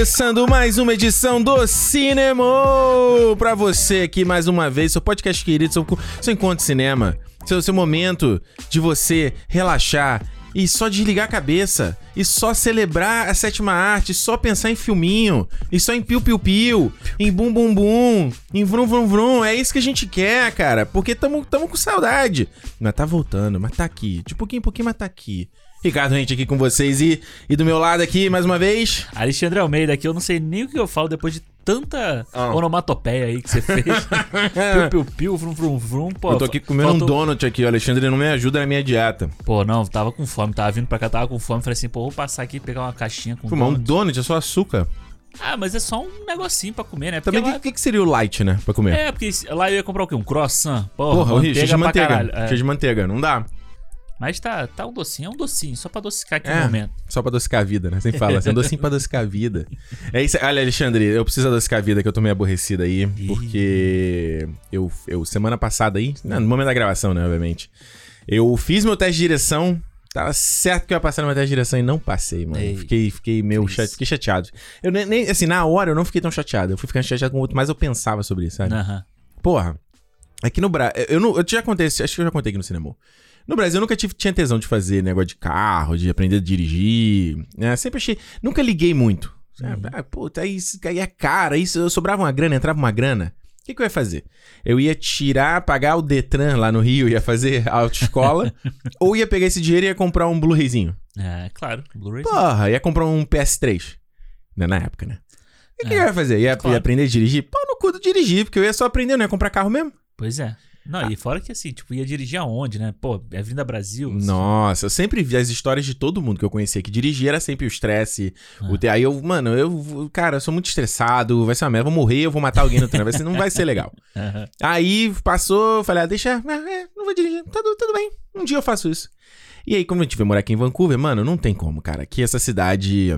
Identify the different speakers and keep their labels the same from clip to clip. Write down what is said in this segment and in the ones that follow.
Speaker 1: Começando mais uma edição do Cinema pra você aqui mais uma vez, seu podcast querido, seu, seu encontro de cinema, seu, seu momento de você relaxar e só desligar a cabeça, e só celebrar a sétima arte, só pensar em filminho, e só em piu-piu-piu, em bum-bum-bum, em vrum-vrum-vrum. É isso que a gente quer, cara, porque tamo, tamo com saudade. Mas tá voltando, mas tá aqui. De pouquinho em pouquinho, mas tá aqui. Ricardo Rente aqui com vocês e, e do meu lado aqui, mais uma vez.
Speaker 2: Alexandre Almeida aqui, eu não sei nem o que eu falo depois de tanta
Speaker 1: Ah.
Speaker 2: onomatopeia aí que você fez. piu, piu, piu, vrum, vrum, vrum. Pô,
Speaker 1: eu tô aqui comendo
Speaker 2: faltou-
Speaker 1: um donut aqui, o Alexandre não me ajuda na minha dieta.
Speaker 2: Pô, não, tava com fome, tava vindo pra cá, tava com fome. Falei assim, pô, vou passar aqui e pegar uma caixinha com
Speaker 1: Fumar um
Speaker 2: donut.
Speaker 1: donut é só açúcar.
Speaker 2: Ah, mas é só um negocinho pra comer, né? Porque
Speaker 1: Também, o
Speaker 2: lá...
Speaker 1: que, que seria o light, né, pra comer?
Speaker 2: É, porque lá eu ia comprar o quê? Um croissant? Porra,
Speaker 1: Porra, horrível, cheio de
Speaker 2: pra
Speaker 1: manteiga.
Speaker 2: caralho. É.
Speaker 1: Cheio de manteiga, não dá.
Speaker 2: Mas tá, tá um docinho, é um docinho, só pra adocicar aqui
Speaker 1: É.
Speaker 2: no momento.
Speaker 1: Só pra adocicar a vida, né? Sempre fala assim, um docinho pra adocicar a vida. É isso. Olha, Alexandre, eu preciso adocicar a vida, que eu tô meio aborrecido aí, porque eu, eu semana passada aí, no momento da gravação, né, obviamente, eu fiz meu teste de direção, tava certo que eu ia passar no meu teste de direção e não passei, mano.
Speaker 2: Ei.
Speaker 1: Fiquei, fiquei meio chate, fiquei chateado. Eu nem, nem- assim, na hora eu não fiquei tão chateado, eu fui ficando chateado com o outro, mas eu pensava sobre isso, sabe? Porra, aqui no Brasil. Eu, não, eu já contei, acho que eu já contei aqui no cinema. No Brasil eu nunca tive, tinha tesão de fazer negócio de carro, de aprender a dirigir. Né? Sempre achei. Nunca liguei muito. Sabe? Ah, puta, isso- aí é cara, isso eu sobrava uma grana, entrava uma grana. O que, que eu ia fazer? Eu ia tirar, pagar o Detran lá no Rio, ia fazer a autoescola, ou ia pegar esse dinheiro e ia comprar um Blu-rayzinho.
Speaker 2: É, claro, Blu-ray.
Speaker 1: Porra, ia comprar um PS3. Né, na época, né? O que, que
Speaker 2: É,
Speaker 1: eu ia fazer? Ia,
Speaker 2: claro.
Speaker 1: ia aprender a dirigir? Pau no cu do dirigir, porque eu ia só aprender, não ia comprar carro mesmo.
Speaker 2: Pois é. Não, e fora que assim, tipo, ia dirigir aonde, né? Pô, é Avenida Brasil. assim.
Speaker 1: Nossa, eu sempre vi as histórias de todo mundo que eu conhecia que dirigia era sempre o estresse.
Speaker 2: Ah.
Speaker 1: o te- Aí eu, mano, eu, cara, eu sou muito estressado, vai ser uma merda, eu vou morrer, eu vou matar alguém no trem, vai ser, não vai ser legal.
Speaker 2: Aham.
Speaker 1: Aí passou, eu falei, ah, deixa, ah, é, não vou dirigir, tudo, tudo bem, um dia eu faço isso. E aí, como a gente veio morar aqui em Vancouver, mano, não tem como, cara. Aqui essa cidade,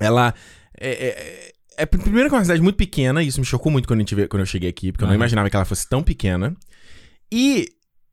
Speaker 1: ela é, é, é- primeiro que é uma cidade muito pequena, e isso me chocou muito quando, gente veio- quando eu cheguei aqui, porque eu não imaginava que ela fosse tão pequena. E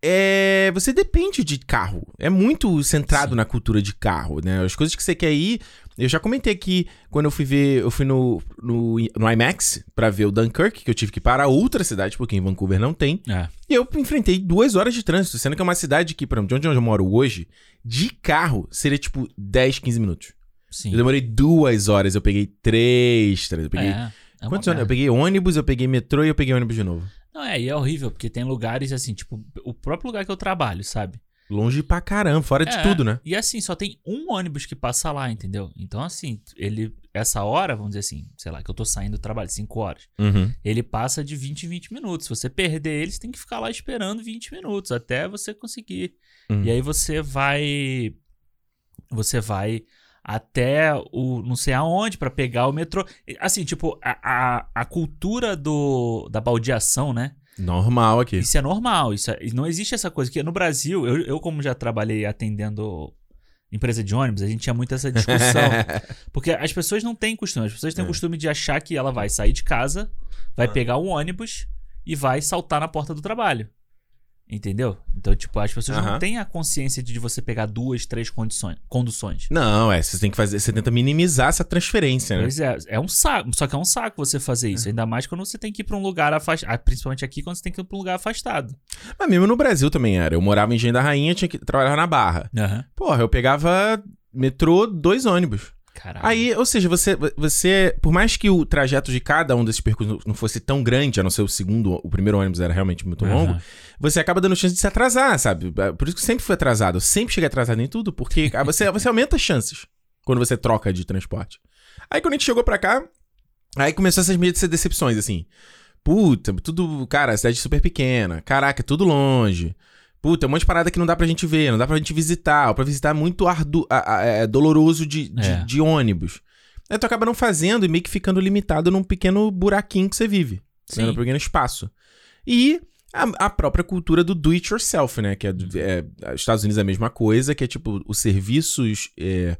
Speaker 1: é, você depende de carro. É muito centrado
Speaker 2: Sim.
Speaker 1: na cultura de carro, né? As coisas que você quer ir. Eu já comentei aqui quando eu fui ver. Eu fui no, no, no IMAX pra ver o Dunkirk, que eu tive que ir para outra cidade, porque em Vancouver não tem.
Speaker 2: É.
Speaker 1: E eu enfrentei duas horas de trânsito, sendo que é uma cidade que, de onde eu moro hoje, de carro seria tipo 10, 15 minutos.
Speaker 2: Sim.
Speaker 1: Eu demorei duas horas, eu peguei três, três. Eu peguei.
Speaker 2: É, é
Speaker 1: Quantos ônibus? Eu peguei ônibus, eu peguei metrô e eu peguei ônibus de novo.
Speaker 2: Não, é, e é horrível, porque tem lugares assim, tipo, o próprio lugar que eu trabalho, sabe?
Speaker 1: Longe pra caramba, fora de
Speaker 2: É,
Speaker 1: tudo, né?
Speaker 2: E assim, só tem um ônibus que passa lá, entendeu? Então, assim, ele. Essa hora, vamos dizer assim, sei lá, que eu tô saindo do trabalho, 5 horas.
Speaker 1: Uhum.
Speaker 2: Ele passa de 20 em 20 minutos. Se você perder ele, você tem que ficar lá esperando 20 minutos até você conseguir.
Speaker 1: Uhum.
Speaker 2: E aí você vai. Você vai até o não sei aonde pra pegar o metrô. Assim, tipo, a, a, a cultura do, da baldeação, né?
Speaker 1: Normal aqui.
Speaker 2: Isso é normal. Isso é- não existe essa coisa. que no Brasil, eu, eu, como já trabalhei atendendo empresa de ônibus, a gente tinha muito essa discussão. porque as pessoas não têm costume. As pessoas têm o
Speaker 1: É.
Speaker 2: costume de achar que ela vai sair de casa, vai
Speaker 1: Ah.
Speaker 2: pegar um ônibus e vai saltar na porta do trabalho. Entendeu? Então, tipo, as pessoas
Speaker 1: Aham.
Speaker 2: não têm a consciência de você pegar duas, três condições, conduções.
Speaker 1: Não, é, você tem que fazer, você tenta minimizar essa transferência, né?
Speaker 2: Pois é, é um saco. Só que é um saco você fazer isso. Ainda mais quando você tem que ir pra um lugar afastado. Principalmente aqui, quando você tem que ir pra um lugar afastado.
Speaker 1: Mas mesmo no Brasil também era. Eu morava em Engenho da Rainha, tinha que trabalhar na Barra.
Speaker 2: Aham.
Speaker 1: Porra, eu pegava metrô, dois ônibus.
Speaker 2: Caralho.
Speaker 1: Aí, ou seja, você, você, por mais que o trajeto de cada um desses percursos não fosse tão grande, a não ser o segundo, o primeiro ônibus era realmente muito longo, você acaba dando chance de se atrasar, sabe? Por isso que eu sempre fui atrasado. Eu sempre cheguei atrasado em tudo, porque você, você aumenta as chances quando você troca de transporte. Aí quando a gente chegou pra cá, aí começou essas minhas decepções, assim. Puta, tudo, cara, cidade super pequena. Caraca, tudo longe. Puta, um monte de parada que não dá pra gente ver, não dá pra gente visitar. Ou pra visitar é muito ardu a- a- é doloroso de, de,
Speaker 2: É.
Speaker 1: de ônibus. Aí tu acaba não fazendo e meio que ficando limitado num pequeno buraquinho que você vive. Né,
Speaker 2: Sim.
Speaker 1: num pequeno espaço. E a, a própria cultura do do it yourself, né? Que é, do- é, Estados Unidos é a mesma coisa, que é tipo os serviços. é,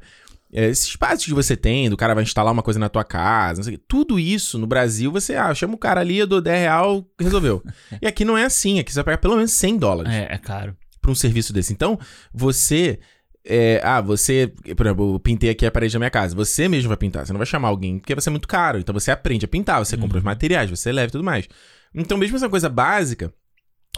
Speaker 1: é, esses espaços que você tem, do cara vai instalar uma coisa na tua casa, sei. Tudo isso no Brasil, você ah, chama o cara ali, eu dou 10 real, resolveu. e aqui não é assim, aqui você vai pagar pelo menos 100 dólares
Speaker 2: É, é caro.
Speaker 1: pra um serviço desse. Então, você é, ah, você, por exemplo, eu pintei aqui a parede da minha casa. Você mesmo vai pintar, você não vai chamar alguém, porque vai ser muito caro. Então você aprende a pintar, você compra os materiais, você leva e tudo mais. Então, mesmo essa coisa básica,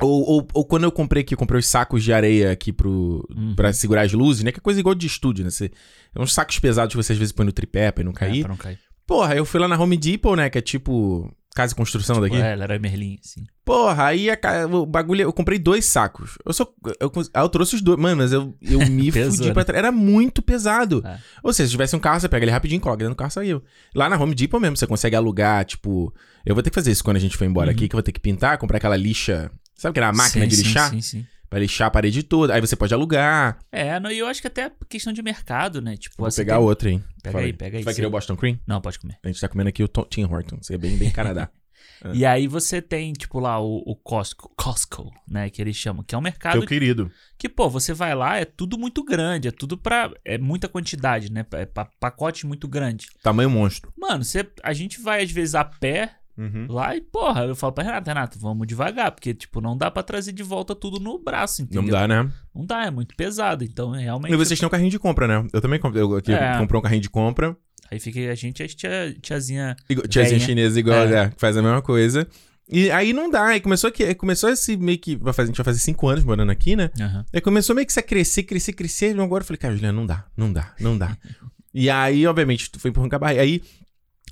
Speaker 1: ou, ou, ou quando eu comprei aqui, eu comprei os sacos de areia aqui pro, pra segurar as luzes, né? Que é coisa igual de estúdio, né? Você, é uns sacos pesados que você às vezes põe no tripé pra não
Speaker 2: É,
Speaker 1: cair.
Speaker 2: pra não cair.
Speaker 1: Porra, eu fui lá na Home Depot, né? Que é tipo casa e construção daqui.
Speaker 2: É, ela era Merlin, assim.
Speaker 1: Porra, aí a o bagulho. Eu comprei dois sacos. Eu só. Eu, ah, eu trouxe os dois. Mano, mas eu, eu me
Speaker 2: Pesou,
Speaker 1: fudi
Speaker 2: né?
Speaker 1: pra trás. Era muito pesado.
Speaker 2: É.
Speaker 1: Ou seja, se tivesse um carro, você pega ele rapidinho, coloca dentro do carro saiu. Lá na Home Depot mesmo, você consegue alugar, tipo. Eu vou ter que fazer isso quando a gente for embora aqui, que eu vou ter que pintar, comprar aquela lixa. Sabe aquela máquina
Speaker 2: Uhum. Sim,
Speaker 1: de
Speaker 2: sim,
Speaker 1: lixar?
Speaker 2: Sim, sim.
Speaker 1: Pra lixar a parede toda. Aí você pode alugar.
Speaker 2: É, não, e eu acho que até questão de mercado, né? Tipo,
Speaker 1: Vou
Speaker 2: você
Speaker 1: pegar
Speaker 2: tem-
Speaker 1: outra, hein?
Speaker 2: Pega
Speaker 1: Fala
Speaker 2: aí, pega aí,
Speaker 1: Você vai
Speaker 2: sim.
Speaker 1: querer o Boston Cream?
Speaker 2: Não, pode comer.
Speaker 1: A gente tá comendo aqui o Tom- Tim Hortons. É bem, bem Canadá. É.
Speaker 2: E aí você tem, tipo, lá o, o Costco, Costco, né? Que eles chamam, que é um mercado
Speaker 1: Teu querido.
Speaker 2: que, pô, você vai lá, é tudo muito grande, é tudo pra. É muita quantidade, né? É pa- pacote muito grande.
Speaker 1: Tamanho monstro.
Speaker 2: Mano, você, a gente vai às vezes a pé
Speaker 1: Uhum.
Speaker 2: lá e, porra, eu falo pra Renato, Renato, vamos devagar, porque, tipo, não dá pra trazer de volta tudo no braço, entendeu?
Speaker 1: Não dá, né?
Speaker 2: Não dá, é muito pesado. Então, realmente.
Speaker 1: E vocês têm um carrinho de compra, né? Eu também comprei. Eu
Speaker 2: É.
Speaker 1: comprei um carrinho de compra.
Speaker 2: Aí fica a gente, a tia, tiazinha.
Speaker 1: Igual- Tiazinha
Speaker 2: Velha.
Speaker 1: chinesa igual,
Speaker 2: É.
Speaker 1: é, que faz a mesma coisa. E aí não dá. Aí começou aqui, começou esse meio que. Vai fazer, a gente vai fazer cinco anos morando aqui, né?
Speaker 2: Aham.
Speaker 1: Aí começou meio que isso a crescer, crescer, crescer. E agora eu falei, cara, Juliana, não dá, não dá, não dá. e aí, obviamente, tu foi empurrando com a barriga. Aí,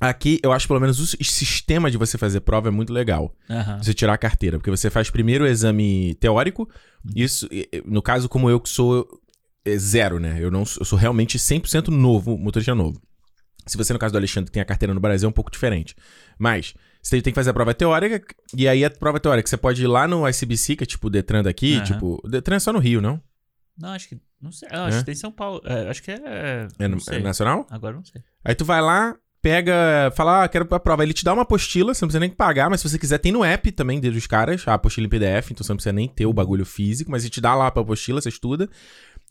Speaker 1: aqui, eu acho pelo menos o sistema de você fazer prova é muito legal.
Speaker 2: Aham.
Speaker 1: Você tirar a carteira. Porque você faz primeiro o exame teórico. Isso, e- e- no caso, como eu que sou é, zero, né? Eu, não, sou- eu sou realmente 100% novo, motorista novo. Se você, no caso do Alexandre, tem a carteira no Brasil, é um pouco diferente. Mas, você tem que fazer a prova teórica. E aí, a prova teórica, você pode ir lá no ICBC, que é tipo o Detran daqui.
Speaker 2: Aham.
Speaker 1: Tipo, o Detran é só no Rio, não?
Speaker 2: Não, acho que. Não sei. Acho
Speaker 1: É?
Speaker 2: que tem em São Paulo. É, acho que é.
Speaker 1: É, no, é nacional?
Speaker 2: Agora não sei.
Speaker 1: Aí tu vai lá, pega, fala, ah, quero a prova. Ele te dá uma apostila, você não precisa nem pagar, mas se você quiser, tem no app também dos caras, a apostila em PDF, então você não precisa nem ter o bagulho físico, mas ele te dá lá a apostila, você estuda.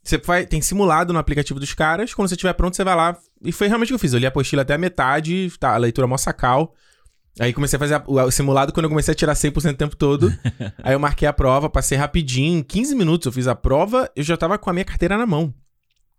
Speaker 1: Você vai, tem simulado no aplicativo dos caras, quando você estiver pronto, você vai lá. E foi realmente o que eu fiz. Eu li a apostila até a metade, tá, a leitura mó sacal. Aí comecei a fazer a- o, o simulado quando eu comecei a tirar 100% o tempo todo. aí eu marquei a prova, passei rapidinho, em 15 minutos eu fiz a prova, eu já tava com a minha carteira na mão.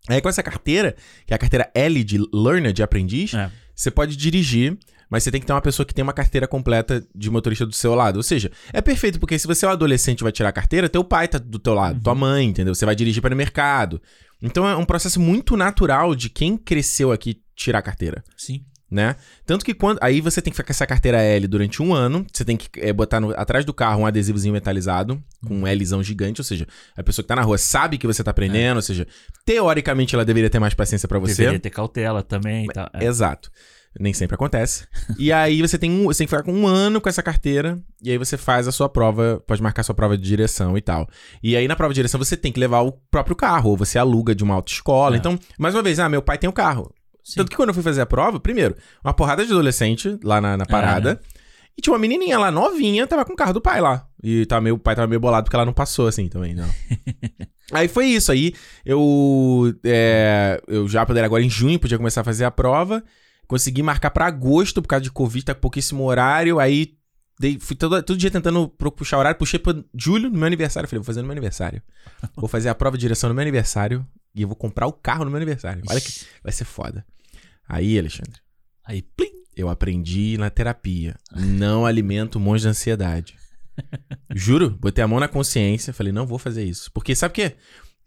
Speaker 1: Aí com essa carteira, que é a carteira L de learner, de aprendiz,
Speaker 2: É.
Speaker 1: você pode dirigir, mas você tem que ter uma pessoa que tem uma carteira completa de motorista do seu lado. Ou seja, é perfeito, porque se você é um adolescente e vai tirar a carteira, teu pai tá do teu lado, tua mãe, entendeu? Você vai dirigir para o mercado. Então é um processo muito natural de quem cresceu aqui tirar a carteira,
Speaker 2: Sim.
Speaker 1: Né? Tanto que quando. Aí você tem que ficar com essa carteira L durante um ano. Você tem que é, botar no- atrás do carro um adesivozinho metalizado, com um Lzão gigante. Ou seja, a pessoa que tá na rua sabe que você tá aprendendo. Ou seja, teoricamente ela deveria ter mais paciência para você.
Speaker 2: Deveria ter cautela também e tal. É.
Speaker 1: Exato. Nem sempre acontece. e aí você tem, um, você tem que ficar com um ano com essa carteira. E aí você faz a sua prova, pode marcar a sua prova de direção e tal. E aí na prova de direção você tem que levar o próprio carro, ou você aluga de uma autoescola.
Speaker 2: É.
Speaker 1: Então, mais uma vez, ah, meu pai tem o carro.
Speaker 2: Sim.
Speaker 1: Tanto que quando eu fui fazer a prova, primeiro, uma porrada de adolescente lá na, na parada. E tinha uma menininha lá, novinha, tava com o carro do pai lá. E tava meio, o pai tava meio bolado porque ela não passou assim também, não. aí foi isso. Aí eu, é, eu já poderia agora em junho, podia começar a fazer a prova. Consegui marcar pra agosto por causa de Covid, tá com pouquíssimo horário. Aí dei, fui todo, todo dia tentando puxar horário. Puxei pra julho, no meu aniversário. Falei, vou fazer no meu aniversário. Vou fazer a prova de direção no meu aniversário. E eu vou comprar o carro no meu aniversário. Olha que vai ser foda. Aí, Alexandre,
Speaker 2: Aí, plim.
Speaker 1: eu aprendi na terapia. Não alimento monstro de ansiedade. Juro, botei a mão na consciência, falei, não vou fazer isso. Porque sabe o quê?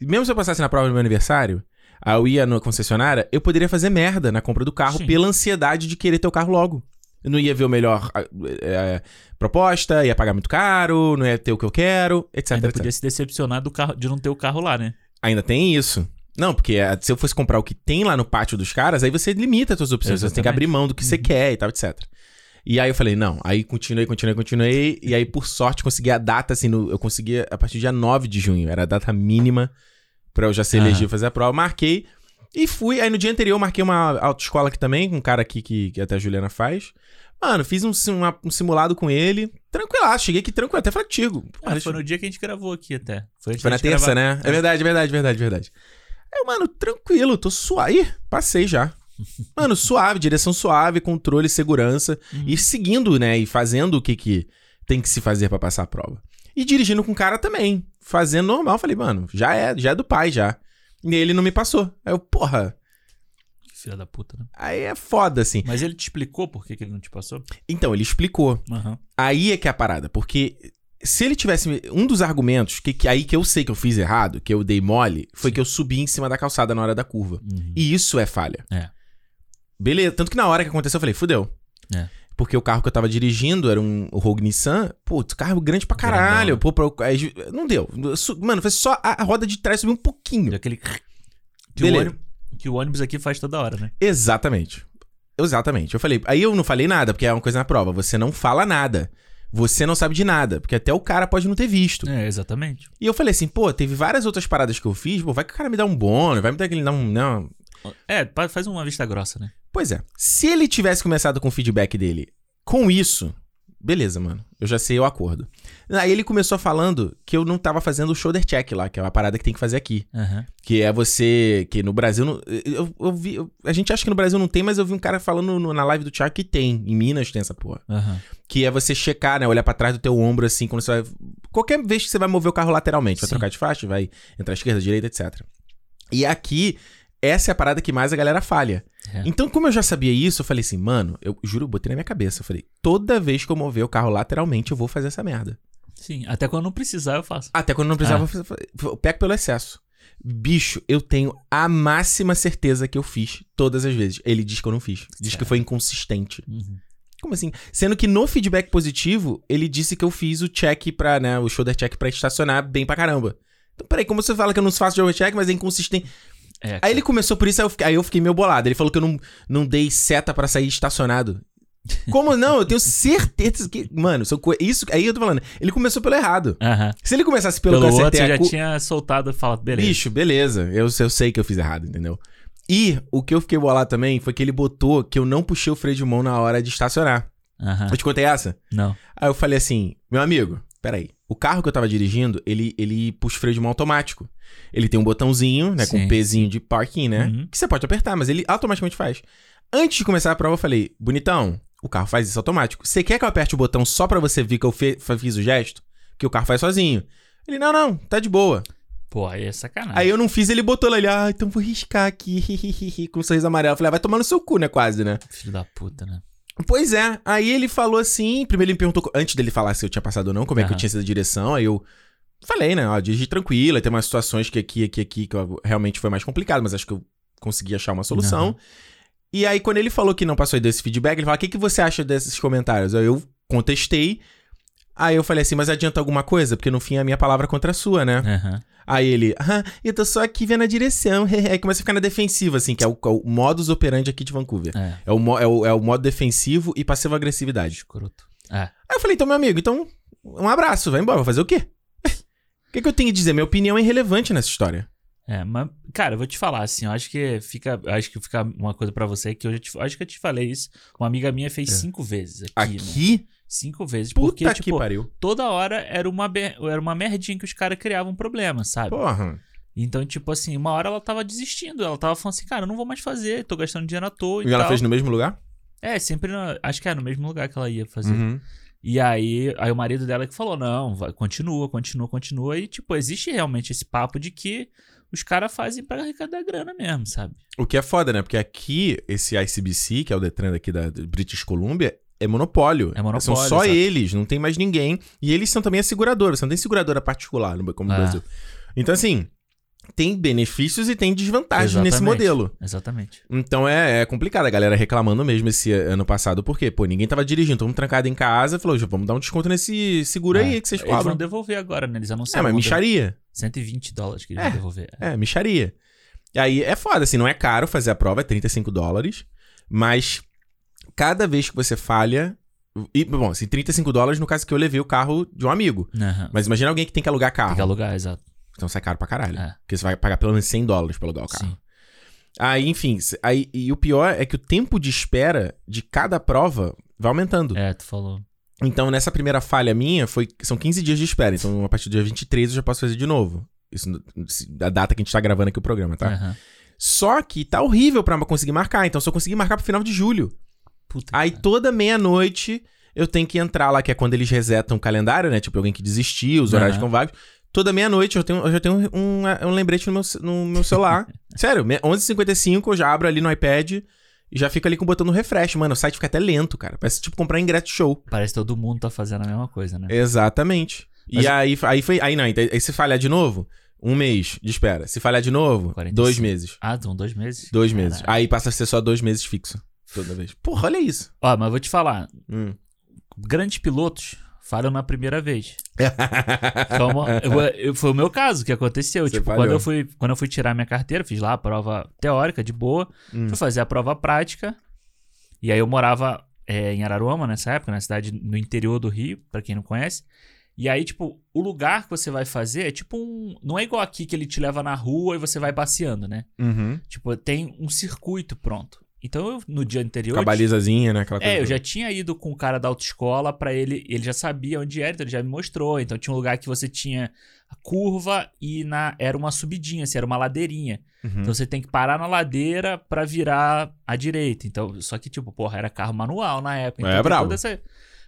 Speaker 1: Mesmo se eu passasse na prova do meu aniversário, aí eu ia na concessionária, eu poderia fazer merda na compra do carro
Speaker 2: Sim.
Speaker 1: pela ansiedade de querer ter o carro logo. Eu não ia ver o melhor ah, eh, proposta, ia pagar muito caro, não ia ter o que eu quero, etc.
Speaker 2: Ainda
Speaker 1: etc.
Speaker 2: podia se decepcionar do carro, de não ter o carro lá, né?
Speaker 1: Ainda tem isso. Não, porque eh, se eu fosse comprar o que tem lá no pátio dos caras, aí você limita as suas opções. Você tem que
Speaker 2: Exatamente.
Speaker 1: abrir mão do que você quer e tal, etc. E aí eu falei, não. Aí continuei, continuei, continuei. E aí, por sorte, consegui a data, assim, no- eu consegui a partir do dia 9 de junho. Era a data mínima pra eu já ser
Speaker 2: Aham.
Speaker 1: elegível fazer a prova. Marquei e fui. Aí no dia anterior eu marquei uma autoescola aqui também, com um cara aqui que, que até a Juliana faz. Mano, fiz um, uma- um simulado com ele. Tranquilaço, cheguei aqui tranquilo, até falei contigo.
Speaker 2: Ah, foi no dia que a gente gravou aqui até. Foi,
Speaker 1: foi na terça,
Speaker 2: gravar.
Speaker 1: né? É verdade, verdade, verdade, verdade. Eu, mano, tranquilo, tô suave. Ih, passei já. Mano, suave, direção suave, controle, segurança. E seguindo, né? E fazendo o que, que tem que se fazer pra passar a prova. E dirigindo com o cara também. Fazendo normal. Falei, mano, já é, já é do pai, já. E ele não me passou. Aí eu, porra,
Speaker 2: Filha da puta, né?
Speaker 1: aí é foda, assim.
Speaker 2: Mas ele te explicou por que, que ele não te passou?
Speaker 1: Então, ele explicou.
Speaker 2: Aham.
Speaker 1: Aí é que é a parada, porque se ele tivesse. Um dos argumentos, que, que aí que eu sei que eu fiz errado, que eu dei mole, foi que eu subi em cima da calçada na hora da curva.
Speaker 2: Uhum.
Speaker 1: E isso é falha.
Speaker 2: É.
Speaker 1: Beleza. Tanto que na hora que aconteceu, eu falei, fudeu.
Speaker 2: É.
Speaker 1: Porque o carro que eu tava dirigindo era um Rogue Nissan. Putz, carro grande pra caralho.
Speaker 2: Grandão,
Speaker 1: Pô, pra- aí, não deu. Mano, foi só a, a roda de trás subir um pouquinho.
Speaker 2: Deu aquele. Que o, ônibus, que o ônibus aqui faz toda hora, né?
Speaker 1: Exatamente. Exatamente. Eu falei. Aí eu não falei nada, porque é uma coisa na prova. Você não fala nada. Você não sabe de nada, porque até o cara pode não ter visto.
Speaker 2: É, exatamente.
Speaker 1: E eu falei assim, pô, teve várias outras paradas que eu fiz, pô, vai que o cara me dá um bônus, vai me dar aquele. Um, não.
Speaker 2: É, faz uma vista grossa, né?
Speaker 1: Pois é. Se ele tivesse começado com o feedback dele com isso, beleza, mano. Eu já sei o acordo. Aí ele começou falando que eu não tava fazendo o shoulder check lá, que é uma parada que tem que fazer aqui.
Speaker 2: Aham.
Speaker 1: Que é você. Que no Brasil. não- Eu, eu vi. eu- a gente acha que no Brasil não tem, mas eu vi um cara falando no- na live do Thiago que tem. Em Minas tem essa porra.
Speaker 2: Aham.
Speaker 1: Que é você checar, né? Olhar pra trás do teu ombro, assim, quando você vai. Qualquer vez que você vai mover o carro lateralmente, vai
Speaker 2: Sim.
Speaker 1: trocar de faixa, vai entrar à esquerda, direita, etc. E aqui, essa é a parada que mais a galera falha.
Speaker 2: É.
Speaker 1: Então, como eu já sabia isso, eu falei assim, mano, eu juro, eu botei na minha cabeça. Eu falei, toda vez que eu mover o carro lateralmente, eu vou fazer essa merda.
Speaker 2: Sim, até quando não precisar eu faço.
Speaker 1: Até quando não precisava, eu pego pelo excesso. Bicho, eu tenho a máxima certeza que eu fiz todas as vezes. Ele diz que eu não fiz. Diz que
Speaker 2: Certo.
Speaker 1: foi inconsistente.
Speaker 2: Uhum.
Speaker 1: Como assim? Sendo que no feedback positivo, ele disse que eu fiz o check pra, né, o shoulder check pra estacionar bem pra caramba. Então, peraí, como você fala que eu não faço shoulder check, mas é inconsistente?
Speaker 2: É,
Speaker 1: Aí ele começou por isso, aí eu fiquei, aí eu fiquei meio bolado. Ele falou que eu não, não dei seta pra sair estacionado. Como não? Eu tenho certeza que. Mano, isso aí eu tô falando. Ele começou pelo errado.
Speaker 2: Aham.
Speaker 1: Se ele começasse pelo,
Speaker 2: Pelo
Speaker 1: que eu
Speaker 2: outro
Speaker 1: acertei
Speaker 2: você
Speaker 1: a
Speaker 2: já
Speaker 1: cu-
Speaker 2: tinha soltado e falado, beleza.
Speaker 1: Bicho, beleza. Eu, eu sei que eu fiz errado, entendeu? E o que eu fiquei bolado também foi que ele botou que eu não puxei o freio de mão na hora de estacionar.
Speaker 2: Aham.
Speaker 1: Eu te contei essa?
Speaker 2: Não.
Speaker 1: Aí eu falei assim, meu amigo, peraí. O carro que eu tava dirigindo, ele, ele puxa o freio de mão automático. Ele tem um botãozinho, né, com
Speaker 2: Sim.
Speaker 1: um pezinho de parking, né?
Speaker 2: Uhum.
Speaker 1: Que você pode apertar, mas ele automaticamente faz. Antes de começar a prova, eu falei, bonitão, o carro faz isso automático. Você quer que eu aperte o botão só pra você ver que eu fiz o gesto? Que o carro faz sozinho. Ele, não, não, tá de boa.
Speaker 2: Pô, aí é sacanagem.
Speaker 1: Aí eu não fiz, ele botou lá, ele, ah, então vou riscar aqui, com um sorriso amarelo. Eu falei, ah, vai tomar no seu cu, né, quase, né?
Speaker 2: Filho da puta, né?
Speaker 1: Pois é, aí ele falou assim, primeiro ele me perguntou, antes dele falar se eu tinha passado ou não, como é que eu tinha sido a direção, aí eu falei, né, ó, dirigi tranquila, tem umas situações que aqui, aqui, aqui, que eu- realmente foi mais complicado, mas acho que eu consegui achar uma solução.
Speaker 2: Aham.
Speaker 1: E aí quando ele falou que não passou desse feedback, ele falou, o que, que você acha desses comentários? Aí eu contestei, aí eu falei assim, mas adianta alguma coisa? Porque no fim é a minha palavra contra a sua, né?
Speaker 2: Aham.
Speaker 1: Aí ele, ah, eu tô só aqui vendo a direção. Aí começa a ficar na defensiva, assim, que é o, é o modus operandi aqui de Vancouver.
Speaker 2: É.
Speaker 1: É o, é o, é o modo defensivo e passivo-agressividade.
Speaker 2: Escroto. É.
Speaker 1: Aí eu falei, então, meu amigo, então, um abraço, vai embora, vou fazer o quê? O que, que eu tenho que dizer? Minha opinião é irrelevante nessa história.
Speaker 2: É, mas, cara, eu vou te falar assim, eu acho que fica, acho que fica uma coisa pra você que eu já te, acho que eu te falei isso. Uma amiga minha fez cinco vezes aqui, né? Cinco vezes,
Speaker 1: puta
Speaker 2: porque
Speaker 1: que
Speaker 2: tipo,
Speaker 1: pariu.
Speaker 2: toda hora era uma era uma merdinha que os caras criavam problema, sabe?
Speaker 1: Porra.
Speaker 2: Então, tipo assim, uma hora ela tava desistindo, ela tava falando assim, cara, eu não vou mais fazer, tô gastando dinheiro à toa e,
Speaker 1: E ela
Speaker 2: tal.
Speaker 1: fez no mesmo lugar?
Speaker 2: É, sempre, na- acho que é no mesmo lugar que ela ia fazer.
Speaker 1: Uhum.
Speaker 2: E aí, aí o marido dela que falou: não, vai, continua, continua, continua. E, tipo, existe realmente esse papo de que os caras fazem pra arrecadar grana mesmo, sabe?
Speaker 1: O que é foda, né? Porque aqui, esse ICBC, que é o Detran aqui da British Columbia, é monopólio.
Speaker 2: É monopólio,
Speaker 1: São só
Speaker 2: exato.
Speaker 1: eles, não tem mais ninguém. E eles são também a seguradora, você não tem seguradora particular no- como no
Speaker 2: Ah.
Speaker 1: Brasil. Então, assim, tem benefícios e tem desvantagens nesse
Speaker 2: Exatamente.
Speaker 1: modelo.
Speaker 2: Exatamente.
Speaker 1: Então é, é complicado, a galera reclamando mesmo esse ano passado, porque, pô, ninguém tava dirigindo, todo mundo trancado em casa, falou, "Já vamos dar um desconto nesse seguro aí
Speaker 2: É,
Speaker 1: que vocês
Speaker 2: Eles vão
Speaker 1: cobram.
Speaker 2: devolver agora, né? Eles
Speaker 1: É,
Speaker 2: anunciaram.
Speaker 1: mas
Speaker 2: vão
Speaker 1: micharia.
Speaker 2: devolver 120 dólares que eles
Speaker 1: É.
Speaker 2: vão devolver.
Speaker 1: É, micharia. E aí é foda, assim, não é caro fazer a prova, é 35 dólares, mas cada vez que você falha. E, bom, assim, 35 dólares no caso que eu levei o carro de um amigo.
Speaker 2: Aham.
Speaker 1: Mas imagina alguém que tem que alugar carro.
Speaker 2: Tem que alugar, exato.
Speaker 1: Então sai caro pra caralho.
Speaker 2: É.
Speaker 1: Porque você vai pagar pelo menos 100 dólares pra alugar o carro.
Speaker 2: Sim.
Speaker 1: Aí, enfim, aí, e o pior é que o tempo de espera de cada prova vai aumentando.
Speaker 2: É, tu falou.
Speaker 1: Então, nessa primeira falha minha, foi, são 15 dias de espera. Então, a partir do dia 23 eu já posso fazer de novo. Isso da data que a gente tá gravando aqui o programa, tá?
Speaker 2: Aham.
Speaker 1: Só que tá horrível pra conseguir marcar. Então, só consegui marcar pro final de julho.
Speaker 2: Puta.
Speaker 1: Aí,
Speaker 2: cara.
Speaker 1: toda meia-noite, eu tenho que entrar lá, que é quando eles resetam o calendário, né? Tipo, alguém que desistiu, os horários estão vagos. Toda meia-noite eu, tenho, eu já tenho um, um, um lembrete no meu, no meu celular. Sério, me- 11h55 eu já abro ali no iPad e já fica ali com o botão no refresh. Mano, o site fica até lento, cara. Parece tipo comprar ingresso show.
Speaker 2: Parece que todo mundo tá fazendo a mesma coisa, né?
Speaker 1: Exatamente.
Speaker 2: Mas-
Speaker 1: E aí, aí foi. Aí não, aí se falhar de novo, um mês de espera. Se falhar de novo,
Speaker 2: 45.
Speaker 1: dois meses.
Speaker 2: Ah, são dois meses?
Speaker 1: Dois meses.
Speaker 2: Caralho.
Speaker 1: Aí passa a ser só dois meses fixo. Toda vez. Porra, olha isso.
Speaker 2: Ó, mas eu vou te falar.
Speaker 1: Hum.
Speaker 2: Grandes pilotos falham na primeira vez. Foi, uma- eu- eu- foi o meu caso que aconteceu.
Speaker 1: Você
Speaker 2: tipo,
Speaker 1: falhou.
Speaker 2: quando eu, fui, quando eu fui tirar minha carteira, fiz lá a prova teórica, de boa.
Speaker 1: Hum.
Speaker 2: Fui fazer a prova prática. E aí eu morava é, em Araruama nessa época, na cidade no interior do Rio, pra quem não conhece. E aí, tipo, o lugar que você vai fazer é tipo um. Não é igual aqui que ele te leva na rua e você vai passeando, né?
Speaker 1: Uhum.
Speaker 2: Tipo, tem um circuito pronto. Então, eu, no dia anterior.
Speaker 1: Com a balizazinha, né? Aquela coisa
Speaker 2: É, eu já tinha ido com o cara da autoescola pra ele, ele já sabia onde era, então ele já me mostrou. Então tinha um lugar que você tinha a curva e na era uma subidinha, assim, era uma ladeirinha.
Speaker 1: Uhum.
Speaker 2: Então você tem que parar na ladeira pra virar à direita. Então, só que tipo, porra, era carro manual na época. Então
Speaker 1: É, brabo.
Speaker 2: toda essa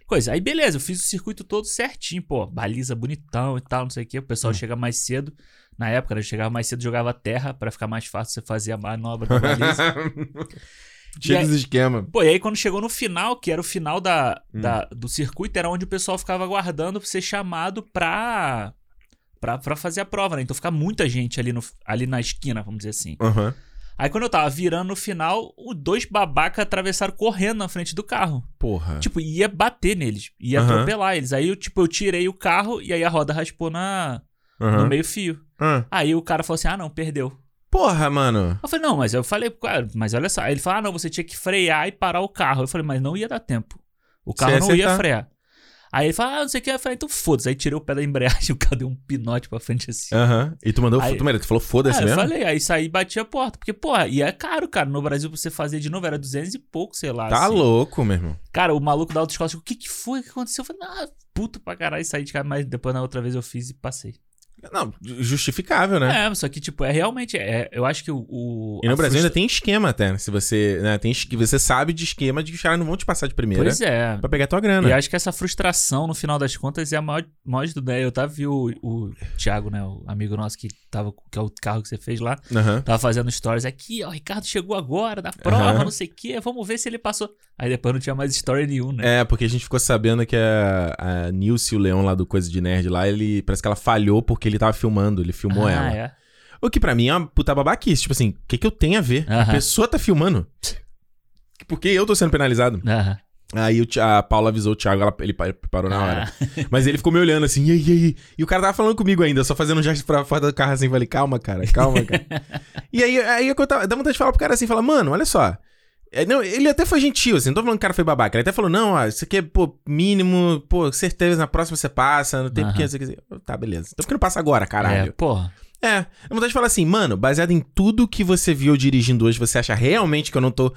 Speaker 2: coisa. Aí beleza, eu fiz o circuito todo certinho, pô, baliza bonitão e tal, não sei o quê. O pessoal
Speaker 1: Hum.
Speaker 2: chega mais cedo. Na época, né, eu chegava mais cedo, jogava terra pra ficar mais fácil você fazer a manobra da baliza. E aí-
Speaker 1: dos esquemas.
Speaker 2: Pô, e aí quando chegou no final, que era o final da,
Speaker 1: Hum.
Speaker 2: da- do circuito, era onde o pessoal ficava aguardando pra ser chamado pra, pra, pra fazer a prova, né? Então fica muita gente ali, no, ali na esquina, vamos dizer assim.
Speaker 1: Aham.
Speaker 2: Aí quando eu tava virando no final, os dois babacas atravessaram correndo na frente do carro.
Speaker 1: Porra.
Speaker 2: Tipo, ia bater neles, ia
Speaker 1: Aham.
Speaker 2: atropelar eles. Aí eu, tipo, eu tirei o carro e aí a roda raspou na,
Speaker 1: Aham.
Speaker 2: no meio fio.
Speaker 1: Ah.
Speaker 2: Aí o cara falou assim: ah, não, perdeu.
Speaker 1: Porra, mano.
Speaker 2: Eu falei, não, mas eu falei, cara, mas olha só. Aí ele falou, ah, não, você tinha que frear e parar o carro. Eu falei, mas não ia dar tempo. O carro não ia frear. Aí ele falou, ah, não sei o que. Eu falei, então foda-se. Aí tirei o pé da embreagem, o carro deu um pinote pra frente assim.
Speaker 1: Aham. E tu mandou.
Speaker 2: Aí-
Speaker 1: Tu, tu falou foda-se
Speaker 2: Ah, eu
Speaker 1: mesmo?
Speaker 2: falei, aí saí e bati a porta. Porque, porra, e é caro, cara. No Brasil, pra você fazer de novo, era 200 e pouco, sei lá.
Speaker 1: Tá
Speaker 2: assim.
Speaker 1: louco, meu irmão.
Speaker 2: Cara, o maluco da autoescola, o que que foi? O que aconteceu? Eu falei, ah, puto pra caralho, saí de casa. Mas depois, na outra vez, eu fiz e passei.
Speaker 1: Não, justificável, né?
Speaker 2: É, só que, tipo, é realmente, é, eu acho que o... o
Speaker 1: E no Brasil ainda
Speaker 2: frustra-
Speaker 1: tem esquema até, né? Se você, né, tem você sabe de esquema de que os caras não vão te passar de primeira
Speaker 2: Pois é.
Speaker 1: pra pegar tua grana.
Speaker 2: E acho que essa frustração, no final das contas, é a maior, maior de tudo. né? Eu tava vi o, o Thiago, né? O amigo nosso que tava, que é o carro que você fez lá,
Speaker 1: Aham.
Speaker 2: tava fazendo stories aqui, ó, o Ricardo chegou agora da prova,
Speaker 1: Aham.
Speaker 2: não sei o quê, vamos ver se ele passou. Aí depois não tinha mais story nenhum, né?
Speaker 1: É, porque a gente ficou sabendo que a, a Nilce, o Leão lá do Coisa de Nerd lá, ele parece que ela falhou porque ele tava filmando, ele filmou
Speaker 2: ah,
Speaker 1: ela.
Speaker 2: é.
Speaker 1: O que pra mim é uma puta babaquice. Tipo assim, o que, que eu tenho a ver? A
Speaker 2: Aham.
Speaker 1: pessoa tá filmando. Por que eu tô sendo penalizado?
Speaker 2: Aham.
Speaker 1: Aí o Thi- a Paula avisou o Thiago, ela- ele pa- parou na hora.
Speaker 2: Ah,
Speaker 1: Mas ele ficou me olhando assim, e aí, e aí? E o cara tava falando comigo ainda, só fazendo um gesto pra fora do carro assim. Falei, calma, cara, calma, cara. e aí, aí eu tava, dá vontade de falar pro cara assim, falar, mano, olha só. É, não, ele até foi gentil, assim, não tô falando que o cara foi babaca. Ele até falou, não, ó, isso aqui é, pô, mínimo, pô, certeza, na próxima você passa, não tem
Speaker 2: Aham.
Speaker 1: porque, isso aqui. Tá, beleza. Então por que não passa agora,
Speaker 2: é,
Speaker 1: caralho?
Speaker 2: porra.
Speaker 1: É, dá vontade de falar assim, mano, baseado em tudo que você viu eu dirigindo hoje, você acha realmente que eu não tô,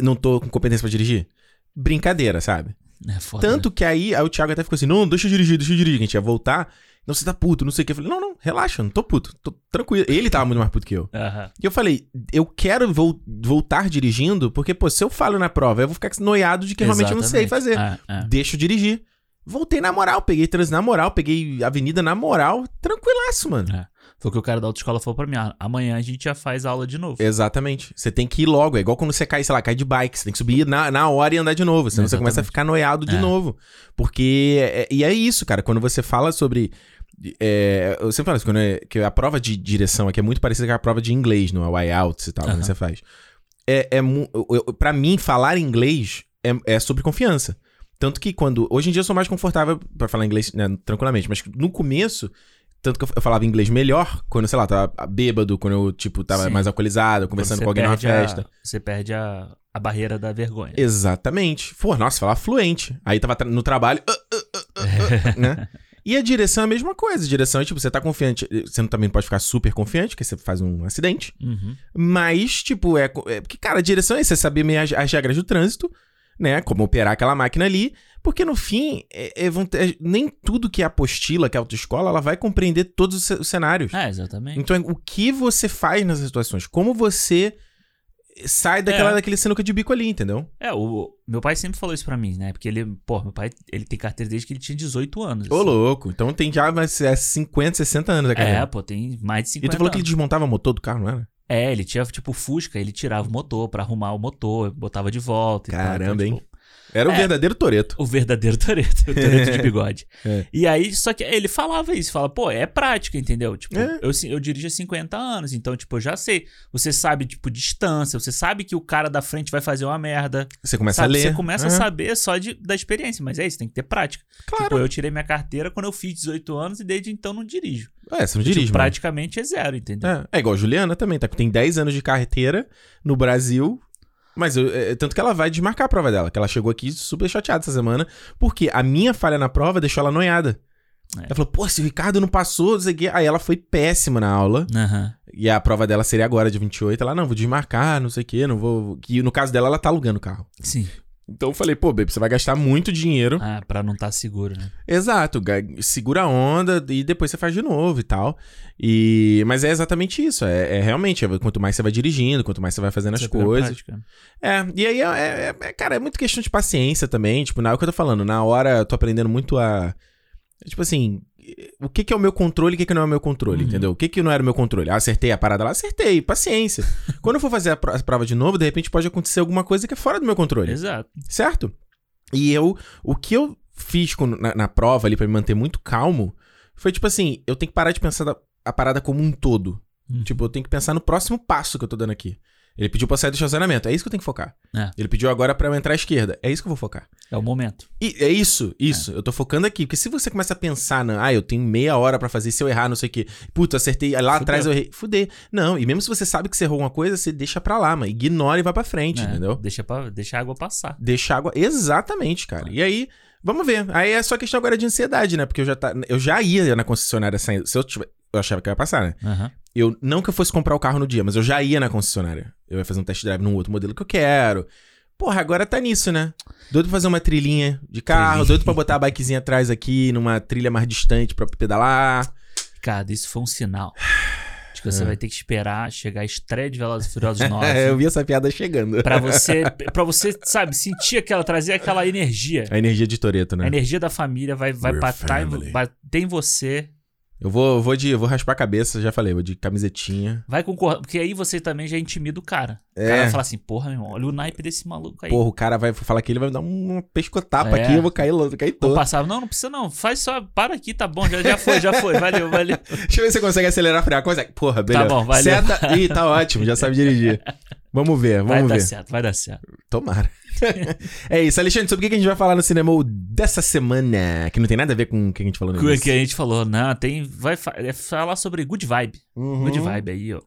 Speaker 1: não tô com competência pra dirigir? Brincadeira, sabe?
Speaker 2: É foda.
Speaker 1: Tanto que aí, aí o Thiago até ficou assim: não, deixa eu dirigir, deixa eu dirigir. Que a gente ia voltar. Não, você tá puto, não sei o que. Eu falei: não, não, relaxa, não tô puto, tô tranquilo. Ele tava muito mais puto que eu.
Speaker 2: Aham.
Speaker 1: E eu falei: eu quero vol- voltar dirigindo, porque, pô, se eu falo na prova, eu vou ficar noiado de que realmente eu não sei
Speaker 2: Exatamente.
Speaker 1: fazer.
Speaker 2: É, é.
Speaker 1: Deixa eu dirigir. Voltei na moral, peguei trânsito na moral, peguei avenida na moral, tranquilaço, mano.
Speaker 2: É. Foi o que o cara da autoescola falou pra mim. ah, Amanhã a gente já faz aula de novo.
Speaker 1: Exatamente. Você tem que ir logo. É igual quando você cai, sei lá, cai de bike. Você tem que subir na, na hora e andar de novo. Senão você começa a
Speaker 2: Exatamente.
Speaker 1: ficar noiado de
Speaker 2: É.
Speaker 1: novo. Porque. é- e é isso, cara. Quando você fala sobre. É, eu sempre falo isso, quando é- que a prova de direção aqui é muito parecida com a prova de inglês, no IELTS e tal,
Speaker 2: Aham.
Speaker 1: você faz. É, é, pra mim, falar inglês é, é sobre confiança. Tanto que quando. Hoje em dia eu sou mais confortável pra falar inglês né, tranquilamente, mas no começo. Tanto que eu, falava inglês melhor quando, sei lá, tava bêbado, quando eu, tipo, tava
Speaker 2: Sim.
Speaker 1: mais alcoolizado, conversando com alguém numa
Speaker 2: perde a-
Speaker 1: festa.
Speaker 2: Você perde a, a barreira da vergonha.
Speaker 1: Exatamente. Pô, nossa, falar fluente. Aí tava no trabalho, ah, ah, ah, ah, ah, né? E a direção é a mesma coisa. A direção é tipo, você tá confiante. Você não- também pode ficar super confiante, porque você faz um acidente.
Speaker 2: Uhum.
Speaker 1: Mas, tipo, é, é. Porque, cara, a direção é você saber meio as, as regras do trânsito, né? Como operar aquela máquina ali. Porque no fim, é- é- ter- nem tudo que é apostila, que é autoescola, ela vai compreender todos os cenários.
Speaker 2: É, exatamente.
Speaker 1: Então, o que você faz nessas situações? Como você sai daquela,
Speaker 2: É.
Speaker 1: daquele sinuca de bico ali, entendeu?
Speaker 2: É, o meu pai sempre falou isso pra mim, né? Porque ele, pô, meu pai, ele tem carteira desde que ele tinha 18 anos.
Speaker 1: Ô, louco. Então tem já mais é, 50, 60 anos a
Speaker 2: É,
Speaker 1: carreira.
Speaker 2: pô, tem mais de
Speaker 1: E
Speaker 2: 50
Speaker 1: tu falou que ele
Speaker 2: anos.
Speaker 1: desmontava motor do carro, não era?
Speaker 2: É, ele tinha, tipo, Fusca, ele tirava o motor pra arrumar o motor, botava de volta e tal.
Speaker 1: Caramba,
Speaker 2: Então,
Speaker 1: hein?
Speaker 2: Tipo,
Speaker 1: Era o
Speaker 2: É.
Speaker 1: verdadeiro Toreto.
Speaker 2: o verdadeiro Toreto, o Toreto de bigode.
Speaker 1: É.
Speaker 2: E aí, só que ele falava isso, fala, pô, é prática, entendeu? Tipo,
Speaker 1: É.
Speaker 2: eu, eu dirijo há 50 anos, então, tipo, eu já sei. Você sabe, tipo, distância, você sabe que o cara da frente vai fazer uma merda.
Speaker 1: Você começa
Speaker 2: sabe?
Speaker 1: a ler.
Speaker 2: Você começa a
Speaker 1: É.
Speaker 2: saber só de, da experiência, mas é isso, tem que ter prática.
Speaker 1: Claro.
Speaker 2: Tipo, eu tirei minha carteira quando eu fiz 18 anos e desde então não dirijo.
Speaker 1: É, você não
Speaker 2: Tipo,
Speaker 1: dirige, mano.
Speaker 2: praticamente é zero, entendeu?
Speaker 1: É, é igual a Juliana também, tá? Tem 10 anos de carteira no Brasil. Mas eu- é, tanto que ela vai desmarcar a prova dela, que ela chegou aqui super chateada essa semana, porque a minha falha na prova deixou ela noiada.
Speaker 2: É.
Speaker 1: Ela falou, pô, se o Ricardo não passou, não sei o quê. Aí ela foi péssima na aula.
Speaker 2: Aham.
Speaker 1: E a prova dela seria agora, de 28. Ela, não, vou desmarcar, não sei o quê, não vou. Que no caso dela, ela tá alugando o carro.
Speaker 2: Sim.
Speaker 1: Então eu falei, pô, baby, você vai gastar muito dinheiro.
Speaker 2: Ah, pra não estar seguro, né?
Speaker 1: Exato, segura a onda e depois você faz de novo e tal. E mas é exatamente isso. É, é realmente, é, quanto mais você vai dirigindo, quanto mais você vai fazendo as
Speaker 2: Você pega
Speaker 1: coisas.
Speaker 2: prática.
Speaker 1: É, e aí, é, é- é- cara, é muito questão de paciência também. Tipo, na hora que eu tô falando, na hora eu tô aprendendo muito a. Tipo assim, o que que é o meu controle e o que que não é o meu controle,
Speaker 2: Uhum.
Speaker 1: entendeu? O que que não era o meu controle? Ah, acertei a parada lá? Acertei, paciência. Quando eu for fazer a, pro- a prova de novo, de repente pode acontecer alguma coisa que é fora do meu controle.
Speaker 2: Exato.
Speaker 1: Certo? E eu, o que eu fiz com- na, na prova ali pra me manter muito calmo foi tipo assim: eu tenho que parar de pensar da- a parada como um todo.
Speaker 2: Uhum.
Speaker 1: Tipo, eu tenho que pensar no próximo passo que eu tô dando aqui. Ele pediu pra sair do estacionamento, é isso que eu tenho que focar.
Speaker 2: É.
Speaker 1: Ele pediu agora pra eu entrar à esquerda, é isso que eu vou focar.
Speaker 2: É o momento.
Speaker 1: E é isso, isso. Eu tô focando aqui. Porque se você começa a pensar, na, ah, eu tenho meia hora pra fazer, se eu errar, não sei o quê. Puta, acertei, lá
Speaker 2: Fudeu.
Speaker 1: atrás eu errei. Fuder. Não, e mesmo se você sabe que você errou alguma coisa, você deixa pra lá, mano. Ignora e vai pra frente,
Speaker 2: É,
Speaker 1: entendeu?
Speaker 2: Deixa, pra, deixa a água passar.
Speaker 1: Deixa água. Exatamente, cara. E aí, vamos ver. Aí é só questão agora de ansiedade, né? Porque eu já, tá, eu já ia na concessionária saindo. Se eu tiver. Eu achava que eu ia passar, né?
Speaker 2: Aham.
Speaker 1: Eu, não que eu fosse comprar o carro no dia, mas eu já ia na concessionária. Eu ia fazer um test drive num outro modelo que eu quero. Porra, agora tá nisso, né? Doido pra fazer uma trilhinha de carro, doido pra botar a bikezinha atrás aqui, numa trilha mais distante pra pedalar.
Speaker 2: Cara, isso foi um sinal. De que você
Speaker 1: É.
Speaker 2: vai ter que esperar chegar a estreia de Velozes e Furiosos 9.
Speaker 1: É, eu vi essa piada chegando.
Speaker 2: Pra você, pra você, sabe, sentir aquela, trazer aquela energia.
Speaker 1: A energia de Toreto,
Speaker 2: A
Speaker 1: né?
Speaker 2: energia da família vai, vai
Speaker 1: We're
Speaker 2: bater, em- bater em você.
Speaker 1: Eu vou, eu vou de. eu vou raspar a cabeça, já falei, vou de camisetinha.
Speaker 2: Vai concordar. Porque aí você também já intimida o cara. O
Speaker 1: É.
Speaker 2: cara vai falar assim, porra, meu irmão, olha o naipe desse maluco aí.
Speaker 1: Porra, o cara vai falar que ele vai me dar uma pescotapa
Speaker 2: É.
Speaker 1: aqui, eu vou cair, vou cair
Speaker 2: Vou
Speaker 1: todo.
Speaker 2: passar. Não, não precisa não. Faz só. Para aqui, tá bom. Já, já foi, já foi. Valeu, valeu.
Speaker 1: Deixa eu ver se você consegue acelerar a frear. Consegue. Porra, beleza.
Speaker 2: bom, valeu.
Speaker 1: Seta. Ih, tá ótimo, já sabe dirigir. Vamos ver,
Speaker 2: Vai
Speaker 1: vamos
Speaker 2: dar
Speaker 1: ver.
Speaker 2: certo, vai dar certo.
Speaker 1: Tomara. é isso, Alexandre, sobre o que a gente vai falar no cinema dessa semana? Que não tem nada a ver com o que a gente falou no
Speaker 2: O que a gente falou, não, tem. Vai é falar sobre good vibe.
Speaker 1: Uhum.
Speaker 2: Good vibe aí, ó.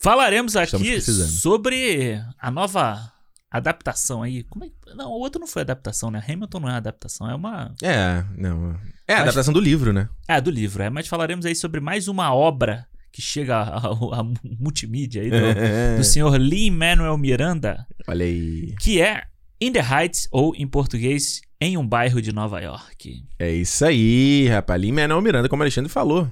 Speaker 2: Falaremos aqui sobre a nova adaptação aí. Como é Não, o outro não foi adaptação, né? Hamilton não é adaptação, é uma.
Speaker 1: É, não. É a adaptação do livro, né?
Speaker 2: É, do livro, é. Mas falaremos aí sobre mais uma obra que chega a, a- a multimídia aí do, do senhor Lin-Manuel Miranda,
Speaker 1: Olha aí.
Speaker 2: que é In the Heights, ou em português, em um bairro de Nova York.
Speaker 1: É isso aí, rapaz. Lin Manuel Miranda, como o Alexandre falou.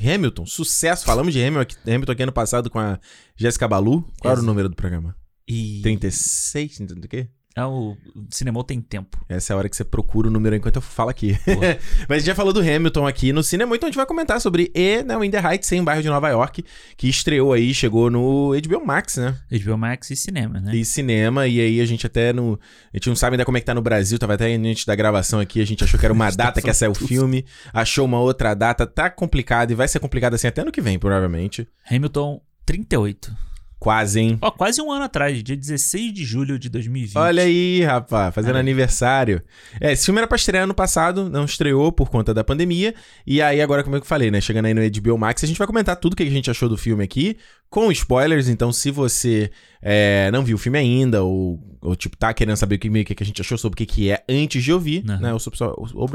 Speaker 1: Hamilton, sucesso. Falamos de Hamilton aqui, Hamilton aqui ano passado com a Jéssica Balu. Qual era o
Speaker 2: Exato.
Speaker 1: número do programa?
Speaker 2: E
Speaker 1: 36? Não o quê?
Speaker 2: É o, cinema tem tempo.
Speaker 1: Essa é a hora que você procura o número enquanto eu falo aqui. Mas a gente já falou do Hamilton aqui no cinema, então a gente vai comentar sobre E, né, o In The Heights, em bairro de Nova York, que estreou aí, chegou no HBO Max, né?
Speaker 2: HBO Max e cinema, né?
Speaker 1: E cinema, e aí a gente até no. A gente não sabe ainda como é que tá no Brasil, tava até antes da gravação aqui, a gente achou que era uma data que ia sair o filme, achou uma outra data, tá complicado e vai ser complicado assim até ano que vem, provavelmente.
Speaker 2: Hamilton 38.
Speaker 1: Quase, hein?
Speaker 2: Ó, quase um ano atrás, dia 16 de julho de 2020.
Speaker 1: Olha aí, rapaz, fazendo
Speaker 2: aí.
Speaker 1: aniversário. É, esse filme era pra estrear ano passado, não estreou por conta da pandemia. E aí, agora, como eu falei, né? Chegando aí no HBO Max, a gente vai comentar tudo que a gente achou do filme aqui, com spoilers. Então, se você é, não viu o filme ainda, ou, ou, tipo, tá querendo saber o que, o que a gente achou sobre o que, que é antes de ouvir,
Speaker 2: Aham.
Speaker 1: né? Ouça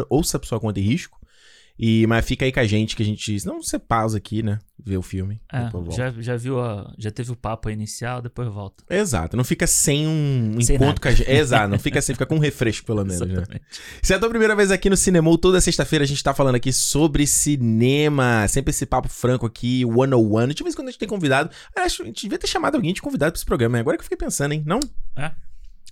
Speaker 1: ouça por sua conta e risco. E, mas fica aí com a gente, que a gente. Não, você pausa aqui, né? Vê o filme.
Speaker 2: É, já, já viu, a- já teve o papo inicial, depois volta.
Speaker 1: Exato, não fica sem um
Speaker 2: Sem
Speaker 1: encontro
Speaker 2: nada.
Speaker 1: com a gente. Exato, não fica sem, fica com um refresco, pelo menos, né?
Speaker 2: Exatamente.
Speaker 1: Se é a tua primeira vez aqui no Cinemou, toda sexta-feira a gente tá falando aqui sobre cinema. Sempre esse papo franco aqui, one-on-one. De vez em quando a gente tem convidado. Acho que a gente devia ter chamado alguém de convidado pra esse programa. né? Agora que eu fiquei pensando, hein? Não?
Speaker 2: É.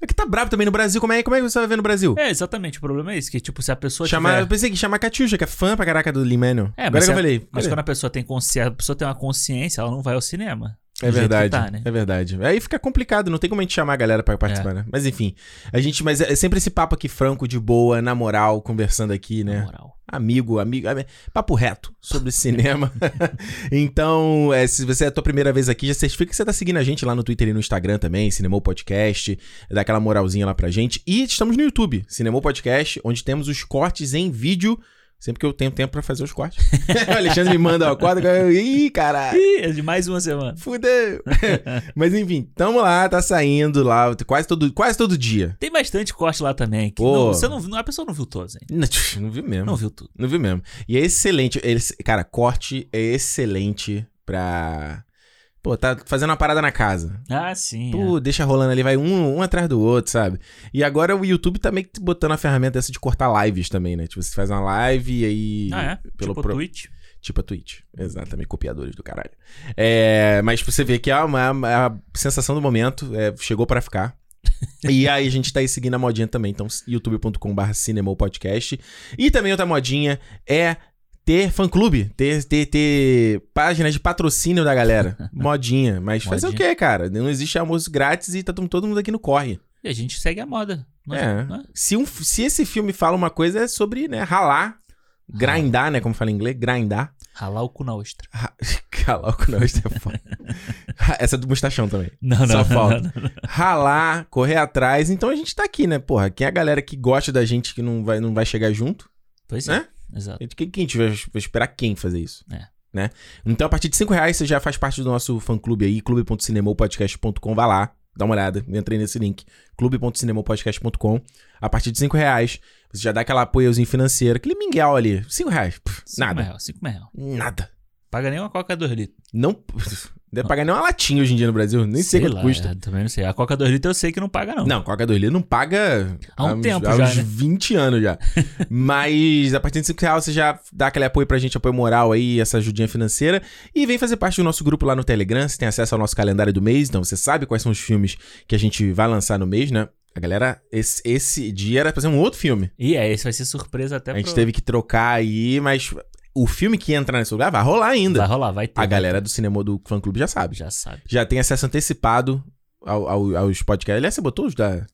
Speaker 1: É que tá bravo também no Brasil. Como é, como é que você vai ver no Brasil?
Speaker 2: É, exatamente. O problema é esse, que tipo, se a pessoa
Speaker 1: Chamar, Eu
Speaker 2: tiver...
Speaker 1: pensei que chamar a Catiuxa, que é fã pra caraca do Limano.
Speaker 2: É,
Speaker 1: Agora
Speaker 2: mas,
Speaker 1: que eu falei.
Speaker 2: mas
Speaker 1: cadê?
Speaker 2: quando a pessoa tem consciência, a pessoa tem uma consciência, ela não vai ao cinema.
Speaker 1: É verdade,
Speaker 2: tá, né?
Speaker 1: é verdade. Aí fica complicado, não tem como a gente chamar a galera pra participar,
Speaker 2: É.
Speaker 1: né? Mas enfim, a gente, mas é sempre esse papo aqui franco, de boa, na moral, conversando aqui,
Speaker 2: Na
Speaker 1: né?
Speaker 2: moral.
Speaker 1: Amigo, amigo, ami- papo reto sobre cinema. então, é, se você é a tua primeira vez aqui, já certifica que você tá seguindo a gente lá no Twitter e no Instagram também, Cinemou Podcast, dá aquela moralzinha lá pra gente. E estamos no YouTube, Cinemou Podcast, onde temos os cortes em vídeo, sempre que eu tenho tempo pra fazer os cortes. o Alexandre me manda, ó, corta, eu- ih, caralho.
Speaker 2: Ih, é de mais uma semana.
Speaker 1: Fudeu! Mas enfim, tamo lá, tá saindo lá, quase todo, quase todo dia.
Speaker 2: Tem bastante corte lá também. Que
Speaker 1: Pô.
Speaker 2: não, você não, não- a pessoa não viu todos, hein?
Speaker 1: Não, não viu mesmo.
Speaker 2: Não viu tudo.
Speaker 1: Não viu mesmo. E é excelente. Eles, cara, corte é excelente pra. Pô, tá fazendo uma parada na casa.
Speaker 2: Ah, sim.
Speaker 1: Pô, deixa rolando ali, vai um, um atrás do outro, sabe? E agora o YouTube tá meio que botando a ferramenta essa de cortar lives também, né? Tipo, você faz uma live e aí.
Speaker 2: é. Ah, é?
Speaker 1: Pelo
Speaker 2: tipo
Speaker 1: pro-
Speaker 2: Twitch.
Speaker 1: Tipo a Twitch. Exatamente, copiadores do caralho. É, mas você vê que é uma, uma- a sensação do momento é, chegou pra ficar. e aí a gente tá aí seguindo a modinha também. Então, youtube.com.br cinemopodcast. E também outra modinha é ter fã-clube. Ter, ter, ter páginas de patrocínio da galera. Modinha. Mas fazer o
Speaker 2: Modinha.
Speaker 1: quê, cara? Não existe almoço grátis e tá todo mundo aqui no corre.
Speaker 2: E a gente segue a moda.
Speaker 1: É. Se, um, se esse filme fala uma coisa, é sobre, né, ralar. Grindar, né? Como fala em inglês, grindar.
Speaker 2: Ralar o cu na ostra.
Speaker 1: Ra- Caloco não, isso é foda. Essa é do Mustachão também.
Speaker 2: Não,
Speaker 1: Só
Speaker 2: não,
Speaker 1: falta.
Speaker 2: não, não, não.
Speaker 1: Ralar, correr atrás. Então a gente tá aqui, né, porra? Quem é a galera que gosta da gente que não vai, não vai chegar junto?
Speaker 2: Pois é.
Speaker 1: Né?
Speaker 2: Exato.
Speaker 1: Quem, quem a gente vai, esperar quem fazer isso?
Speaker 2: É.
Speaker 1: Né? Então a partir de 5 reais você já faz parte do nosso fã-clube aí, clube.cinemopodcast.com. Vai lá, dá uma olhada, entrei nesse link. clube.cinemopodcast.com. A partir de 5 reais você já dá aquela apoiozinho financeiro, aquele minguel ali. 5 reais. Pff,
Speaker 2: Cinco
Speaker 1: nada.
Speaker 2: Real, cinco real.
Speaker 1: Nada.
Speaker 2: Paga nem uma coca 2 litros.
Speaker 1: Não. Deve pagar nem uma latinha hoje em dia no Brasil. Nem sei, quanto
Speaker 2: lá,
Speaker 1: custa.
Speaker 2: é, também não sei. A coca 2 litros eu sei que não paga, não.
Speaker 1: Não, Coca 2 litros não paga
Speaker 2: Há um
Speaker 1: uns-
Speaker 2: tempo
Speaker 1: há
Speaker 2: já,
Speaker 1: uns
Speaker 2: né?
Speaker 1: 20 anos já. Mas a partir de 5 reais você já dá aquele apoio pra gente, apoio moral aí, essa ajudinha financeira. E vem fazer parte do nosso grupo lá no Telegram. Você tem acesso ao nosso calendário do mês, então você sabe quais são os filmes que a gente vai lançar no mês, né? A galera, esse, esse dia era pra ser um outro filme.
Speaker 2: E é, esse vai ser surpresa até
Speaker 1: a gente
Speaker 2: pro...
Speaker 1: teve que trocar aí, mas o filme que entra nesse lugar vai rolar ainda.
Speaker 2: Vai rolar, vai ter.
Speaker 1: A galera do cinema do fã clube já sabe.
Speaker 2: Já sabe.
Speaker 1: Já tem acesso antecipado ao- ao- aos podcasts. Aliás, você botou os da.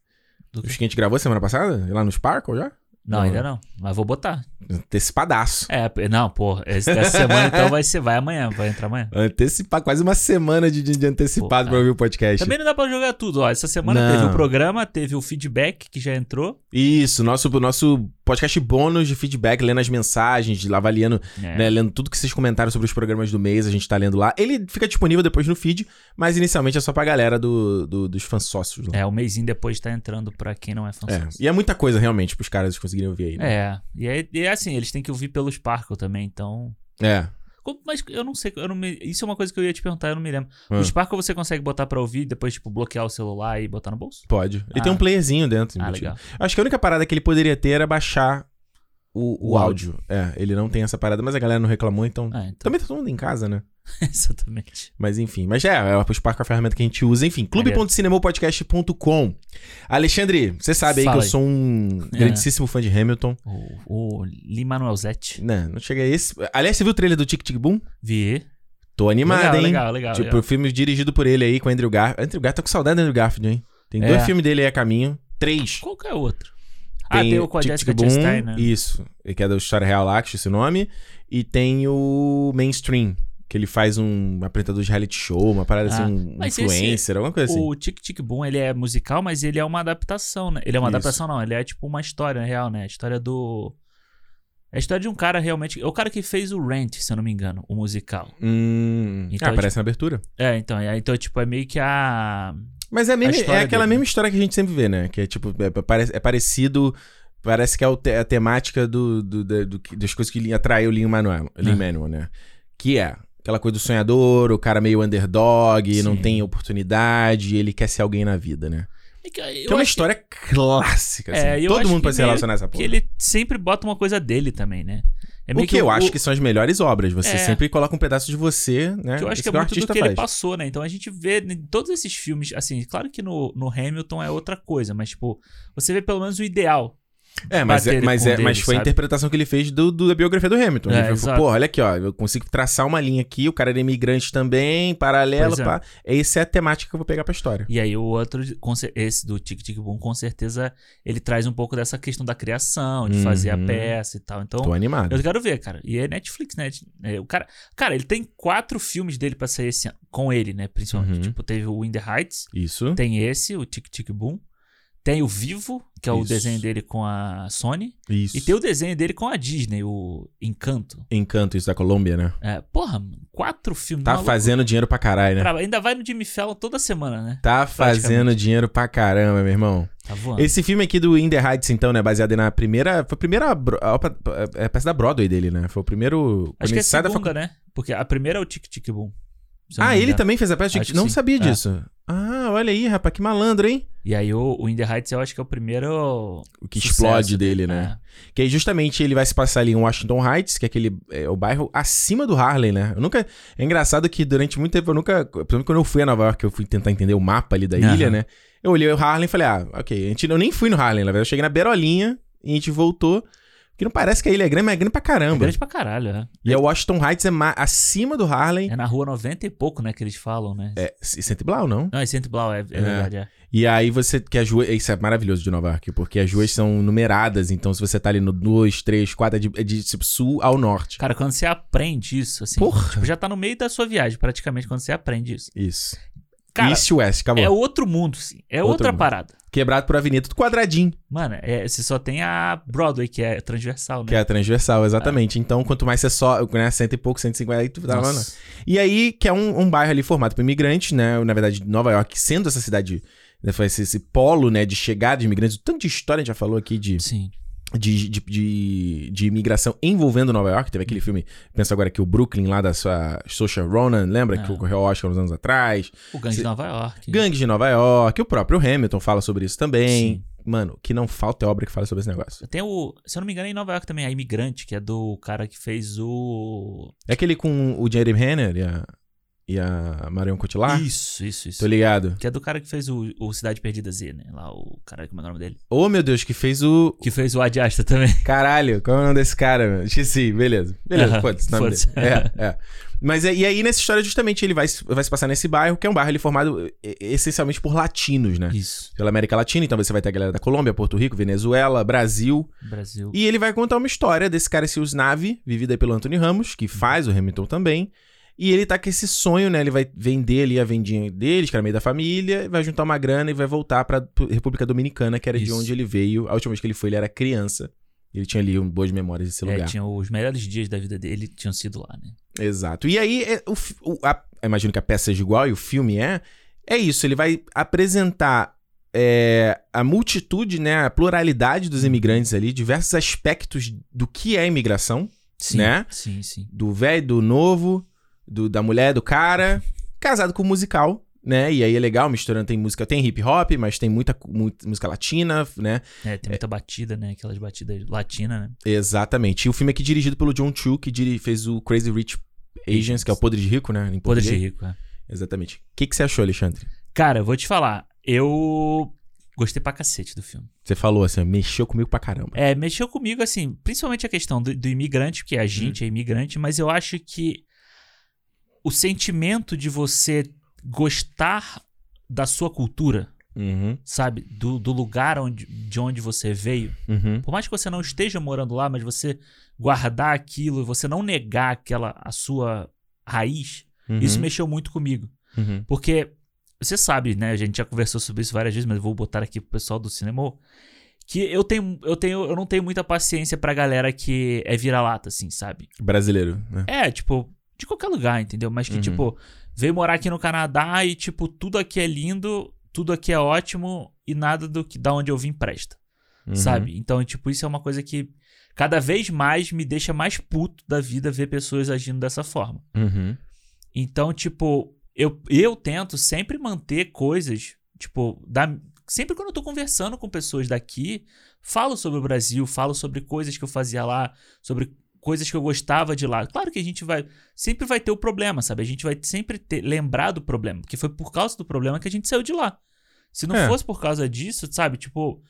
Speaker 1: Os que a gente gravou semana passada? Lá no Sparkle já?
Speaker 2: Não,
Speaker 1: Não.
Speaker 2: ainda não. Mas vou botar.
Speaker 1: Antecipadaço.
Speaker 2: É, não, pô. Dessa semana então vai ser. Vai amanhã, vai entrar amanhã.
Speaker 1: Antecipar, quase uma semana de, de- antecipado
Speaker 2: Pô,
Speaker 1: pra
Speaker 2: é.
Speaker 1: ouvir o podcast.
Speaker 2: Também não dá pra jogar tudo, ó. Essa semana
Speaker 1: Não.
Speaker 2: teve o programa, teve o feedback que já entrou.
Speaker 1: Isso, nosso, nosso podcast bônus de feedback, lendo as mensagens, de avaliando,
Speaker 2: É.
Speaker 1: né, lendo tudo que vocês comentaram sobre os programas do mês, a gente tá lendo lá. Ele fica disponível depois no feed, mas inicialmente é só pra galera do, do- dos fãs sócios lá.
Speaker 2: É, o mêsinho depois tá entrando pra quem não é fã
Speaker 1: É,
Speaker 2: sócio.
Speaker 1: E é muita coisa realmente pros caras conseguirem ouvir aí. Né?
Speaker 2: É, e é assim, eles têm que ouvir pelo Sparkle também, então.
Speaker 1: É.
Speaker 2: Mas eu não sei, eu não me- isso é uma coisa que eu ia te perguntar, eu não me lembro.
Speaker 1: Ah.
Speaker 2: O Sparkle você consegue botar pra ouvir, depois, tipo, bloquear o celular e botar no bolso?
Speaker 1: Pode. Ele
Speaker 2: Ah.
Speaker 1: tem um playerzinho dentro.
Speaker 2: Ah,
Speaker 1: embutido.
Speaker 2: legal.
Speaker 1: Acho que a única parada que ele poderia ter era baixar o, o,
Speaker 2: O
Speaker 1: áudio. É, ele não tem essa parada, mas a galera não reclamou, então.
Speaker 2: Ah, então.
Speaker 1: Também tá todo mundo em casa, né?
Speaker 2: Exatamente.
Speaker 1: Mas enfim. Mas é, é o Spark é a ferramenta que a gente usa. Enfim, clube.cinemopodcast.com. Alexandre, você sabe aí
Speaker 2: Fala
Speaker 1: que eu
Speaker 2: aí.
Speaker 1: sou um
Speaker 2: É.
Speaker 1: grandíssimo fã de Hamilton.
Speaker 2: O, o Lin-Manuel Zete.
Speaker 1: Não, não chega a esse. Aliás, você viu o trailer do Tic Tic Boom?
Speaker 2: Vi.
Speaker 1: Tô animado,
Speaker 2: legal,
Speaker 1: hein?
Speaker 2: legal, legal,
Speaker 1: Tipo,
Speaker 2: legal.
Speaker 1: o filme dirigido por ele aí, com o Andrew Garfield. Andrew Garfield, tô com saudade do Andrew Garfield, hein? Tem
Speaker 2: É.
Speaker 1: dois filmes dele aí a caminho. Três.
Speaker 2: Qual que é o outro? ah, tem o com a Jessica Chastain, né?
Speaker 1: Isso. Que é da História Real lá, que esse nome. E tem o Mainstream, que ele faz um apresentador de reality show, uma parada
Speaker 2: Ah,
Speaker 1: assim, um influencer, alguma coisa assim.
Speaker 2: O Tic Tic Boom, ele é musical, mas ele é uma adaptação, né? Ele é uma
Speaker 1: Isso.
Speaker 2: adaptação, não. Ele é tipo uma história real, né? A história do... É a história de um cara realmente... É o cara que fez o Rent, se eu não me engano, o musical.
Speaker 1: Hum,
Speaker 2: Então,
Speaker 1: ah, aparece na abertura.
Speaker 2: É, então, é, então tipo, é meio que a...
Speaker 1: Mas é, mesma- é aquela
Speaker 2: dele.
Speaker 1: mesma história que a gente sempre vê, né? Que é tipo, é, pare- é parecido Parece que é a temática do, do- do que- das coisas que atraiu o Lin-Manuel, Lin-Manuel, né? Que é aquela coisa do sonhador, o cara meio underdog, não
Speaker 2: Sim.
Speaker 1: tem oportunidade, ele quer ser alguém na vida, né?
Speaker 2: É que
Speaker 1: Que é uma história clássica, assim.
Speaker 2: É,
Speaker 1: Todo mundo
Speaker 2: que
Speaker 1: pode se relacionar a essa
Speaker 2: que
Speaker 1: porra.
Speaker 2: ele sempre bota uma coisa dele também, né? É
Speaker 1: o que eu
Speaker 2: o-
Speaker 1: acho que são as melhores obras. Você
Speaker 2: É.
Speaker 1: sempre coloca um pedaço de você, né?
Speaker 2: Que eu acho que é
Speaker 1: o
Speaker 2: muito do que ele
Speaker 1: faz.
Speaker 2: passou, né? Então a gente vê em todos esses filmes, assim, claro que no, no Hamilton é outra coisa, mas, tipo, você vê pelo menos o ideal.
Speaker 1: É, mas, é, mas, é,
Speaker 2: dele,
Speaker 1: mas foi a
Speaker 2: sabe?
Speaker 1: interpretação que ele fez do, do- da biografia do Hamilton.
Speaker 2: É,
Speaker 1: ele falou, pô, olha aqui, ó, eu consigo traçar uma linha aqui, o cara era imigrante também, paralelo,
Speaker 2: Pois é.
Speaker 1: pá. Essa é a temática que eu vou pegar pra história.
Speaker 2: E aí o outro, esse do Tic Tic Boom, com certeza ele traz um pouco dessa questão da criação, de fazer a
Speaker 1: Uhum.
Speaker 2: peça e tal. Então,
Speaker 1: Tô animado.
Speaker 2: eu quero ver, cara. E é Netflix, né? É, o cara, cara, ele tem quatro filmes dele pra sair esse ano, com ele, né? Principalmente.
Speaker 1: Uhum.
Speaker 2: Tipo, teve o In the Heights,
Speaker 1: Isso.
Speaker 2: tem esse, o Tic Tic Boom. Tem o Vivo, que é o
Speaker 1: Isso.
Speaker 2: desenho dele com a Sony.
Speaker 1: Isso.
Speaker 2: E tem o desenho dele com a Disney, o Encanto.
Speaker 1: Encanto, isso da Colômbia, né?
Speaker 2: É, porra, mano, quatro filmes.
Speaker 1: Tá fazendo dinheiro pra caralho, né?
Speaker 2: Bravo, Ainda vai no Jimmy Fallon toda semana, né?
Speaker 1: Tá fazendo dinheiro pra caramba, meu irmão.
Speaker 2: Tá voando.
Speaker 1: Esse filme aqui do In the Heights, então, né? Baseado na primeira. Foi a primeira. ópera- É a peça da Broadway dele, né? Foi o primeiro.
Speaker 2: Acho que é a
Speaker 1: sai da
Speaker 2: segunda,
Speaker 1: facu-
Speaker 2: né? Porque a primeira é o Tic Tic Boom.
Speaker 1: Ah, ele também fez a peça?
Speaker 2: Que
Speaker 1: Não
Speaker 2: sim.
Speaker 1: sabia
Speaker 2: É.
Speaker 1: disso. Ah, olha aí, rapaz, que malandro, hein?
Speaker 2: E aí o, o In the Heights eu acho que é o primeiro.
Speaker 1: O que explode dele, né?
Speaker 2: É.
Speaker 1: Que aí justamente ele vai se passar ali em Washington Heights, que é aquele é, o bairro acima do Harlem, né? Eu nunca. É engraçado que durante muito tempo eu nunca. Por exemplo, quando eu fui a Nova York, eu fui tentar entender o mapa ali da
Speaker 2: Aham.
Speaker 1: ilha, né? Eu olhei o Harlem e falei, ah, ok. A gente, eu nem fui no Harlem, na verdade. Eu cheguei na Berolinha e a gente voltou. Porque não parece que a ilha é grande, mas é grande pra
Speaker 2: É
Speaker 1: caramba.
Speaker 2: grande pra caralho, é.
Speaker 1: E a Washington Heights é ma- acima do Harlem.
Speaker 2: É na rua 90 e pouco, né? Que eles falam, né?
Speaker 1: É, Cento Blau, não?
Speaker 2: Não, é Centro Blau, é, é verdade, é.
Speaker 1: E aí você. Que as ruas. Isso é maravilhoso de Nova York, porque as ruas são numeradas. Então, se você tá ali no 2, 3, 4, é de, é de tipo, sul ao norte.
Speaker 2: Cara, quando você aprende isso, assim.
Speaker 1: Porra.
Speaker 2: Tipo, já tá no meio da sua viagem, praticamente, quando você aprende isso.
Speaker 1: Isso.
Speaker 2: Cara,
Speaker 1: East West, acabou.
Speaker 2: é outro mundo, sim. É
Speaker 1: Outro
Speaker 2: outra
Speaker 1: mundo.
Speaker 2: parada.
Speaker 1: Quebrado por avenida, tudo quadradinho.
Speaker 2: Mano, é, você só tem a Broadway, que é transversal, né?
Speaker 1: Que é a transversal, exatamente. Então, quanto mais você só, né, cento e pouco, 150, aí tu tava lá.
Speaker 2: Nossa.
Speaker 1: E aí, que é um, um bairro ali formado por imigrantes, né? Na verdade, Nova York sendo essa cidade, foi esse, esse polo, né, de chegada de imigrantes. O tanto de história a gente já falou aqui de,
Speaker 2: Sim.
Speaker 1: de, de, de, de imigração envolvendo Nova York. Teve aquele
Speaker 2: Hum.
Speaker 1: filme, penso agora que o Brooklyn, lá da sua Social Ronan, lembra?
Speaker 2: É.
Speaker 1: Que ocorreu ao Oscar uns anos atrás.
Speaker 2: O Gangue
Speaker 1: Cê-
Speaker 2: de Nova York.
Speaker 1: Gangues de Nova York, o próprio Hamilton fala sobre isso também.
Speaker 2: Sim.
Speaker 1: Mano, o que não falta é obra que fala sobre esse negócio.
Speaker 2: Tem o, se eu não me engano, é em Nova York também, a Imigrante, que é do cara que fez o.
Speaker 1: É aquele com o Jeremy Renner e a, e a Marion Cotillard?
Speaker 2: Isso, isso, isso.
Speaker 1: Tô ligado.
Speaker 2: Que é do cara que fez o, o Cidade Perdida Z, né? Lá, o cara, como é o nome dele?
Speaker 1: Ô, meu Deus, que fez o...
Speaker 2: Que fez o Adiasta também.
Speaker 1: Caralho, qual é o nome desse cara, meu? Esqueci, beleza. Beleza,
Speaker 2: Aham,
Speaker 1: foda-se nome
Speaker 2: foda-se.
Speaker 1: dele. É, é. Mas é- e aí, nessa história, justamente, ele vai, se- vai se passar nesse bairro, que é um bairro formado eh, essencialmente por latinos, né?
Speaker 2: Isso.
Speaker 1: Pela América Latina, então você vai ter a galera da Colômbia, Porto Rico, Venezuela, Brasil.
Speaker 2: Brasil.
Speaker 1: E ele vai contar uma história desse cara, esse Usnavi, vivido aí pelo Anthony Ramos, que faz o Hamilton também. E ele tá com esse sonho, né? Ele vai vender ali a vendinha deles, que era meio da família, vai juntar uma grana e vai voltar pra República Dominicana, que era de
Speaker 2: Isso.
Speaker 1: onde ele veio. A última vez que ele foi, ele era criança. Ele tinha ali um, boas memórias desse
Speaker 2: É,
Speaker 1: lugar.
Speaker 2: tinha os melhores dias da vida dele tinham sido lá, né?
Speaker 1: Exato. E aí, é, o, o- a- imagino que a peça seja igual e o filme é. É isso, ele vai apresentar é, a multitude, né? A pluralidade dos imigrantes ali, diversos aspectos do que é imigração.
Speaker 2: Sim,
Speaker 1: Né?
Speaker 2: Sim, sim.
Speaker 1: do velho, do novo, do, da mulher, do cara, casado com um musical, né? E aí é legal, misturando, tem música, tem hip hop, mas tem muita, muita música latina, né?
Speaker 2: É, tem muita batida, né? Aquelas batidas latinas, né?
Speaker 1: Exatamente. E o filme aqui é dirigido pelo John Chu, que fez o Crazy Rich Asians, que é o Podre de Rico, né? Em
Speaker 2: Poder de rico, é.
Speaker 1: Exatamente. O que, que você achou, Alexandre?
Speaker 2: Cara, eu vou te falar. Eu gostei pra cacete do filme.
Speaker 1: Você falou assim, mexeu comigo pra caramba.
Speaker 2: É, mexeu comigo, assim, principalmente a questão do, do imigrante, porque a
Speaker 1: Hum.
Speaker 2: gente é imigrante, mas eu acho que o sentimento de você gostar da sua cultura,
Speaker 1: Uhum,
Speaker 2: sabe? Do, do lugar onde, de onde você veio.
Speaker 1: uhum,
Speaker 2: Por mais que você não esteja morando lá, mas você guardar aquilo, você não negar aquela a sua raiz,
Speaker 1: uhum,
Speaker 2: isso mexeu muito comigo.
Speaker 1: uhum.
Speaker 2: Porque você sabe, né? A gente já conversou sobre isso várias vezes, mas eu vou botar aqui pro pessoal do cinema. Que eu tenho, eu tenho, eu não tenho muita paciência pra galera que é vira-lata, assim, sabe?
Speaker 1: Brasileiro, né?
Speaker 2: É, tipo, de qualquer lugar, entendeu? Mas que,
Speaker 1: Uhum.
Speaker 2: tipo, veio morar aqui no Canadá e, tipo, tudo aqui é lindo, tudo aqui é ótimo e nada do que da onde eu vim presta.
Speaker 1: Uhum.
Speaker 2: sabe? Então, tipo, isso é uma coisa que cada vez mais me deixa mais puto da vida ver pessoas agindo dessa forma.
Speaker 1: Uhum.
Speaker 2: Então, tipo, eu, eu tento sempre manter coisas, tipo, da, sempre quando eu tô conversando com pessoas daqui, falo sobre o Brasil, falo sobre coisas que eu fazia lá, sobre coisas que eu gostava de lá. Claro que a gente vai. Sempre vai ter o problema, sabe? A gente vai sempre ter, lembrar do problema. Porque foi por causa do problema que a gente saiu de lá. Se não
Speaker 1: É.
Speaker 2: fosse por causa disso, sabe? Tipo.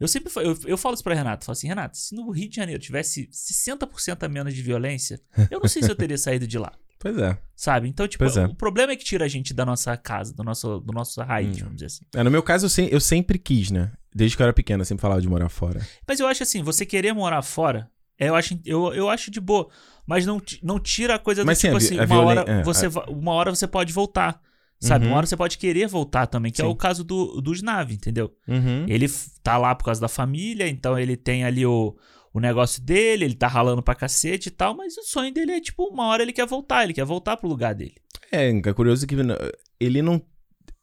Speaker 2: Eu sempre eu, eu falo isso pra Renato, falo assim, Renato, se no Rio de Janeiro tivesse 60% a menos de violência, eu não sei se eu teria saído de lá,
Speaker 1: Pois é.
Speaker 2: sabe? Então, tipo,
Speaker 1: é.
Speaker 2: o problema é que tira a gente da nossa casa, do nosso, do nosso raiz,
Speaker 1: Hum.
Speaker 2: vamos dizer assim.
Speaker 1: É, no meu caso, eu, sem- eu sempre quis, né? Desde que eu era pequeno, eu sempre falava de morar fora.
Speaker 2: Mas eu acho assim, você querer morar fora, é, eu acho, eu, eu acho de boa. Mas não, não tira a coisa do
Speaker 1: Mas sim,
Speaker 2: tipo
Speaker 1: vi-
Speaker 2: assim,
Speaker 1: a
Speaker 2: uma,
Speaker 1: violen-
Speaker 2: hora
Speaker 1: é,
Speaker 2: você,
Speaker 1: a-
Speaker 2: uma hora você pode voltar. Sabe?
Speaker 1: Uhum.
Speaker 2: Uma hora você pode querer voltar também, que é
Speaker 1: Sim.
Speaker 2: o caso do, dos Nave, entendeu?
Speaker 1: Uhum.
Speaker 2: Ele tá lá por causa da família, então ele tem ali o, o negócio dele, ele tá ralando pra cacete e tal, mas o sonho dele é tipo, uma hora ele quer voltar, ele quer voltar pro lugar dele.
Speaker 1: É, é curioso que n- ele não.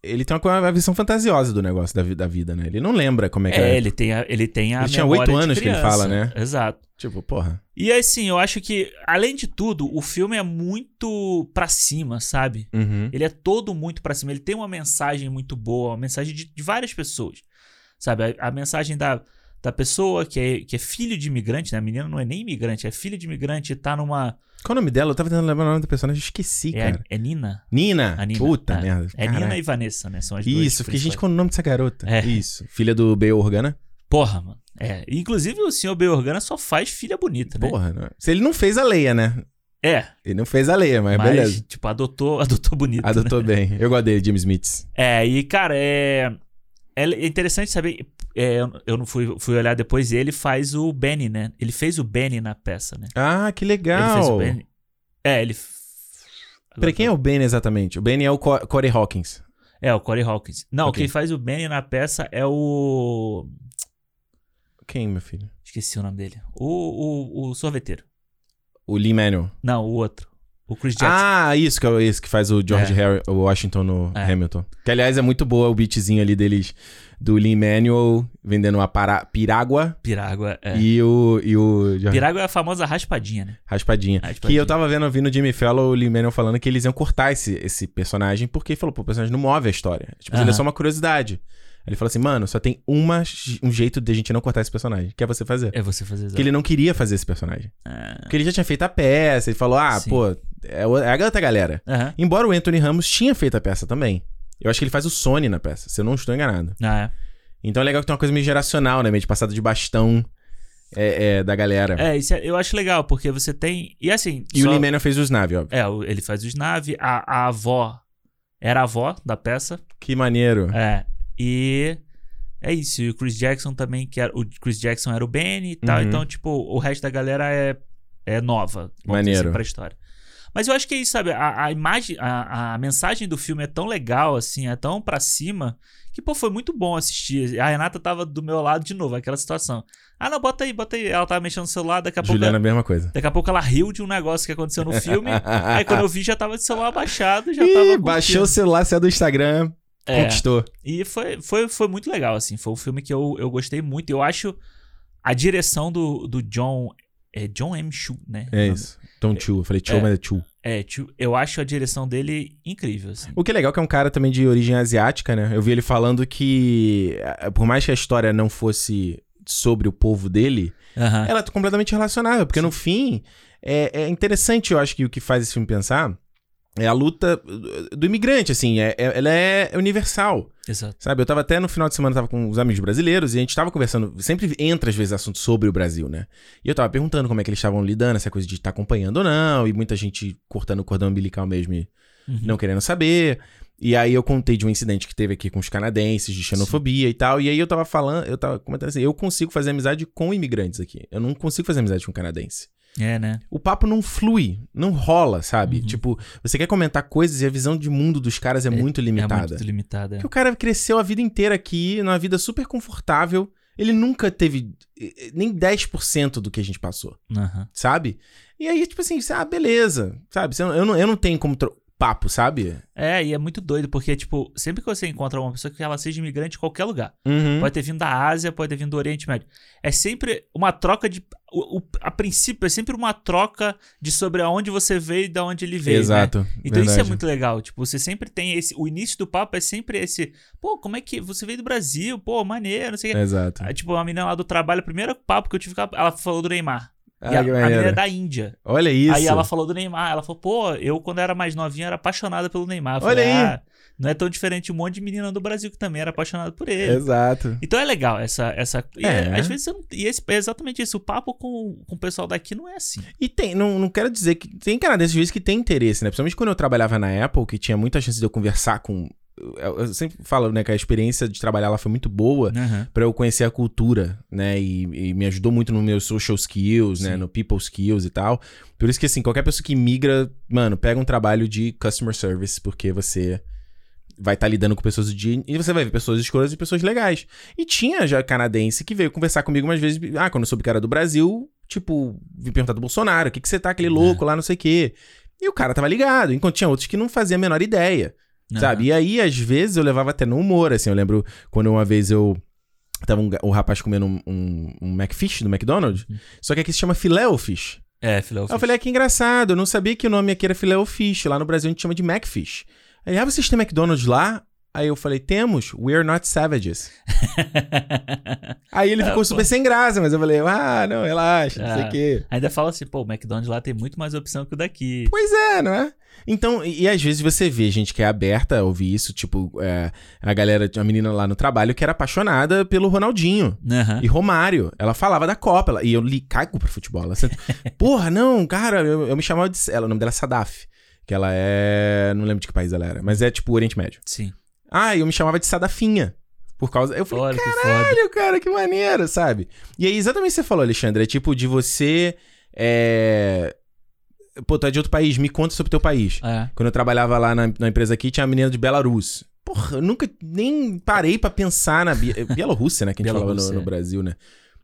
Speaker 1: Ele tem uma, uma visão fantasiosa do negócio da, da vida, né? Ele não lembra como é que
Speaker 2: É,
Speaker 1: é.
Speaker 2: ele tem a, ele tem a
Speaker 1: Ele tinha oito anos que ele
Speaker 2: criança.
Speaker 1: fala, né?
Speaker 2: Exato.
Speaker 1: Tipo, porra.
Speaker 2: E assim, eu acho que, além de tudo, o filme é muito pra cima, sabe?
Speaker 1: Uhum.
Speaker 2: Ele é todo muito pra cima. Ele tem uma mensagem muito boa, uma mensagem de, de várias pessoas. Sabe? A, a mensagem da, da pessoa que é, que é filho de imigrante, né? A menina não é nem imigrante, é filho de imigrante e tá numa.
Speaker 1: Qual o nome dela? Eu tava tentando lembrar o nome da personagem, eu esqueci,
Speaker 2: É,
Speaker 1: cara.
Speaker 2: é Nina?
Speaker 1: Nina.
Speaker 2: A Nina.
Speaker 1: Puta
Speaker 2: é.
Speaker 1: merda.
Speaker 2: É
Speaker 1: Caralho.
Speaker 2: Nina e Vanessa, né? São as duas.
Speaker 1: Isso, fiquei, gente,
Speaker 2: principais.
Speaker 1: qual o nome dessa garota?
Speaker 2: É.
Speaker 1: Isso. Filha do Bale Organa?
Speaker 2: Porra, mano. É. Inclusive, o senhor B. Organa só faz filha bonita, né?
Speaker 1: Porra, né? Se ele não fez a Leia, né?
Speaker 2: É.
Speaker 1: Ele não fez a Leia, mas,
Speaker 2: Mas,
Speaker 1: beleza.
Speaker 2: tipo, adotou, adotou bonito.
Speaker 1: Adotou bem. Eu gosto dele, James Smith.
Speaker 2: É, e cara, é. É interessante saber. é, eu não fui, fui olhar depois e ele faz o Benny, né? Ele fez o Benny na peça, né?
Speaker 1: Ah, que
Speaker 2: Ele fez o
Speaker 1: legal.
Speaker 2: Benny. É, ele. f-
Speaker 1: Peraí, quem é o Ben exatamente? O Ben é o Co- Corey Hawkins.
Speaker 2: É, o Corey Hawkins. Não,
Speaker 1: Ok.
Speaker 2: quem faz o Benny na peça é o.
Speaker 1: Quem, meu filho?
Speaker 2: Esqueci o nome dele. O, o, o sorveteiro.
Speaker 1: O Lee Manuel.
Speaker 2: Não, o outro. O Chris Jackson.
Speaker 1: Ah, isso que é esse que faz o George
Speaker 2: É.
Speaker 1: Harry, o Washington no
Speaker 2: É.
Speaker 1: Hamilton. Que aliás é muito boa o beatzinho ali deles do Lee Manuel vendendo uma para, pirágua
Speaker 2: Pirágua. É.
Speaker 1: e o e o George
Speaker 2: Pirágua é a famosa raspadinha, né?
Speaker 1: raspadinha.
Speaker 2: Raspadinha.
Speaker 1: Que eu tava vendo ouvindo o Jimmy Fallon, o Lee Manuel falando que eles iam cortar esse, esse personagem porque ele falou, pô, o personagem não move a história. Tipo, ele é só uma curiosidade. Ele falou assim, mano, só tem uma, um jeito de a gente não cortar esse personagem, que é você fazer.
Speaker 2: É você fazer
Speaker 1: Porque ele não queria fazer esse personagem.
Speaker 2: Ah,
Speaker 1: Porque ele já tinha feito a peça, ele falou, ah,
Speaker 2: Sim.
Speaker 1: pô, é é a outra galera.
Speaker 2: Aham.
Speaker 1: Embora o Anthony Ramos tinha feito a peça também. Eu acho que ele faz o Sony na peça, se eu não estou enganado.
Speaker 2: Ah, é.
Speaker 1: Então é legal que tem uma coisa meio geracional, né? Meio de passada de bastão é, é, da galera.
Speaker 2: É, isso é- eu acho legal, porque você tem. E assim.
Speaker 1: e
Speaker 2: só-
Speaker 1: o Lee Manuel fez os Nave, óbvio.
Speaker 2: É, ele faz os nave, a, a avó era a avó da peça.
Speaker 1: Que maneiro.
Speaker 2: É. E é isso. E o Chris Jackson também, que era. O Chris Jackson era o Benny e tal.
Speaker 1: Uhum.
Speaker 2: Então, tipo, o resto da galera é, é nova.
Speaker 1: Maneiro.
Speaker 2: Assim, pra história. Mas eu acho que é isso, sabe? A, a imagem, a, a mensagem do filme é tão legal, assim, é tão pra cima, que, pô, foi muito bom assistir. A Renata tava do meu lado de novo, aquela situação. Ah, não, bota aí, bota aí. Ela tava mexendo no celular, daqui a pouco.
Speaker 1: Juliana, a mesma coisa.
Speaker 2: Daqui a pouco ela riu de um negócio que aconteceu no filme. aí quando eu vi, já tava de celular baixado, já
Speaker 1: Ih,
Speaker 2: tava.
Speaker 1: baixou o
Speaker 2: curtindo.
Speaker 1: celular, saiu do Instagram,
Speaker 2: É,
Speaker 1: conquistou.
Speaker 2: e foi, foi, foi muito legal, assim. Foi um filme que eu, eu gostei muito. Eu acho a direção do, do John. É John M. Chu, né?
Speaker 1: É isso. Tom Chu. Eu falei Chu,
Speaker 2: É.
Speaker 1: mas é Chu.
Speaker 2: É, Chu, eu acho a direção dele incrível, assim.
Speaker 1: O que é legal é que é um cara também de origem asiática, né? Eu vi ele falando que, eh, por mais que a história não fosse sobre o povo dele, ela é completamente relacionável. Porque no fim, é, é interessante, eu acho que o que faz esse filme pensar é a luta do- imigrante, assim. É, é- ela é universal.
Speaker 2: Exato.
Speaker 1: Sabe, eu tava até no final de semana, tava com os amigos brasileiros e a gente tava conversando, sempre entra às vezes assunto sobre o Brasil, né? E eu tava perguntando como é que eles estavam lidando, essa coisa de estar acompanhando ou não, e muita gente cortando o cordão umbilical mesmo e
Speaker 2: Uhum.
Speaker 1: não querendo saber. E aí eu contei de um incidente que teve aqui com os canadenses, de xenofobia e tal, e aí eu tava falando, eu tava comentando assim, eu consigo fazer amizade com imigrantes aqui, eu não consigo fazer amizade com canadense.
Speaker 2: É, né?
Speaker 1: O papo não flui, não rola, sabe?
Speaker 2: Uhum.
Speaker 1: Tipo, você quer comentar coisas e a visão de mundo dos caras é, muito
Speaker 2: É
Speaker 1: limitada.
Speaker 2: muito limitada.
Speaker 1: Porque o cara cresceu a vida inteira aqui, numa vida super confortável. Ele nunca teve eh, eh, nem 10% do que a gente passou,
Speaker 2: Aham.
Speaker 1: sabe? E aí, tipo assim, ah, beleza, sabe? Eu não, eu não tenho como, papo, sabe?
Speaker 2: É, e é muito doido, porque, tipo, sempre que você encontra uma pessoa que ela seja imigrante de qualquer lugar,
Speaker 1: Uhum.
Speaker 2: pode ter vindo da Ásia, pode ter vindo do Oriente Médio, é sempre uma troca de. O, o- a princípio, é sempre uma troca de sobre aonde você veio e de onde ele veio. né?
Speaker 1: Exato.
Speaker 2: Então isso é
Speaker 1: verdade.
Speaker 2: muito legal. Tipo, você sempre tem esse. O início do papo é sempre esse. Pô, como é que. Você veio do Brasil? Pô, maneiro, não sei o que.
Speaker 1: Exato.
Speaker 2: Tipo, a menina lá do trabalho, o primeiro papo que eu tive ela falou do Neymar. A, a menina é da Índia.
Speaker 1: Olha isso.
Speaker 2: Aí ela falou do Neymar. Ela falou, pô, eu quando era mais novinha era apaixonada pelo Neymar. Eu
Speaker 1: Olha
Speaker 2: falei,
Speaker 1: aí.
Speaker 2: ah, não é tão diferente um monte de menina do Brasil que também era apaixonada por ele.
Speaker 1: Exato.
Speaker 2: Então é legal essa. essa e
Speaker 1: É.
Speaker 2: às vezes não, E esse, é exatamente isso. O papo com, com o pessoal daqui não é assim.
Speaker 1: E tem, não, não quero dizer que. Tem canadenses vezes que tem interesse, né? Principalmente quando eu trabalhava na Apple, que tinha muita chance de eu conversar com. Eu, eu sempre falo, né, que a experiência de trabalhar lá foi muito boa
Speaker 2: Aham.
Speaker 1: pra eu conhecer a cultura, né? E, e me ajudou muito no meu social skills, né?
Speaker 2: Sim.
Speaker 1: No people skills e tal. Por isso que, assim, qualquer pessoa que migra, mano, pega um trabalho de customer service, porque você vai estar lidando com pessoas dia e você vai ver pessoas escuras e pessoas legais. E tinha já canadense que veio conversar comigo umas vezes, ah, quando eu soube que era do Brasil, tipo, vim perguntar do Bolsonaro, o que que você tá, aquele louco lá, não sei o quê. E o cara tava ligado, enquanto tinha outros que não faziam a menor ideia.
Speaker 2: Aham.
Speaker 1: Sabe? E aí, às vezes, eu levava até no humor, assim. Eu lembro quando uma vez eu. Tava um, um rapaz comendo um, um, um McFish do McDonald's. Só que aqui se chama filé o fish.
Speaker 2: É, filé.
Speaker 1: Aí eu falei, ah, que engraçado. Eu não sabia que o nome aqui era filé o fish. Lá no Brasil a gente chama de McFish. Aí, ah, vocês têm McDonald's lá? Aí eu falei, temos. We are not savages. Aí ele
Speaker 2: Ah,
Speaker 1: ficou
Speaker 2: pô.
Speaker 1: super sem graça, mas eu falei, ah, não, relaxa, não sei
Speaker 2: Ah.
Speaker 1: o quê.
Speaker 2: Ainda fala assim, pô, o McDonald's lá tem muito mais opção que o daqui.
Speaker 1: Pois é, não é? Então, e, e às vezes você vê gente que é aberta a ouvir isso, tipo, é, a galera, a menina lá no trabalho que era apaixonada pelo Ronaldinho.
Speaker 2: Aham.
Speaker 1: E Romário, ela falava da Copa, ela- e eu li cago pra futebol. Ela sempre, porra, não, cara, eu, eu me chamava de. Ela, o nome dela é Sadaf, que ela é. Não lembro de que país ela era, mas é tipo Oriente Médio.
Speaker 2: Sim.
Speaker 1: Ah, eu me chamava de Sadafinha. Por causa. Eu falei,
Speaker 2: Olha que
Speaker 1: caralho, cara, que maneiro, sabe? E aí, exatamente o que você falou, Alexandre, é tipo de você. É... Pô, tu é de outro país, me conta sobre teu país.
Speaker 2: É.
Speaker 1: Quando eu trabalhava lá na, na empresa aqui, tinha uma menina de Belarus. Porra, eu nunca nem parei pra pensar na Bie- Bielorrússia, né? Que a gente falava no, no
Speaker 2: é.
Speaker 1: Brasil, né?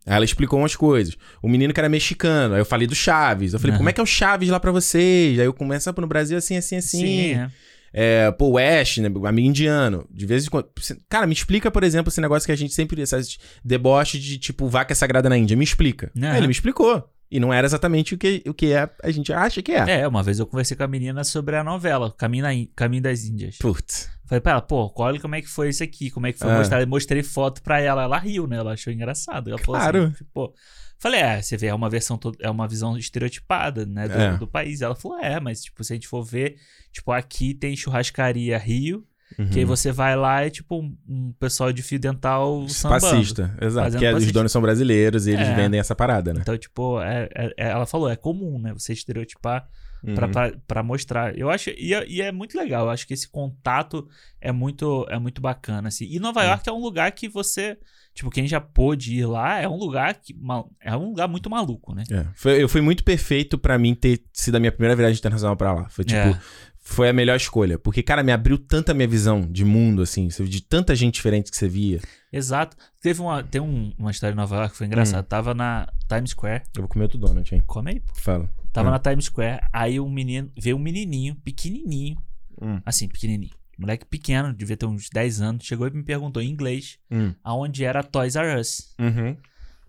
Speaker 1: Aí ela explicou umas coisas. O menino que era mexicano, aí eu falei do Chaves. Eu falei,
Speaker 2: Aham.
Speaker 1: como é que é o Chaves lá pra vocês? Aí eu começo a pôr no Brasil assim, assim, assim.
Speaker 2: Sim, é.
Speaker 1: É, pô, West, né? Amigo indiano. De vez em quando. Cara, me explica, por exemplo, esse negócio que a gente sempre. Essas deboche de tipo vaca sagrada na Índia. Me explica.
Speaker 2: Aham.
Speaker 1: Aí ele me explicou. E não era exatamente o que, o que é, a gente acha que é.
Speaker 2: É, uma vez eu conversei com a menina sobre a novela, Caminho, na In- Caminho das Índias.
Speaker 1: Putz.
Speaker 2: Falei pra ela, pô, olha como é que foi isso aqui, como é que foi
Speaker 1: Ah.
Speaker 2: mostrar. Eu mostrei foto pra ela, ela riu, né? Ela achou engraçado. Ela falou
Speaker 1: Claro.
Speaker 2: assim, pô. Falei, é, você vê, é uma versão, é uma visão estereotipada, né, do,
Speaker 1: É.
Speaker 2: do país. Ela falou, é, mas, tipo, se a gente for ver, tipo, aqui tem churrascaria Rio, que aí
Speaker 1: Uhum.
Speaker 2: você vai lá e, tipo, um, pessoal de fio dental sambando.
Speaker 1: Passista, exato.
Speaker 2: Fazendo
Speaker 1: Que é- os donos são brasileiros e eles
Speaker 2: É.
Speaker 1: vendem essa parada, né?
Speaker 2: Então, tipo, é, é- é- ela falou, é comum, né, você estereotipar pra,
Speaker 1: Uhum.
Speaker 2: pra, pra mostrar. Eu acho, e é, e é muito legal, eu acho que esse contato é muito, é muito bacana, assim. E Nova York é um lugar que você, tipo, quem já pôde ir lá, é um lugar que, é um lugar muito maluco, né?
Speaker 1: É. Foi, eu- foi muito perfeito pra mim ter sido a minha primeira viagem internacional pra lá. Foi tipo,
Speaker 2: É.
Speaker 1: foi a melhor escolha. Porque, cara, me abriu tanta minha visão de mundo, assim, de tanta gente diferente que você via.
Speaker 2: Exato. Teve uma, tem um- uma história em Nova York que foi engraçada.
Speaker 1: Hum.
Speaker 2: Tava na Times Square,
Speaker 1: Eu vou comer outro donut, hein?
Speaker 2: come aí, pô.
Speaker 1: Fala.
Speaker 2: Tava
Speaker 1: Hum.
Speaker 2: na Times Square, aí um menino, veio um menininho, pequenininho,
Speaker 1: Hum.
Speaker 2: assim, pequenininho. Moleque pequeno, devia ter uns 10 anos, chegou e me perguntou em inglês
Speaker 1: Hum.
Speaker 2: aonde era a Toys R Us.
Speaker 1: Uhum.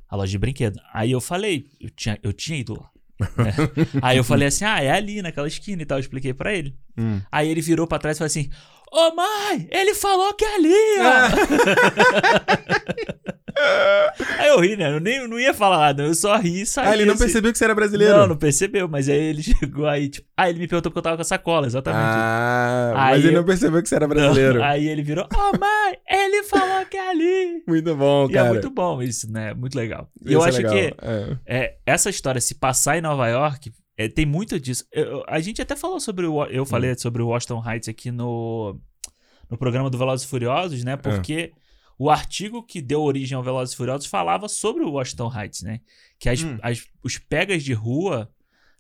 Speaker 2: a loja de brinquedo. Aí eu falei, eu tinha, eu tinha ido lá. Né? Aí eu falei assim, ah, é ali, naquela esquina e tal. Eu expliquei pra ele.
Speaker 1: Hum.
Speaker 2: Aí ele virou pra trás e falou assim, ô mãe, ele falou que é ali, ó. aí eu ri, né? Eu nem, não ia falar nada, eu só ri e saí.
Speaker 1: Ah, ele não
Speaker 2: assim.
Speaker 1: percebeu que você era brasileiro?
Speaker 2: Não, não percebeu, mas aí ele chegou aí, tipo... Ah, ele me perguntou porque eu tava com a sacola, exatamente.
Speaker 1: Ah,
Speaker 2: Aí
Speaker 1: mas ele
Speaker 2: eu-
Speaker 1: não percebeu que você era
Speaker 2: Não,
Speaker 1: brasileiro.
Speaker 2: Aí ele virou, ô mãe, ele falou que é ali.
Speaker 1: Muito bom,
Speaker 2: E
Speaker 1: cara.
Speaker 2: é muito bom isso, né? Muito legal. E
Speaker 1: Isso
Speaker 2: eu
Speaker 1: é
Speaker 2: acho
Speaker 1: legal.
Speaker 2: que
Speaker 1: É.
Speaker 2: é, essa história, se passar em Nova York, é, tem muito disso. Eu- a gente até falou sobre o. Eu
Speaker 1: Hum.
Speaker 2: falei sobre o Washington Heights aqui no, no programa do Velozes e Furiosos,
Speaker 1: É.
Speaker 2: né? Porque o artigo que deu origem ao Velozes e Furiosos falava sobre o Washington Heights, né? Que as,
Speaker 1: Hum.
Speaker 2: as- os pegas de rua,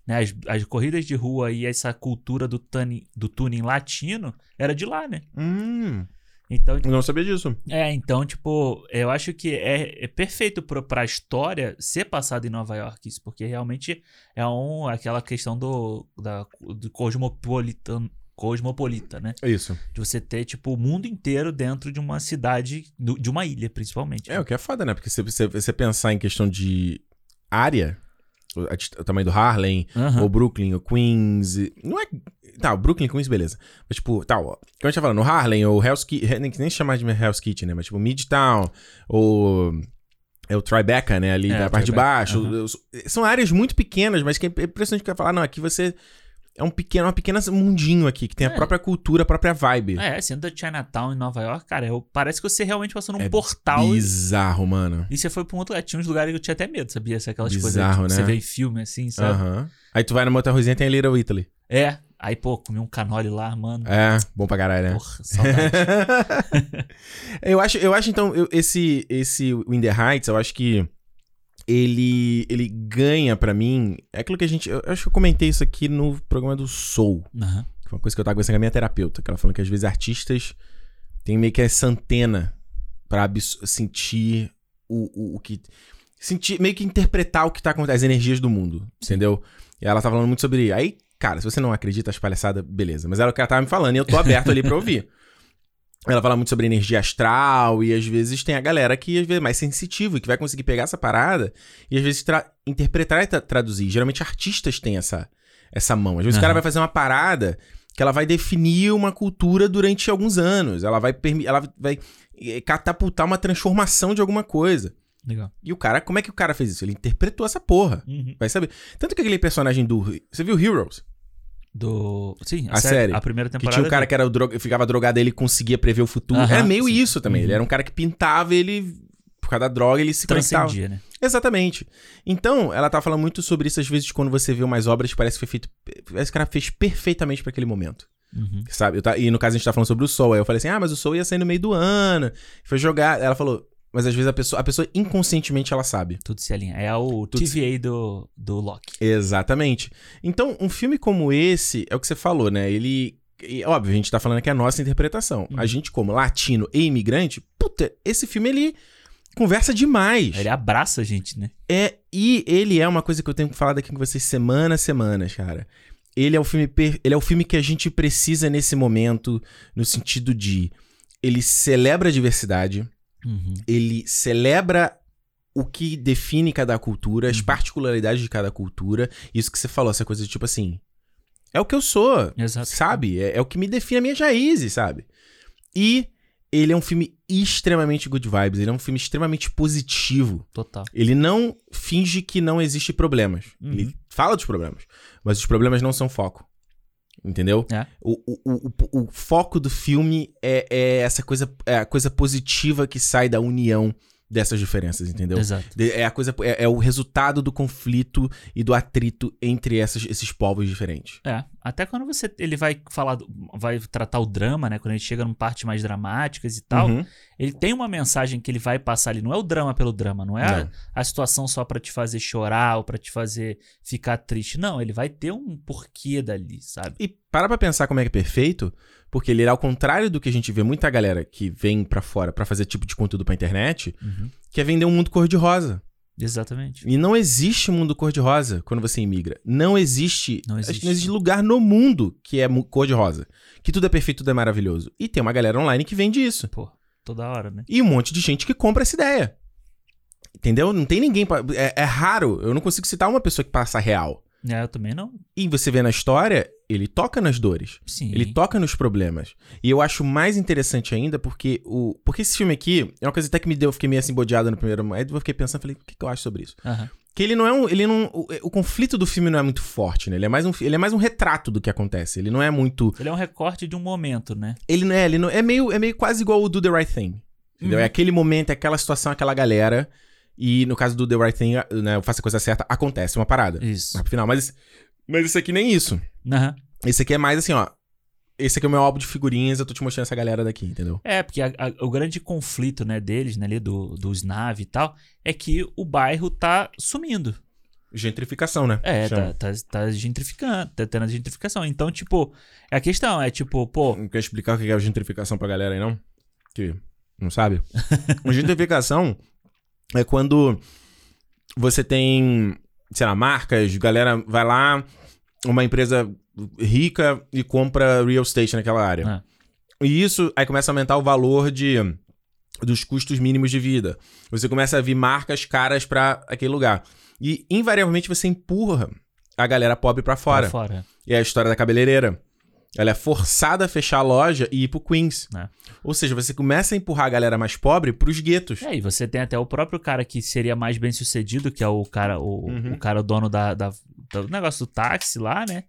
Speaker 2: né? As, as corridas de rua e essa cultura do, tuning, do tuning latino era de lá, né?
Speaker 1: Hum,
Speaker 2: Então,
Speaker 1: eu não sabia disso.
Speaker 2: é, então, tipo, eu acho que é, é perfeito pro, pra história ser passado em Nova York, isso, porque realmente é um, aquela questão do, da, do cosmopolitan, cosmopolita, né?
Speaker 1: Isso.
Speaker 2: De você ter, tipo, o mundo inteiro dentro de uma cidade, de uma ilha, principalmente.
Speaker 1: É, o que é foda, né? Porque se você, pensar em questão de área, o, o tamanho do Harlem,
Speaker 2: Aham.
Speaker 1: ou Brooklyn, ou Queens. Não é. Tá, o Brooklyn, Queens, beleza. Mas, tipo, tal, ó. Como a gente tá falando, Harlem, ou Hell's Kitchen. Nem, nem chamar de Hell's Kitchen, né? Mas, tipo, Midtown, ou. É o Tribeca, né? Ali
Speaker 2: É,
Speaker 1: da parte de baixo. Os- São áreas muito pequenas, mas que é impressionante que falar, não, aqui você. É um pequeno, uma pequena mundinho aqui, que tem a
Speaker 2: É.
Speaker 1: própria cultura, a própria vibe.
Speaker 2: É, sendo da Chinatown em Nova York, cara, eu- parece que você realmente passou num
Speaker 1: É
Speaker 2: portal e-
Speaker 1: Bizarro, mano.
Speaker 2: e você foi pra um outro lugar. Tinha uns lugares que eu tinha até medo, sabia? Se aquelas
Speaker 1: Bizarro,
Speaker 2: coisas que
Speaker 1: né?
Speaker 2: você vê em filme, assim, sabe?
Speaker 1: Aham. Aí tu vai numa outra ruzinha tem a Little Italy.
Speaker 2: É. Aí, pô, comi um canole lá, mano.
Speaker 1: É, bom pra caralho, né?
Speaker 2: Porra, saudade.
Speaker 1: eu acho, eu acho então eu- esse esse In the Heights, eu acho que ele ele ganha pra mim, é aquilo que a gente, eu acho que eu comentei isso aqui no programa do Soul,
Speaker 2: Aham.
Speaker 1: que foi uma coisa que eu tava conversando com a minha terapeuta, que ela falando que às vezes artistas têm meio que essa antena pra sentir o, o, o que sentir meio que interpretar o que tá acontecendo, as energias do mundo, entendeu? E ela tá falando muito sobre aí, cara, se você não acredita as palhaçadas, beleza, mas era o que ela tava me falando e eu tô aberto ali pra ouvir. Ela fala muito sobre energia astral e às vezes tem a galera que às vezes é mais sensitivo e que vai conseguir pegar essa parada e às vezes tra- interpretar e tra- traduzir. Geralmente artistas têm essa, essa mão. Às vezes o cara vai fazer uma parada que ela vai definir uma cultura durante alguns anos. Ela vai, ela vai eh, catapultar uma transformação de alguma coisa.
Speaker 2: Legal.
Speaker 1: E o cara, como é que o cara fez isso? Ele interpretou essa porra.
Speaker 2: Uhum.
Speaker 1: Vai saber. Tanto que aquele personagem do. Você viu Heroes?
Speaker 2: Do. Sim, a,
Speaker 1: A
Speaker 2: série.
Speaker 1: série.
Speaker 2: A primeira
Speaker 1: Que
Speaker 2: temporada.
Speaker 1: tinha um cara que era droga, ficava drogado e ele conseguia prever o futuro.
Speaker 2: Aham,
Speaker 1: era meio
Speaker 2: sim.
Speaker 1: isso também. Ele
Speaker 2: Uhum.
Speaker 1: era um cara que pintava e ele. Por causa da droga, ele se conectava.
Speaker 2: transcendia, né?
Speaker 1: Exatamente. Então, ela tá falando muito sobre isso, às vezes, quando você vê umas obras, parece que foi feito. Parece que o cara fez perfeitamente pra aquele momento.
Speaker 2: Uhum.
Speaker 1: Sabe? Tá- e no caso a gente tá falando sobre o Sol. Aí eu falei assim: ah, mas o Sol ia sair no meio do ano. Foi jogar. Ela falou, mas às vezes a pessoa, a pessoa inconscientemente ela sabe.
Speaker 2: Tudo se alinha. É o
Speaker 1: Tudo se-
Speaker 2: TVA do, do Loki.
Speaker 1: Exatamente. Então, um filme como esse, é o que você falou, né? Ele. e, óbvio, a gente tá falando que é a nossa interpretação.
Speaker 2: Uhum.
Speaker 1: A gente, como latino e imigrante, puta, esse filme ele conversa demais.
Speaker 2: Ele abraça a gente, né?
Speaker 1: É, e ele é uma coisa que eu tenho que falar daqui com vocês semana a semana, cara. Ele é o filme, ele é o filme que a gente precisa nesse momento, no sentido de ele celebra a diversidade,
Speaker 2: Uhum.
Speaker 1: ele celebra o que define cada cultura, as
Speaker 2: Uhum.
Speaker 1: particularidades de cada cultura. Isso que você falou, essa coisa de tipo assim. É o que eu sou,
Speaker 2: Exato.
Speaker 1: sabe? É, é o que me define as minhas raízes, sabe? E ele é um filme extremamente good vibes, ele é um filme extremamente positivo.
Speaker 2: Total.
Speaker 1: Ele não finge que não existe problemas.
Speaker 2: Uhum.
Speaker 1: Ele fala dos problemas. Mas os problemas não são foco. Entendeu?
Speaker 2: É.
Speaker 1: O, o, o, o- foco do filme é, é essa coisa, é a coisa positiva que sai da união dessas diferenças, entendeu?
Speaker 2: Exato.
Speaker 1: É a coisa, é, é o resultado do conflito e do atrito entre essas, esses povos diferentes.
Speaker 2: É, até quando você ele vai falar, vai tratar o drama, né? Quando ele chega numa parte mais dramáticas e tal,
Speaker 1: Uhum.
Speaker 2: ele tem uma mensagem que ele vai passar ali. Não é o drama pelo drama, não é a-
Speaker 1: Não.
Speaker 2: A, situação só pra te fazer chorar ou pra te fazer ficar triste. Não, ele vai ter um porquê dali, sabe?
Speaker 1: E para pra pensar como é que é perfeito, porque ele é ao contrário do que a gente vê muita galera que vem pra fora pra fazer tipo de conteúdo pra internet,
Speaker 2: Uhum.
Speaker 1: que é vender um mundo cor-de-rosa.
Speaker 2: Exatamente.
Speaker 1: E não existe mundo cor-de-rosa quando você imigra. Não existe.
Speaker 2: Não existe.
Speaker 1: não existe lugar no mundo que é cor-de-rosa. Que tudo é perfeito, tudo é maravilhoso. E tem uma galera online que vende isso.
Speaker 2: Pô, toda hora, né?
Speaker 1: E um monte de gente que compra essa ideia. Entendeu? Não tem ninguém. pra- É, é raro. Eu não consigo citar uma pessoa que passa real.
Speaker 2: É, eu também não.
Speaker 1: E você vê na história, ele toca nas dores.
Speaker 2: Sim.
Speaker 1: Ele toca nos problemas. E eu acho mais interessante ainda porque o. Porque esse filme aqui é uma coisa até que me deu, eu fiquei meio assim bodeado no primeiro momento. Eu fiquei pensando, falei, o que, que eu acho sobre isso?
Speaker 2: Aham.
Speaker 1: Que ele não é um. Ele não, o, o conflito do filme não é muito forte, né? Ele é, mais um, ele é mais um retrato do que acontece. Ele não é muito.
Speaker 2: Ele é um recorte de um momento, né?
Speaker 1: Ele não é. Ele não, é, meio, é meio quase igual o Do The Right Thing. Entendeu?
Speaker 2: Uhum.
Speaker 1: É aquele momento, é aquela situação, aquela galera. E no caso do The Right Thing, né, eu faço a coisa certa, acontece uma parada.
Speaker 2: Isso.
Speaker 1: Pro final. Mas, mas isso aqui nem isso.
Speaker 2: Aham.
Speaker 1: Esse aqui é mais assim, ó. Esse aqui é o meu álbum de figurinhas, eu tô te mostrando essa galera daqui, entendeu?
Speaker 2: É, porque a- a- o grande conflito, né, deles, né, ali do, dos nave e tal, é que o bairro tá sumindo.
Speaker 1: Gentrificação, né?
Speaker 2: É, tá, tá, tá gentrificando, tá tendo a gentrificação. Então, tipo, a questão é, tipo, pô,
Speaker 1: Não quer explicar o que é gentrificação pra galera aí, não? Que não sabe? Gentrificação é quando você tem, sei lá, marcas, galera vai lá, uma empresa rica e compra real estate naquela área. E isso aí começa a aumentar o valor de dos custos mínimos de vida. Você começa a vir marcas caras pra aquele lugar. E invariavelmente você empurra a galera pobre pra fora.
Speaker 2: Pra fora.
Speaker 1: E é a história da cabeleireira. Ela é forçada a fechar a loja e ir pro Queens.
Speaker 2: É.
Speaker 1: Ou seja, você começa a empurrar a galera mais pobre pros guetos.
Speaker 2: É, e você tem até o próprio cara que seria mais bem sucedido, que é o cara, o,
Speaker 1: Uhum.
Speaker 2: o cara dono da, da- do negócio do táxi lá, né?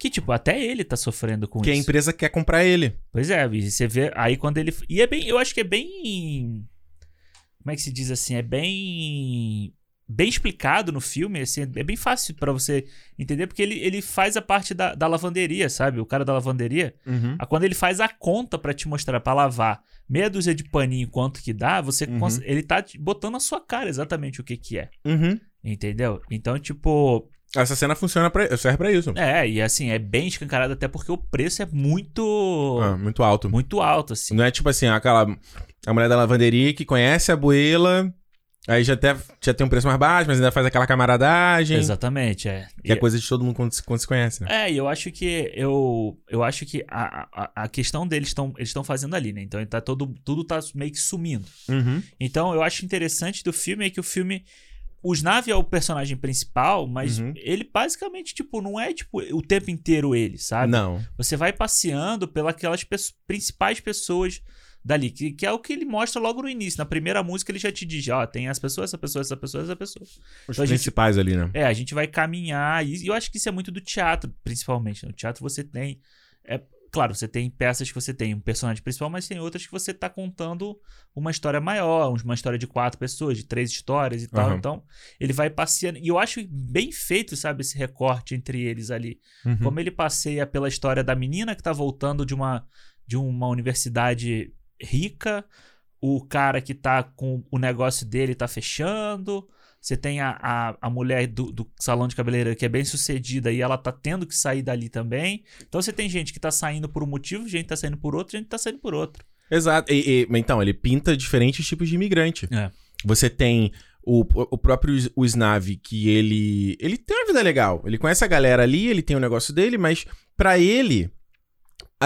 Speaker 2: Que, tipo, até ele tá sofrendo com
Speaker 1: Que a
Speaker 2: isso.
Speaker 1: empresa quer comprar ele.
Speaker 2: Pois é, e você vê aí quando ele. E é bem. Eu acho que é bem. Como é que se diz assim? É bem. Bem explicado no filme, assim, é bem fácil pra você entender, porque ele, ele faz a parte da, da lavanderia, sabe? O cara da lavanderia. A- Quando ele faz a conta pra te mostrar, pra lavar meia dúzia de paninho quanto que dá, você
Speaker 1: Uhum.
Speaker 2: ele tá botando na sua cara exatamente o que que é.
Speaker 1: Uhum.
Speaker 2: Entendeu? Então, tipo,
Speaker 1: Essa cena funciona pra, serve pra isso.
Speaker 2: é, e assim, é bem escancarado até porque o preço é muito
Speaker 1: Ah, muito alto.
Speaker 2: muito alto assim.
Speaker 1: Não é tipo assim, aquela. A mulher da lavanderia que conhece a buela, aí já, até, já tem um preço mais baixo, mas ainda faz aquela camaradagem.
Speaker 2: Exatamente, é.
Speaker 1: Que é
Speaker 2: E-
Speaker 1: coisa de todo mundo quando se, quando se conhece, né?
Speaker 2: É, e eu acho que eu, eu acho que a, a, a questão deles estão eles estão fazendo ali, né? Então tá todo tudo tá meio que sumindo.
Speaker 1: Uhum.
Speaker 2: Então eu acho interessante do filme é que o filme o Snav é o personagem principal, mas
Speaker 1: Uhum.
Speaker 2: ele basicamente tipo não é tipo o tempo inteiro ele, sabe?
Speaker 1: Não.
Speaker 2: Você vai passeando pelas principais pessoas dali, que, que é o que ele mostra logo no início. Na primeira música ele já te diz, ó, tem as pessoas, essa pessoa, essa pessoa, essa pessoa.
Speaker 1: Os
Speaker 2: Então a gente-
Speaker 1: principais ali, né?
Speaker 2: É, a gente vai caminhar. E eu acho que isso é muito do teatro, principalmente. No teatro você tem. É, claro, você tem peças que você tem um personagem principal, mas tem outras que você tá contando uma história maior, uma história de quatro pessoas, de três histórias e tal.
Speaker 1: Aham.
Speaker 2: Então, ele vai passeando. E eu acho bem feito, sabe, esse recorte entre eles ali.
Speaker 1: Uhum.
Speaker 2: Como ele passeia pela história da menina que tá voltando de uma, de uma universidade rica, o cara que tá com o negócio dele tá fechando. Você tem a, a, a mulher do, do salão de cabeleireiro que é bem sucedida e ela tá tendo que sair dali também. Então você tem gente que tá saindo por um motivo, gente tá saindo por outro, gente tá saindo por outro.
Speaker 1: Exato. E- e- então, ele pinta diferentes tipos de imigrante.
Speaker 2: É.
Speaker 1: Você tem o, o próprio Snav, que ele. Ele tem uma vida legal. Ele conhece a galera ali, ele tem o negócio dele, mas pra ele,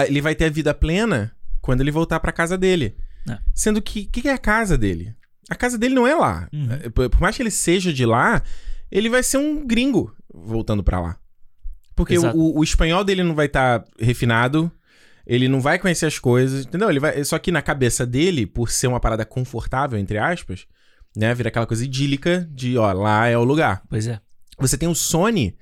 Speaker 1: ele vai ter a vida plena quando ele voltar pra casa dele.
Speaker 2: É.
Speaker 1: Sendo que. O que, que é a casa dele? A casa dele não é lá.
Speaker 2: Uhum.
Speaker 1: É, Por, mais que ele seja de lá, ele vai ser um gringo voltando pra lá. Porque o, o- espanhol dele não vai estar refinado. Ele não vai conhecer as coisas, entendeu? Ele vai, só que na cabeça dele, por ser uma parada confortável, entre aspas, né? Vira aquela coisa idílica de, ó, lá é o lugar.
Speaker 2: Pois é.
Speaker 1: Você tem o Sony,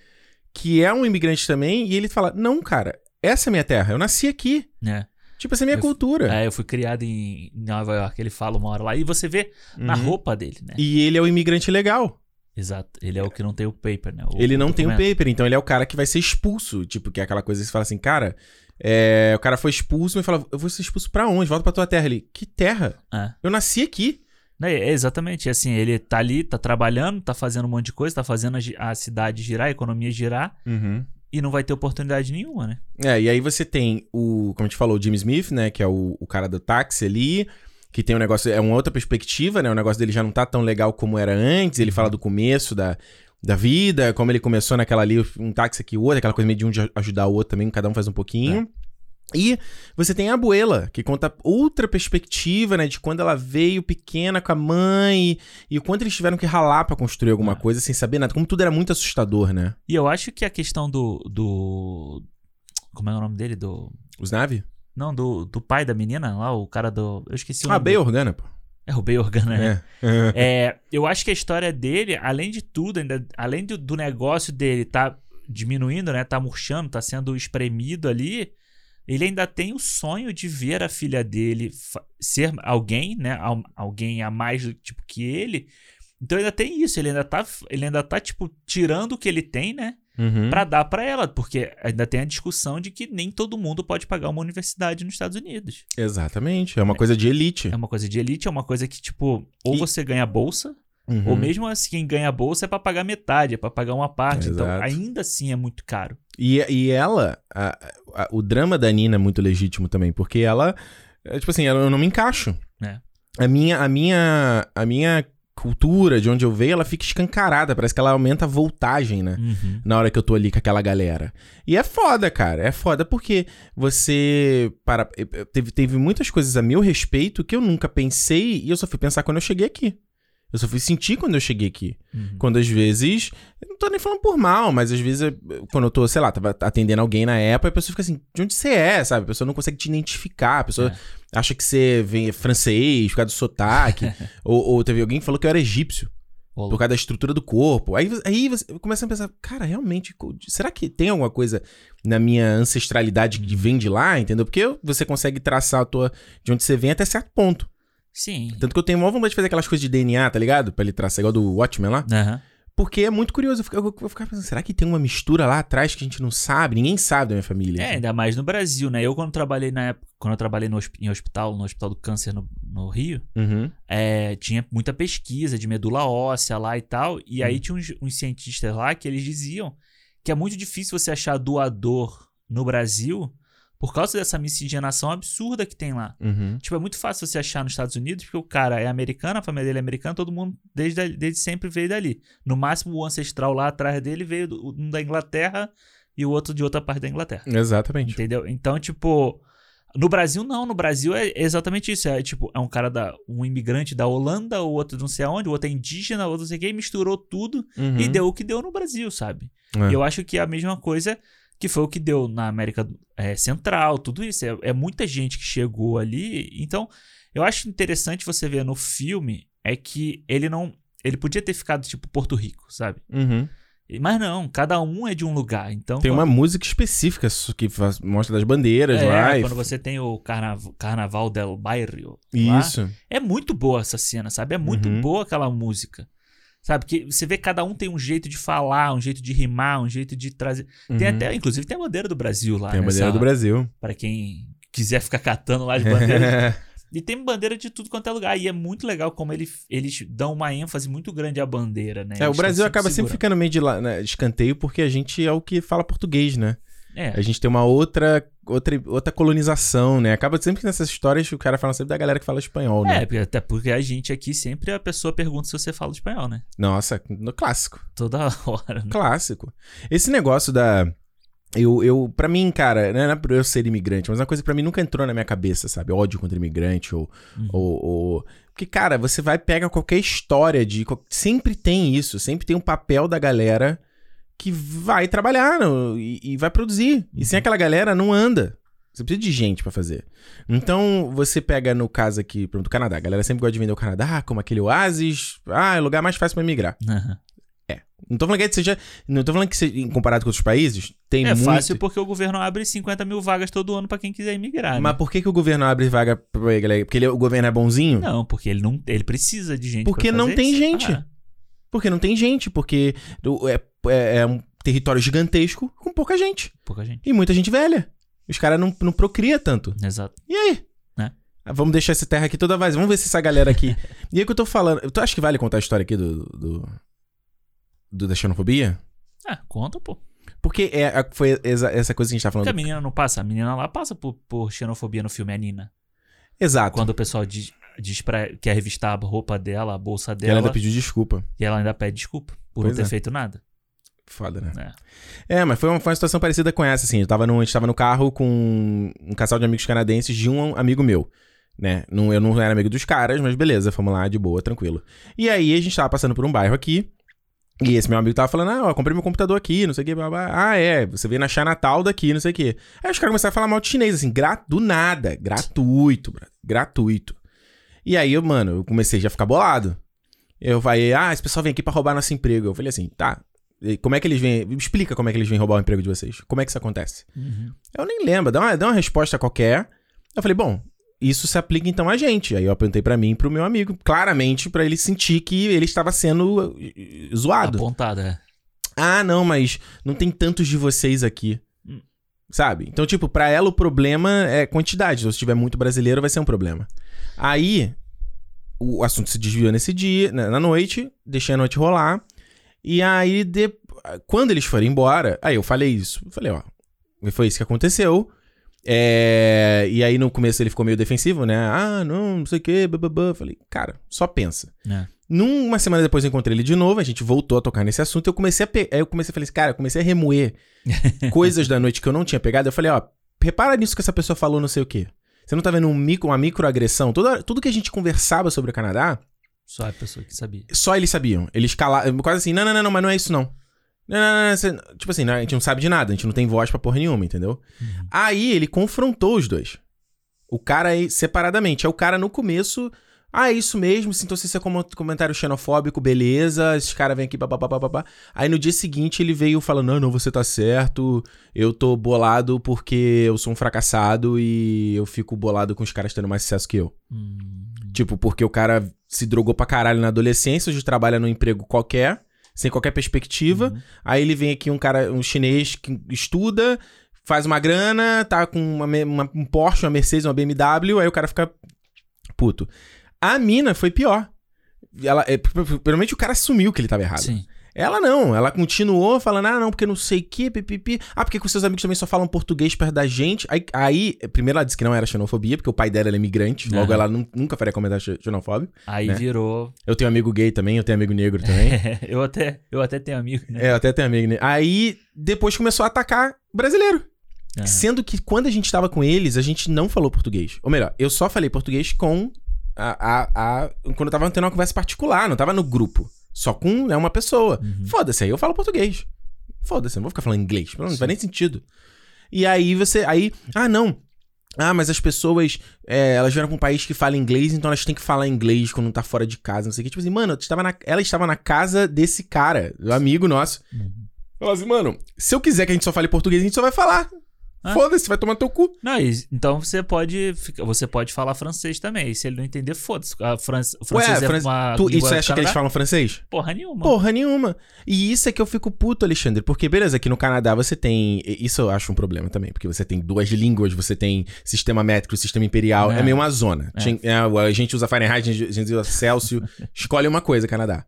Speaker 1: que é um imigrante também, e ele fala: Não, cara, essa é minha terra, eu nasci aqui.
Speaker 2: É.
Speaker 1: Tipo, essa é minha
Speaker 2: Eu-
Speaker 1: cultura.
Speaker 2: É, eu fui criado em Nova York, ele fala uma hora lá. E você vê na
Speaker 1: Uhum.
Speaker 2: roupa dele, né?
Speaker 1: E ele é o imigrante legal.
Speaker 2: Exato. Ele é o que não tem o paper, né? O
Speaker 1: ele não tem o paper, então ele é o cara que vai ser expulso. Tipo, que é aquela coisa que você fala assim, cara. é, o cara foi expulso e fala: Eu vou ser expulso pra onde? Volta pra tua terra. Ele, que terra?
Speaker 2: É.
Speaker 1: Eu nasci aqui.
Speaker 2: É, é exatamente. Assim, ele tá ali, tá trabalhando, tá fazendo um monte de coisa, tá fazendo a, a cidade girar, a economia girar,
Speaker 1: Uhum.
Speaker 2: E não vai ter oportunidade nenhuma, né?
Speaker 1: É, e aí você tem o, como a gente falou, o Jimmy Smith, né, que é o, o cara do táxi ali, que tem um negócio, é uma outra perspectiva, né, o negócio dele já não tá tão legal como era antes, ele fala do começo da, da vida, como ele começou naquela ali, um táxi aqui, o outro, aquela coisa meio de um de ajudar o outro também, cada um faz um pouquinho. E você tem a abuela, que conta outra perspectiva, né, de quando ela veio pequena com a mãe e, o quanto eles tiveram que ralar pra construir alguma
Speaker 2: É.
Speaker 1: coisa sem saber nada, como tudo era muito assustador, né?
Speaker 2: E eu acho que a questão do. do como é o nome dele? Do.
Speaker 1: Os nave?
Speaker 2: Não, do, do pai da menina lá, o cara do. Eu esqueci o
Speaker 1: Ah,
Speaker 2: nome.
Speaker 1: bem
Speaker 2: dele.
Speaker 1: organa, pô.
Speaker 2: É o Bay Organa, né?
Speaker 1: É.
Speaker 2: É, eu acho que a história dele, além de tudo, ainda, além do, do negócio dele tá diminuindo, né? Tá murchando, tá sendo espremido ali. Ele ainda tem o sonho de ver a filha dele ser alguém, né? al- alguém a mais do tipo que ele. Então ainda tem isso, ele ainda tá, ele ainda tá tipo tirando o que ele tem, né?
Speaker 1: Uhum.
Speaker 2: Pra dar pra ela, porque ainda tem a discussão de que nem todo mundo pode pagar uma universidade nos Estados Unidos.
Speaker 1: Exatamente. É uma coisa de elite.
Speaker 2: É uma coisa de elite, é uma coisa que tipo, ou
Speaker 1: E-
Speaker 2: você ganha bolsa,
Speaker 1: Uhum.
Speaker 2: ou mesmo assim, quem ganha a bolsa é pra pagar metade, é pra pagar uma parte. Então,
Speaker 1: Exato.
Speaker 2: ainda assim é muito caro.
Speaker 1: E, e ela, a- a- o drama da Nina é muito legítimo também, porque ela, é, tipo assim, eu não me encaixo.
Speaker 2: É.
Speaker 1: A minha, a minha, a minha cultura, de onde eu veio, ela fica escancarada. Parece que ela aumenta a voltagem, né?
Speaker 2: Uhum.
Speaker 1: Na hora que eu tô ali com aquela galera. E é foda, cara. É foda porque você. Para, teve, teve muitas coisas a meu respeito que eu nunca pensei e eu só fui pensar quando eu cheguei aqui. Eu só fui sentir quando eu cheguei aqui.
Speaker 2: Uhum.
Speaker 1: Quando às vezes. Não tô nem falando por mal, mas às vezes, quando eu tô, sei lá, tava atendendo alguém na época, a pessoa fica assim, de onde você é, sabe? A pessoa não consegue te identificar, a pessoa
Speaker 2: É.
Speaker 1: acha que você vem francês, por causa do sotaque. ou, ou teve alguém que falou que eu era egípcio, por causa da estrutura do corpo. Aí, você- aí você começa a pensar, cara, realmente, será que tem alguma coisa na minha ancestralidade que vem de lá, entendeu? Porque você consegue traçar a tua, de onde você vem até certo ponto.
Speaker 2: Sim.
Speaker 1: Tanto que eu tenho maior vontade de fazer aquelas coisas de DNA, tá ligado? Pra ele traçar, igual do Watchmen lá.
Speaker 2: Aham.
Speaker 1: Porque é muito curioso. Eu vou ficar pensando, será que tem uma mistura lá atrás que a gente não sabe? Ninguém sabe da minha família.
Speaker 2: É, ainda mais no Brasil, né? Eu quando trabalhei na época, quando eu trabalhei no, em hospital, no Hospital do Câncer no, no Rio,
Speaker 1: Uhum.
Speaker 2: é, tinha muita pesquisa de medula óssea lá e tal. E
Speaker 1: Hum.
Speaker 2: aí tinha uns, uns cientistas lá que eles diziam que é muito difícil você achar doador no Brasil por causa dessa miscigenação absurda que tem lá.
Speaker 1: Uhum.
Speaker 2: Tipo, é muito fácil você achar nos Estados Unidos, porque o cara é americano, a família dele é americana, todo mundo desde, desde sempre veio dali. No máximo, o ancestral lá atrás dele veio do- um da Inglaterra e o outro de outra parte da Inglaterra.
Speaker 1: Exatamente.
Speaker 2: Entendeu? Então, tipo. No Brasil, não. No Brasil é exatamente isso. É tipo, é um cara da. um imigrante da Holanda, o outro não sei aonde, o outro é indígena, o outro não sei o quê, misturou tudo
Speaker 1: Uhum.
Speaker 2: e deu o que deu no Brasil, sabe?
Speaker 1: É.
Speaker 2: E eu acho que é a mesma coisa que foi o que deu na América é, Central, tudo isso. É, é muita gente que chegou ali. Então, eu acho interessante você ver no filme é que ele não. Ele podia ter ficado tipo Porto Rico, sabe?
Speaker 1: Uhum.
Speaker 2: Mas não, cada um é de um lugar. Então,
Speaker 1: Tem
Speaker 2: quando-
Speaker 1: uma música específica que faz- mostra das bandeiras
Speaker 2: é,
Speaker 1: lá. e-
Speaker 2: quando você tem o carnav Carnaval del Bairro. lá,
Speaker 1: Isso.
Speaker 2: é muito boa essa cena, sabe? É muito
Speaker 1: Uhum.
Speaker 2: boa aquela música. Sabe? Que você vê cada um tem um jeito de falar, um jeito de rimar, um jeito de trazer. Tem
Speaker 1: Uhum.
Speaker 2: até, inclusive, tem a bandeira do Brasil lá.
Speaker 1: Tem a
Speaker 2: nessa-
Speaker 1: bandeira do Brasil.
Speaker 2: Pra quem quiser ficar catando lá as bandeiras. e tem bandeira de tudo quanto é lugar. E é muito legal como ele, eles dão uma ênfase muito grande à bandeira, né?
Speaker 1: É, o
Speaker 2: Eles
Speaker 1: Brasil
Speaker 2: tão
Speaker 1: acaba sempre
Speaker 2: segurando.
Speaker 1: ficando meio de, la- né, de escanteio porque a gente é o que fala português, né?
Speaker 2: É,
Speaker 1: A gente tem uma outra, outra, outra colonização, né? Acaba sempre que nessas histórias o cara fala sempre da galera que fala espanhol, né?
Speaker 2: é, até porque a gente aqui sempre a pessoa pergunta se você fala espanhol, né?
Speaker 1: Nossa, no clássico.
Speaker 2: Toda hora. Né?
Speaker 1: Clássico. Esse negócio da. Eu, eu, pra mim, cara, não é por eu ser imigrante, mas uma coisa que pra mim nunca entrou na minha cabeça, sabe? Ódio contra imigrante ou.
Speaker 2: Uhum.
Speaker 1: ou, ou- Porque, cara, você vai pega qualquer história de. Sempre tem isso, sempre tem um papel da galera que vai trabalhar no- e, e vai produzir. E sem aquela galera, não anda. Você precisa de gente pra fazer. Então, você pega no caso aqui, pronto, do Canadá. A galera sempre gosta de vender o Canadá como aquele oásis. Ah, é o lugar mais fácil pra migrar.
Speaker 2: Aham.
Speaker 1: Não tô falando que seja. Não tô falando que seja, comparado com outros países, tem
Speaker 2: É
Speaker 1: muito.
Speaker 2: fácil porque o governo abre 50 mil vagas todo ano pra quem quiser imigrar. né?
Speaker 1: Mas por que, que o governo abre vaga pra galera? Porque ele- o governo é bonzinho?
Speaker 2: Não, porque ele não ele precisa de gente.
Speaker 1: Porque não tem
Speaker 2: isso.
Speaker 1: gente.
Speaker 2: Ah,
Speaker 1: Porque não tem gente, porque é, é- é um território gigantesco com pouca gente.
Speaker 2: pouca gente.
Speaker 1: E muita gente velha. Os caras não, não procria tanto.
Speaker 2: Exato.
Speaker 1: E aí?
Speaker 2: Né?
Speaker 1: Ah, Vamos deixar essa terra aqui toda vazia. Vamos ver se essa galera aqui. e aí que eu tô falando. Tu acha que vale contar a história aqui do. do, do- da xenofobia?
Speaker 2: Ah, conta, pô.
Speaker 1: Porque é, foi essa, essa coisa que a gente tá falando.
Speaker 2: Porque a menina não passa. A menina lá passa por, por xenofobia no filme, a Nina.
Speaker 1: Exato.
Speaker 2: Quando o pessoal diz, diz pra, quer revistar a roupa dela, a bolsa
Speaker 1: E
Speaker 2: dela.
Speaker 1: ela ainda pediu desculpa.
Speaker 2: E ela ainda pede desculpa por
Speaker 1: Pois
Speaker 2: não ter
Speaker 1: é.
Speaker 2: feito nada.
Speaker 1: Foda, né?
Speaker 2: É.
Speaker 1: É, mas foi uma, foi uma situação parecida com essa, assim. Eu tava no, a gente tava no carro com um casal de amigos canadenses de um amigo meu, né? Não, eu não era amigo dos caras, mas beleza, fomos lá de boa, tranquilo. E aí a gente tava passando por um bairro aqui. E esse meu amigo tava falando, ah, ó, comprei meu computador aqui, não sei o que, blá, blá. Ah, é, você veio na Natal daqui, não sei o que. Aí os caras começaram a falar mal de chinês, assim, gra do nada, gratuito, brother, gratuito. E aí, eu, mano, eu comecei já a ficar bolado. Eu falei, ah, esse pessoal vem aqui pra roubar nosso emprego. Eu falei assim, tá, como é que eles vêm? Me explica como é que eles vêm roubar o emprego de vocês. Como é que isso acontece?
Speaker 2: Uhum.
Speaker 1: Eu nem lembro, dá uma, dá uma resposta qualquer. Eu falei, bom, isso se aplica então a gente. Aí eu apontei pra mim e pro meu amigo, claramente pra ele sentir que ele estava sendo eh, zoado.
Speaker 2: Apontada, é.
Speaker 1: Ah, não, mas não tem tantos de vocês aqui. Sabe? Então, tipo, pra ela o problema é quantidade. Então, se tiver muito brasileiro, vai ser um problema. Aí, o assunto se desviou nesse dia, na na noite, deixei a noite rolar. E aí, de- quando eles foram embora, aí eu falei isso. Eu falei, ó, foi isso que aconteceu. É, e aí no começo ele ficou meio defensivo, né? Ah, não, não sei o que, bababá. Falei, cara, só pensa.
Speaker 2: É.
Speaker 1: Numa semana depois eu encontrei ele de novo, a gente voltou a tocar nesse assunto. Eu comecei a pe... aí eu comecei a falar assim, cara, eu comecei a remoer coisas da noite que eu não tinha pegado. Eu falei, ó, repara nisso que essa pessoa falou, não sei o quê. Você não tá vendo um micro, uma microagressão? Tudo, tudo que a gente conversava sobre o Canadá,
Speaker 2: Só a pessoa que sabia.
Speaker 1: só eles sabiam. Eles calaram, quase assim, não, não, não, não, mas não é isso não. Não, não, não, você- tipo assim, não, a gente não sabe de nada, a gente não tem voz pra porra nenhuma, entendeu? Aí ele confrontou os dois. O cara aí, separadamente. Aí o cara no começo, ah, é isso mesmo, então se isso é comentário xenofóbico, beleza, esses caras vêm aqui, babá. Aí no dia seguinte ele veio falando, não, não, você tá certo, eu tô bolado porque eu sou um fracassado e eu fico bolado com os caras tendo mais sucesso que eu.
Speaker 2: Hum,
Speaker 1: Tipo, porque o cara se drogou pra caralho na adolescência, hoje trabalha num emprego qualquer, sem qualquer perspectiva.
Speaker 2: Uhum.
Speaker 1: Aí ele vem aqui um cara, um chinês que estuda, faz uma grana, tá com uma, uma- um Porsche, uma Mercedes, uma BMW, aí o cara fica puto. A mina foi pior. Ela, é, provavelmente o cara assumiu que ele tava errado.
Speaker 2: Sim.
Speaker 1: Ela não, ela continuou falando, ah, não, porque não sei o que, pipipi. Ah, porque com seus amigos também só falam português perto da gente. Aí, aí, primeiro ela disse que não era xenofobia, porque o pai dela era imigrante, logo ela nun- nunca faria comentário xe- xenofóbico.
Speaker 2: Aí
Speaker 1: Né?
Speaker 2: virou.
Speaker 1: Eu tenho amigo gay também, eu tenho amigo negro também.
Speaker 2: eu, até, eu até tenho amigo, né?
Speaker 1: é, eu até tenho amigo negro. Aí, depois começou a atacar brasileiro.
Speaker 2: Aham.
Speaker 1: Sendo que quando a gente tava com eles, a gente não falou português. Ou melhor, eu só falei português com a. a, a- quando eu tava tendo uma conversa particular, não tava no grupo. Só com né, uma pessoa.
Speaker 2: Uhum.
Speaker 1: Foda-se, aí eu falo português. Foda-se, não vou ficar falando inglês. Não
Speaker 2: Sim.
Speaker 1: faz nem sentido. E aí você. Aí. Ah, não. Ah, mas as pessoas, é, elas vieram pra um país que fala inglês, então elas têm que falar inglês quando tá fora de casa, não sei o que. Tipo assim, mano, estava na- ela estava na casa desse cara, do amigo nosso.
Speaker 2: Uhum.
Speaker 1: Ela assim, mano, se eu quiser que a gente só fale português, a gente só vai falar.
Speaker 2: Ah.
Speaker 1: Foda-se, vai tomar teu cu.
Speaker 2: Não, então você pode, você pode falar francês também. E se ele não entender, foda-se. A o
Speaker 1: Ué,
Speaker 2: francês é
Speaker 1: Fran-
Speaker 2: uma
Speaker 1: Tu, e
Speaker 2: do
Speaker 1: acha que eles falam francês?
Speaker 2: Porra nenhuma.
Speaker 1: Porra nenhuma. E isso é que eu fico puto, Alexandre. Porque, beleza, aqui no Canadá você tem. Isso eu acho um problema também. Porque você tem duas línguas, você tem sistema métrico, sistema imperial. É,
Speaker 2: É.
Speaker 1: meio uma zona.
Speaker 2: É.
Speaker 1: É, a gente usa Fahrenheit, a gente usa Celsius. escolhe uma coisa, Canadá.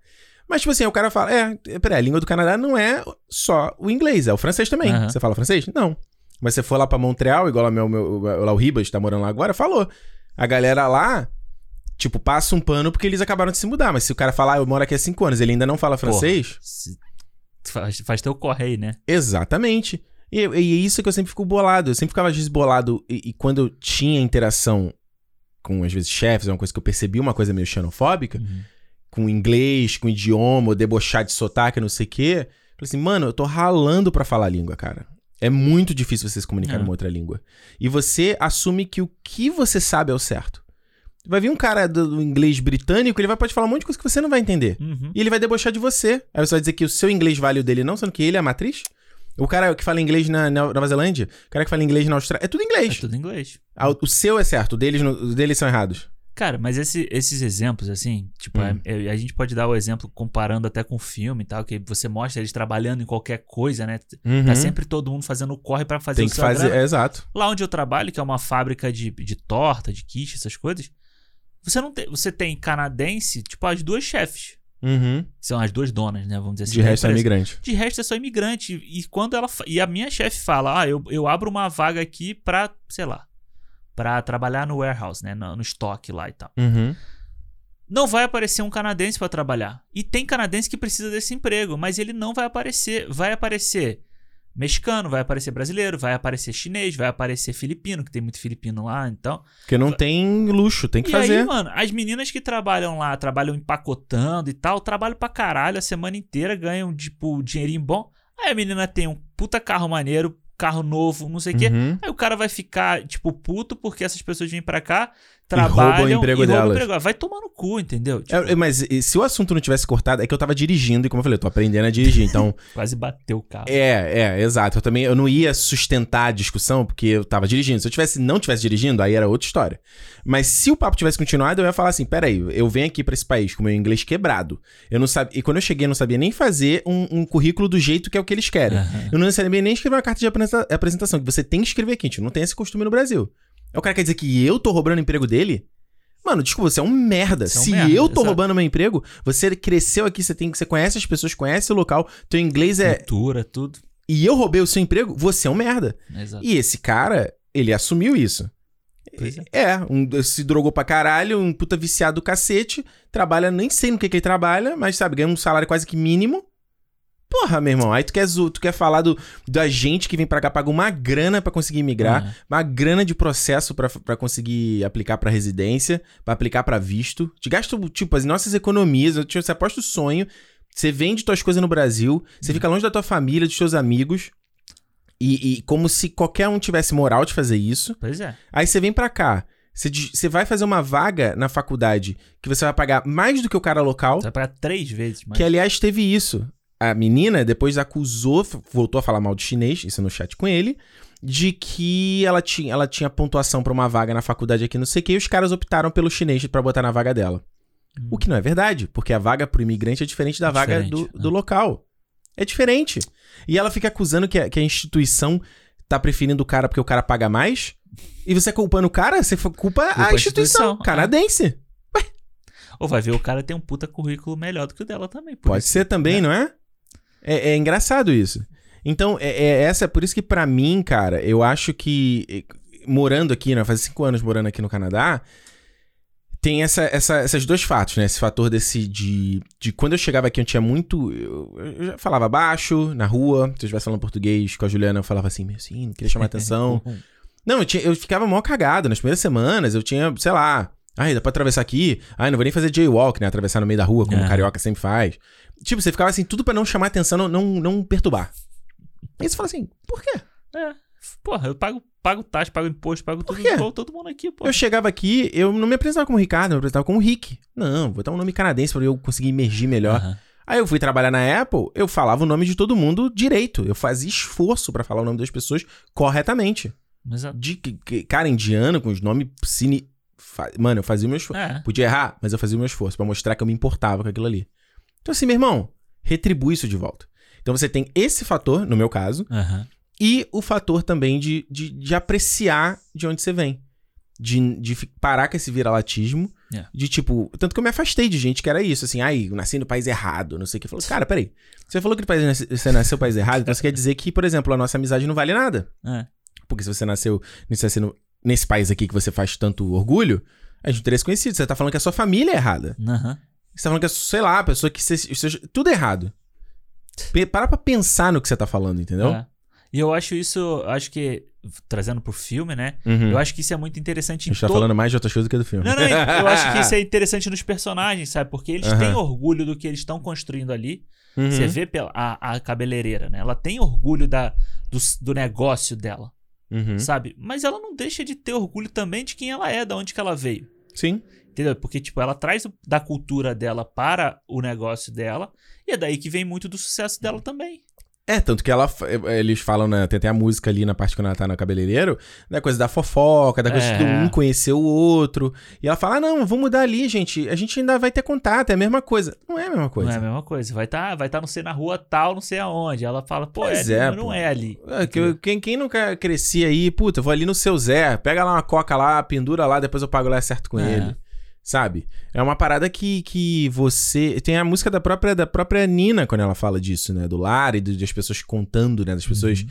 Speaker 1: Mas, tipo assim, o cara fala: é, peraí, a língua do Canadá não é só o inglês, é o francês também. Você fala francês? Não. Mas você for lá pra Montreal, igual lá, meu, meu, lá o Ribas tá morando lá agora, falou. A galera lá. Tipo, passa um pano porque eles acabaram de se mudar. Mas se o cara falar, "Ah, eu moro aqui há cinco anos, ele ainda não fala francês,
Speaker 2: Se- Faz, faz teu correio, né?
Speaker 1: Exatamente. E, e é isso que eu sempre fico bolado. Eu sempre ficava às vezes bolado. E, e quando eu tinha interação com, às vezes, chefes, é uma coisa que eu percebi, uma coisa meio xenofóbica,
Speaker 2: Uhum.
Speaker 1: com inglês, com idioma, debochar de sotaque, não sei o quê. Eu falei assim, mano, eu tô ralando pra falar a língua, cara. É muito difícil você se comunicar
Speaker 2: É.
Speaker 1: numa outra língua. E você assume que o que você sabe é o certo. Vai vir um cara do, inglês britânico, ele vai pode falar um monte de coisa que você não vai entender.
Speaker 2: Uhum.
Speaker 1: E ele vai debochar de você. Aí você vai dizer que o seu inglês vale o dele não, sendo que ele é a matriz? O cara que fala inglês na, na Nova Zelândia, o cara que fala inglês na Austrália, é tudo
Speaker 2: É
Speaker 1: inglês.
Speaker 2: tudo em inglês.
Speaker 1: Ah, O, o seu é certo, o deles, os deles são errados.
Speaker 2: Cara, mas esse- esses exemplos, assim, tipo,
Speaker 1: Hum.
Speaker 2: é- é- a gente pode dar o exemplo comparando até com o filme e tal, que você mostra eles trabalhando em qualquer coisa, né?
Speaker 1: Uhum.
Speaker 2: Tá sempre todo mundo fazendo corre pra fazer
Speaker 1: Tem
Speaker 2: o
Speaker 1: que
Speaker 2: seu
Speaker 1: fazer, é, exato.
Speaker 2: Lá onde eu trabalho, que é uma fábrica de, de torta, de quiche, essas coisas, você não tem, você tem canadense, tipo, as duas chefes,
Speaker 1: Uhum.
Speaker 2: são as duas donas, né, vamos dizer assim.
Speaker 1: De
Speaker 2: da
Speaker 1: resto é imigrante.
Speaker 2: De resto é só imigrante. E quando ela. E a minha chefe fala: Ah, eu, eu abro uma vaga aqui pra, sei lá, pra trabalhar no warehouse, né? No, no estoque lá e tal.
Speaker 1: Uhum.
Speaker 2: Não vai aparecer um canadense pra trabalhar. E tem canadense que precisa desse emprego, mas ele não vai aparecer. Vai aparecer mexicano, vai aparecer brasileiro, vai aparecer chinês, vai aparecer filipino, que tem muito filipino lá, então.
Speaker 1: Porque não tem luxo, tem que
Speaker 2: e
Speaker 1: fazer.
Speaker 2: aí, mano, as meninas que trabalham lá, trabalham empacotando e tal, trabalham pra caralho a semana inteira, ganham, tipo, dinheirinho bom. Aí a menina tem um puta carro maneiro, carro novo, não sei o quê.
Speaker 1: Uhum.
Speaker 2: Aí o cara vai ficar, tipo, puto porque essas pessoas vêm pra cá,
Speaker 1: roubam o
Speaker 2: trabalham
Speaker 1: emprego
Speaker 2: e roubam
Speaker 1: delas.
Speaker 2: o emprego. Vai tomar no cu, entendeu? Tipo,
Speaker 1: É, é, mas e, se o assunto não tivesse cortado, é que eu tava dirigindo, e como eu falei, eu tô aprendendo a dirigir, então.
Speaker 2: Quase bateu o carro.
Speaker 1: É, é, exato. Eu também eu não ia sustentar a discussão porque eu tava dirigindo. Se eu tivesse não tivesse dirigindo, aí era outra história. Mas se o papo tivesse continuado, eu ia falar assim: peraí, eu venho aqui pra esse país com meu inglês quebrado. Eu não sabia. E quando eu cheguei, eu não sabia nem fazer um, um currículo do jeito que é o que eles querem.
Speaker 2: Aham.
Speaker 1: Eu não sabia nem escrever uma carta de apresenta- apresentação, que você tem que escrever aqui, a gente não tem esse costume no Brasil. O cara quer dizer que eu tô roubando o emprego dele? Mano, desculpa, você é um merda.
Speaker 2: Você é um
Speaker 1: Se
Speaker 2: merda,
Speaker 1: eu tô
Speaker 2: exato.
Speaker 1: roubando meu emprego, você cresceu aqui, você tem que você conhece as pessoas, conhece o local, teu inglês é
Speaker 2: Cultura, tudo.
Speaker 1: e eu roubei o seu emprego, você é um merda.
Speaker 2: Exato.
Speaker 1: E esse cara, Ele assumiu isso.
Speaker 2: Pois é.
Speaker 1: É, um, se drogou pra caralho, um puta viciado do cacete, trabalha, nem sei no que, que ele trabalha, mas sabe, ganha um salário quase que mínimo. Porra, meu irmão, aí tu quer, tu quer falar do, da gente que vem pra cá, paga uma grana pra conseguir imigrar,
Speaker 2: Uhum.
Speaker 1: uma grana de processo pra pra conseguir aplicar pra residência, pra aplicar pra visto. Te gasta, tipo, as nossas economias, você aposta o sonho, você vende tuas coisas no Brasil, você fica longe da tua família, dos teus amigos, e, e como se qualquer um tivesse moral de fazer isso.
Speaker 2: Pois é.
Speaker 1: Aí você vem pra cá, você, você vai fazer uma vaga na faculdade que você vai pagar mais do que o cara local,
Speaker 2: Você vai pagar três vezes mais.
Speaker 1: que aliás teve isso. A menina depois acusou, voltou a falar mal de chinês, isso no chat com ele, de que ela tinha, ela tinha pontuação pra uma vaga na faculdade aqui, não sei o que, e os caras optaram pelo chinês pra botar na vaga dela.
Speaker 2: Hum.
Speaker 1: O que não é verdade, porque a vaga pro imigrante é diferente da
Speaker 2: É
Speaker 1: vaga
Speaker 2: diferente,
Speaker 1: do,
Speaker 2: né?
Speaker 1: do local. É diferente. E ela fica acusando que a, que a instituição tá preferindo o cara porque o cara paga mais. E você culpando o cara, você culpa,
Speaker 2: Culpa
Speaker 1: a
Speaker 2: a
Speaker 1: instituição,
Speaker 2: instituição, é.
Speaker 1: canadense.
Speaker 2: Ou vai ver o cara tem um puta currículo melhor do que o dela também.
Speaker 1: Pode
Speaker 2: isso.
Speaker 1: ser também,
Speaker 2: né?
Speaker 1: não é? É? é engraçado isso. Então, é, é essa, por isso que pra mim, cara, eu acho que morando aqui, né, faz cinco anos morando aqui no Canadá, tem essa, essa, esses dois fatos, né? Esse fator desse de, de quando eu chegava aqui eu tinha muito, eu, eu já falava baixo na rua, se eu estivesse falando português com a Juliana, eu falava assim, meio assim, não queria chamar atenção. Não, eu, tinha, eu ficava mó cagado. Nas primeiras semanas, eu tinha, sei lá. Ai, dá pra atravessar aqui? Ai, não vou nem fazer jaywalk, né? Atravessar no meio da rua, como o
Speaker 2: É.
Speaker 1: carioca sempre faz. Tipo, você ficava assim, tudo pra não chamar atenção, não, não, não perturbar. Aí você fala assim, por quê?
Speaker 2: É. Porra, eu pago, pago taxa, pago imposto, pago tudo igual todo mundo aqui, pô.
Speaker 1: Eu chegava aqui, eu não me apresentava como Ricardo, eu me apresentava como Rick. Não, vou dar um nome canadense pra eu conseguir emergir melhor.
Speaker 2: Aham.
Speaker 1: Aí eu fui trabalhar na Apple, eu falava o nome de todo mundo direito. Eu fazia esforço pra falar o nome das pessoas corretamente.
Speaker 2: Mas, a-
Speaker 1: De cara indiano, com os nomes cine. Mano, eu fazia o meu esforço.
Speaker 2: é.
Speaker 1: Podia errar, mas eu fazia o meu esforço pra mostrar que eu me importava com aquilo ali. Então, assim, meu irmão, retribui isso de volta. Então você tem esse fator, no meu caso,
Speaker 2: Aham.
Speaker 1: e o fator também de, de, de apreciar de onde você vem. De, de parar com esse viralatismo.
Speaker 2: É.
Speaker 1: De tipo. Tanto que eu me afastei de gente que era isso, assim, ai, eu nasci no país errado, não sei o que. Falou, cara, peraí. Você falou que país, você nasceu no país errado, então isso quer dizer que, por exemplo, a nossa amizade não vale nada.
Speaker 2: É.
Speaker 1: Porque se você nasceu nesse, nesse país aqui que você faz tanto orgulho, a gente teria se conhecido. Você tá falando que a sua família é errada.
Speaker 2: Aham.
Speaker 1: Você tá falando que, a- sei lá, a pessoa que você, tudo é errado. Para pra pensar no que você tá falando, entendeu?
Speaker 2: É. E eu acho isso, acho que, trazendo pro filme, né?
Speaker 1: Uhum.
Speaker 2: Eu acho que isso é muito interessante
Speaker 1: A gente tá
Speaker 2: todo-
Speaker 1: falando mais de outras coisas do que do filme.
Speaker 2: Não, não, eu acho que isso é interessante nos personagens, sabe? Porque eles
Speaker 1: Aham.
Speaker 2: têm orgulho do que eles estão construindo ali.
Speaker 1: Uhum.
Speaker 2: Você vê a, a cabeleireira, né? Ela tem orgulho da, do, do negócio dela,
Speaker 1: Uhum.
Speaker 2: sabe? Mas ela não deixa de ter orgulho também de quem ela é, da onde que ela veio.
Speaker 1: Sim.
Speaker 2: Entendeu? Porque, tipo, ela traz o- da cultura dela para o negócio dela. E é daí que vem muito do sucesso dela também.
Speaker 1: É, tanto que ela, fa- eh, eles falam, né, tem até a música ali na parte quando ela tá no cabeleireiro, da coisa da fofoca, da coisa
Speaker 2: É.
Speaker 1: de um conhecer o outro. E ela fala, ah, não, vamos mudar ali, gente, a gente ainda vai ter contato, é a mesma coisa. Não é a mesma coisa.
Speaker 2: Não é a mesma coisa. Vai estar, vai tá, não sei, na rua tal, não sei aonde. Ela fala, pô,
Speaker 1: Pois
Speaker 2: é,
Speaker 1: é,
Speaker 2: não
Speaker 1: pô.
Speaker 2: é ali.
Speaker 1: É, quem, quem nunca crescia aí, puta, vou ali no seu Zé, pega lá uma coca lá, pendura lá, depois eu pago lá certo com
Speaker 2: É.
Speaker 1: ele. Sabe? É uma parada que, que você. Tem a música da própria, da própria Nina quando ela fala disso, né? Do lar e do- das pessoas contando, né? Das pessoas
Speaker 2: Uhum.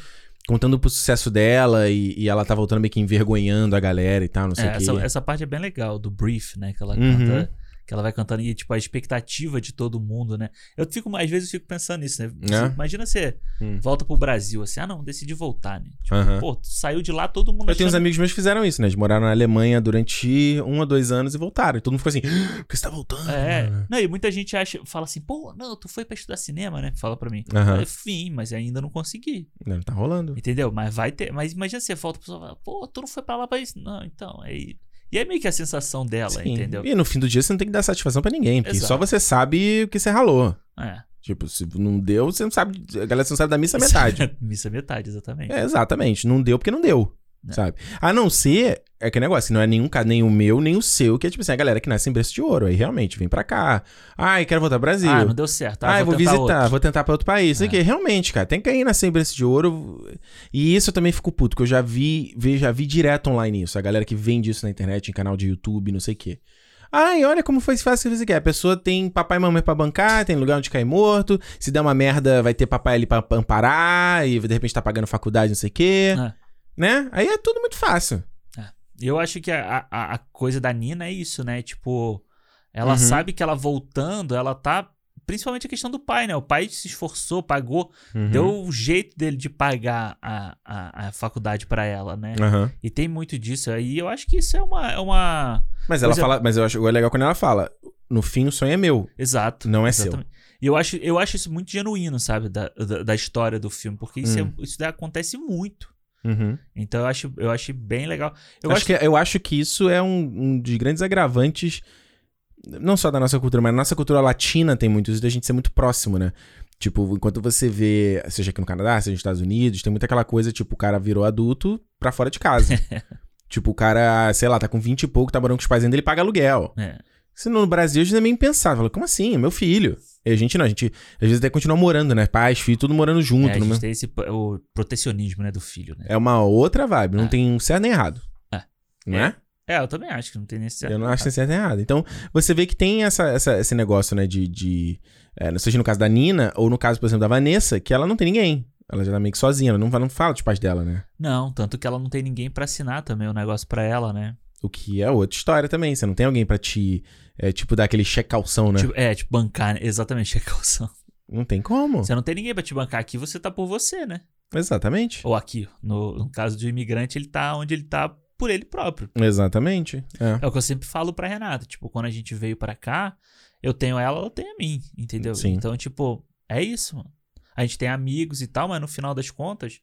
Speaker 1: contando pro sucesso dela e, e ela tá voltando meio que envergonhando a galera e tal, não sei
Speaker 2: É,
Speaker 1: o quê.
Speaker 2: essa, essa parte é bem legal, do brief, né? Que ela
Speaker 1: Uhum.
Speaker 2: canta. Que ela vai cantando e, tipo, a expectativa de todo mundo, né? Eu fico, às vezes, eu fico pensando nisso, né? Você-
Speaker 1: É.
Speaker 2: Imagina você
Speaker 1: Hum.
Speaker 2: volta pro Brasil, assim, ah, não, decidi voltar, né? Tipo,
Speaker 1: Aham.
Speaker 2: pô, tu saiu de lá, todo mundo
Speaker 1: Eu tenho uns
Speaker 2: achando-
Speaker 1: amigos meus que fizeram isso, né? Eles moraram na Alemanha durante um ou dois anos e voltaram. E todo mundo ficou assim, "Ah, por que você tá voltando?
Speaker 2: É, não, e muita gente acha, fala assim, pô, não, tu foi pra estudar cinema, né? Fala pra mim.
Speaker 1: Aham.
Speaker 2: Eu, Fim, mas ainda não consegui.
Speaker 1: Não, tá rolando.
Speaker 2: Entendeu? Mas vai ter. Mas imagina você volta pra pessoa fala, pô, tu não foi pra lá pra isso. Não, então, aí. E é meio que a sensação dela,
Speaker 1: Sim.
Speaker 2: entendeu?
Speaker 1: E no fim do dia você não tem que dar satisfação pra ninguém, porque
Speaker 2: Exato.
Speaker 1: só você sabe o que você ralou.
Speaker 2: É.
Speaker 1: Tipo, se não deu, você não sabe. A galera não sabe da missa metade.
Speaker 2: Missa metade, exatamente.
Speaker 1: é, exatamente. Não deu porque não deu.
Speaker 2: É.
Speaker 1: Sabe? A não ser, é que negócio, que não é nenhum caso, nem o meu, nem o seu, que é tipo assim, a galera que nasce em berço de ouro. Aí realmente vem pra cá. Ai, quero voltar pro Brasil.
Speaker 2: Ah, não deu certo.
Speaker 1: Ah, eu vou
Speaker 2: tentar
Speaker 1: visitar,
Speaker 2: outro.
Speaker 1: vou tentar pra outro país.
Speaker 2: É.
Speaker 1: aqui, realmente, cara, tem que ir nascer em berço de ouro. E isso eu também fico puto, porque eu já vi, vi- já vi direto online isso. A galera que vende isso na internet, em canal de YouTube, não sei o quê. Ai, olha como foi fácil que você quer. A pessoa tem papai e mamãe pra bancar, tem lugar onde cair morto. Se der uma merda, vai ter papai ali pra amparar. E de repente tá pagando faculdade, não sei o quê.
Speaker 2: É.
Speaker 1: né? Aí é tudo muito fácil.
Speaker 2: Eu acho que a, a, a coisa da Nina é isso, né? Tipo, ela
Speaker 1: Uhum.
Speaker 2: sabe que ela voltando, ela tá. Principalmente a questão do pai, né? O pai se esforçou, pagou,
Speaker 1: Uhum.
Speaker 2: deu o jeito dele de pagar a, a, a faculdade pra ela, né?
Speaker 1: Aham.
Speaker 2: E tem muito disso aí. Eu acho que isso é uma. É uma...
Speaker 1: Mas ela
Speaker 2: Pois é.
Speaker 1: fala, mas eu acho é legal quando ela fala, no fim o sonho é meu.
Speaker 2: Exato.
Speaker 1: Não é seu.
Speaker 2: exatamente. E eu acho, eu acho isso muito genuíno, sabe? Da, da, da história do filme. Porque isso,
Speaker 1: Hum.
Speaker 2: é- isso acontece muito.
Speaker 1: Uhum.
Speaker 2: Então eu acho, eu acho bem legal. Eu acho
Speaker 1: que, eu acho que isso é um, um dos grandes agravantes, não só da nossa cultura, mas na nossa cultura latina tem muito isso da gente ser muito próximo, né? Tipo, enquanto você vê, seja aqui no Canadá, seja nos Estados Unidos, tem muito aquela coisa, tipo, o cara virou adulto pra fora de casa. tipo, o cara, sei lá, tá com 20 e pouco, tá morando com os pais ainda, ele paga aluguel.
Speaker 2: É.
Speaker 1: Se no Brasil, a gente é meio impensável. Fala, como assim? É meu filho. E a gente não, a gente às vezes até continua morando, né? Pais, filho, tudo morando junto.
Speaker 2: É, a gente
Speaker 1: mesmo-
Speaker 2: tem esse o protecionismo, né, do filho, né?
Speaker 1: É uma outra vibe, não
Speaker 2: É.
Speaker 1: tem um certo nem errado.
Speaker 2: É.
Speaker 1: Não é?
Speaker 2: É, eu também acho que não tem necessidade.
Speaker 1: Eu não acho que tem certo nem errado. Então, você vê que tem essa, essa- esse negócio, né, de. de é, seja no caso da Nina, ou no caso, por exemplo, da Vanessa, que ela não tem ninguém. Ela já tá meio que sozinha, ela não, não fala dos pais dela, né?
Speaker 2: Não, tanto que ela não tem ninguém pra assinar também o negócio pra ela, né?
Speaker 1: O que é outra história também. Você não tem alguém pra te, é, tipo, dar aquele cheque calção, né?
Speaker 2: Tipo, é, tipo, bancar, né? exatamente, calção.
Speaker 1: Não tem como.
Speaker 2: Você não tem ninguém pra te bancar aqui, você tá por você, né?
Speaker 1: Exatamente.
Speaker 2: Ou aqui, no, no caso do imigrante, ele tá onde ele tá por ele próprio.
Speaker 1: Exatamente. É.
Speaker 2: É o que eu sempre falo pra Renata. Tipo, quando a gente veio pra cá, eu tenho ela, ela tem a mim, entendeu?
Speaker 1: Sim.
Speaker 2: Então, tipo, é isso, mano. A gente tem amigos e tal, mas no final das contas,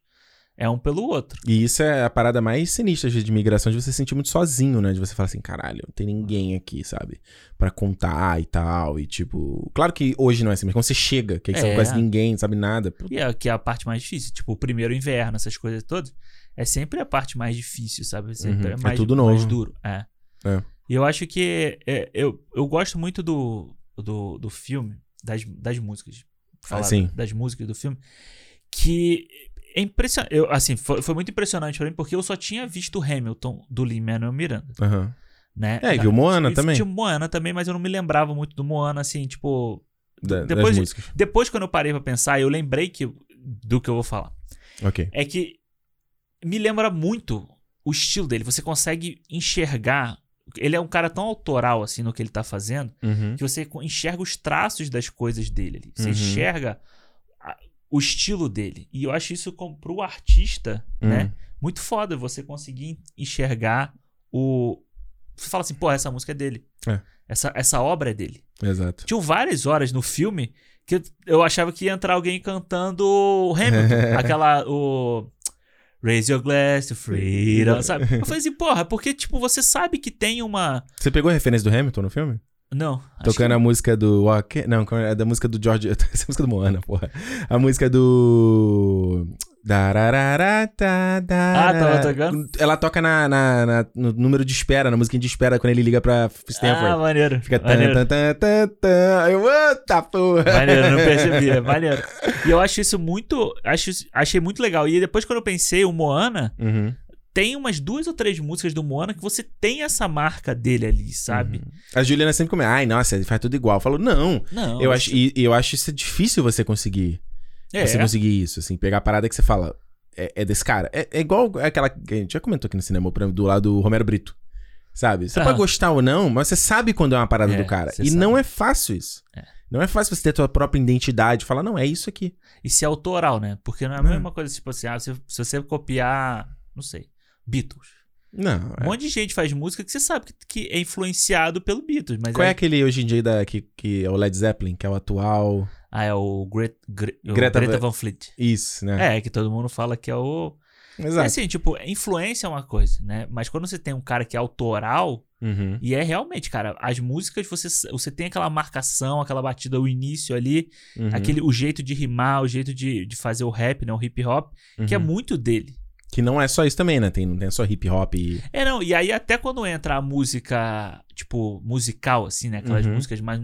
Speaker 2: é um pelo outro.
Speaker 1: E isso é a parada mais sinistra de imigração, de você se sentir muito sozinho, né? De você falar assim, caralho, não tem ninguém aqui, sabe? Pra contar e tal. E tipo. Claro que hoje não é assim, mas quando você chega, que aí você não
Speaker 2: É.
Speaker 1: conhece ninguém, não sabe nada.
Speaker 2: E é que é a parte mais difícil. Tipo, o primeiro inverno, essas coisas todas, é sempre a parte mais difícil, sabe? Sempre
Speaker 1: Uhum.
Speaker 2: é
Speaker 1: É
Speaker 2: mais,
Speaker 1: tudo
Speaker 2: mais
Speaker 1: novo.
Speaker 2: duro. É.
Speaker 1: É.
Speaker 2: E eu acho que é, eu, eu gosto muito do, do, do filme, das, das músicas. Falar
Speaker 1: Ah, sim.
Speaker 2: Das músicas do filme. Que é impressionante. Eu, assim, foi, foi muito impressionante pra mim, porque eu só tinha visto Hamilton do Lin-Manuel Miranda,
Speaker 1: Aham.
Speaker 2: né?
Speaker 1: É, e viu Moana
Speaker 2: E
Speaker 1: também.
Speaker 2: Tinha Moana também, mas eu não me lembrava muito do Moana, assim, tipo...
Speaker 1: Da-
Speaker 2: depois de-. Depois, quando eu parei pra pensar, eu lembrei que, do que eu vou falar.
Speaker 1: Ok.
Speaker 2: É que me lembra muito o estilo dele. Você consegue enxergar... Ele é um cara tão autoral, assim, no que ele tá fazendo,
Speaker 1: Uhum.
Speaker 2: que você enxerga os traços das coisas dele ali. Você
Speaker 1: Uhum.
Speaker 2: enxerga o estilo dele. E eu acho isso como, pro artista, né?
Speaker 1: Uhum.
Speaker 2: Muito foda você conseguir enxergar o. Você fala assim, pô, essa música é dele.
Speaker 1: É.
Speaker 2: Essa, essa obra é dele.
Speaker 1: Exato.
Speaker 2: Tinham várias horas no filme que eu, eu achava que ia entrar alguém cantando o Hamilton. aquela. O. Raise your glass to freedom, sabe? Eu falei assim, porra, porque, tipo, você sabe que tem uma.
Speaker 1: Você pegou a referência do Hamilton no filme?
Speaker 2: Não.
Speaker 1: Tocando
Speaker 2: que-
Speaker 1: a música do. Não, é da música do George. Essa é a música do Moana, porra. A música do.
Speaker 2: Ah, tava tocando?
Speaker 1: Ela toca na, na- na- no número de espera, na musiquinha de espera, quando ele liga pra
Speaker 2: Ah,
Speaker 1: Stanford.
Speaker 2: maneiro.
Speaker 1: Fica. Tan,
Speaker 2: maneiro.
Speaker 1: tan, tan, tan, tan. Aí eu, eita porra!
Speaker 2: Maneiro, não percebi, é maneiro. E eu acho isso muito. Acho, achei muito legal. E depois, quando eu pensei, o Moana,
Speaker 1: Uhum,
Speaker 2: tem umas duas ou três músicas do Moana que você tem essa marca dele ali, sabe?
Speaker 1: A Juliana sempre comenta, ai, nossa, ele faz tudo igual. Eu falo, não.
Speaker 2: Não.
Speaker 1: Eu acho, e, eu acho isso difícil você conseguir.
Speaker 2: É,
Speaker 1: Você conseguir isso, assim, pegar a parada que você fala, é, é desse cara. É, é igual aquela que a gente já comentou aqui no cinema, por exemplo, do lado do Romero Brito. Sabe? Você
Speaker 2: Aham.
Speaker 1: pode gostar ou não, mas você sabe quando é uma parada
Speaker 2: É,
Speaker 1: do cara. E
Speaker 2: sabe.
Speaker 1: não é fácil isso.
Speaker 2: É.
Speaker 1: Não é fácil você ter a tua própria identidade e falar, não, é isso aqui.
Speaker 2: E se é autoral, né? Porque não é a mesma coisa, tipo assim, ah, se, se você copiar, não sei, Beatles.
Speaker 1: Não.
Speaker 2: Um
Speaker 1: é.
Speaker 2: monte de gente faz música que você sabe que, que é influenciado pelo Beatles, mas
Speaker 1: Qual é
Speaker 2: aí-
Speaker 1: aquele hoje em dia da, que, que é o Led Zeppelin, que é o atual.
Speaker 2: Ah, é o, Gre Gre o
Speaker 1: Greta
Speaker 2: Greta,
Speaker 1: Van-
Speaker 2: Fleet.
Speaker 1: Isso, né?
Speaker 2: É, que todo mundo fala que é o. É
Speaker 1: Exato.
Speaker 2: assim, tipo, influência é uma coisa, né? Mas quando você tem um cara que é autoral,
Speaker 1: Uhum.
Speaker 2: e é realmente, cara, as músicas você, você tem aquela marcação, aquela batida, o início ali,
Speaker 1: Uhum.
Speaker 2: aquele, o jeito de rimar, o jeito de, de fazer o rap, né? O hip hop, que é
Speaker 1: Uhum.
Speaker 2: muito dele.
Speaker 1: Que não é só isso também, né? Tem, não tem só hip hop e.
Speaker 2: É, não, e aí até quando entra a música, tipo, musical, assim, né? Aquelas
Speaker 1: Uhum.
Speaker 2: músicas mais.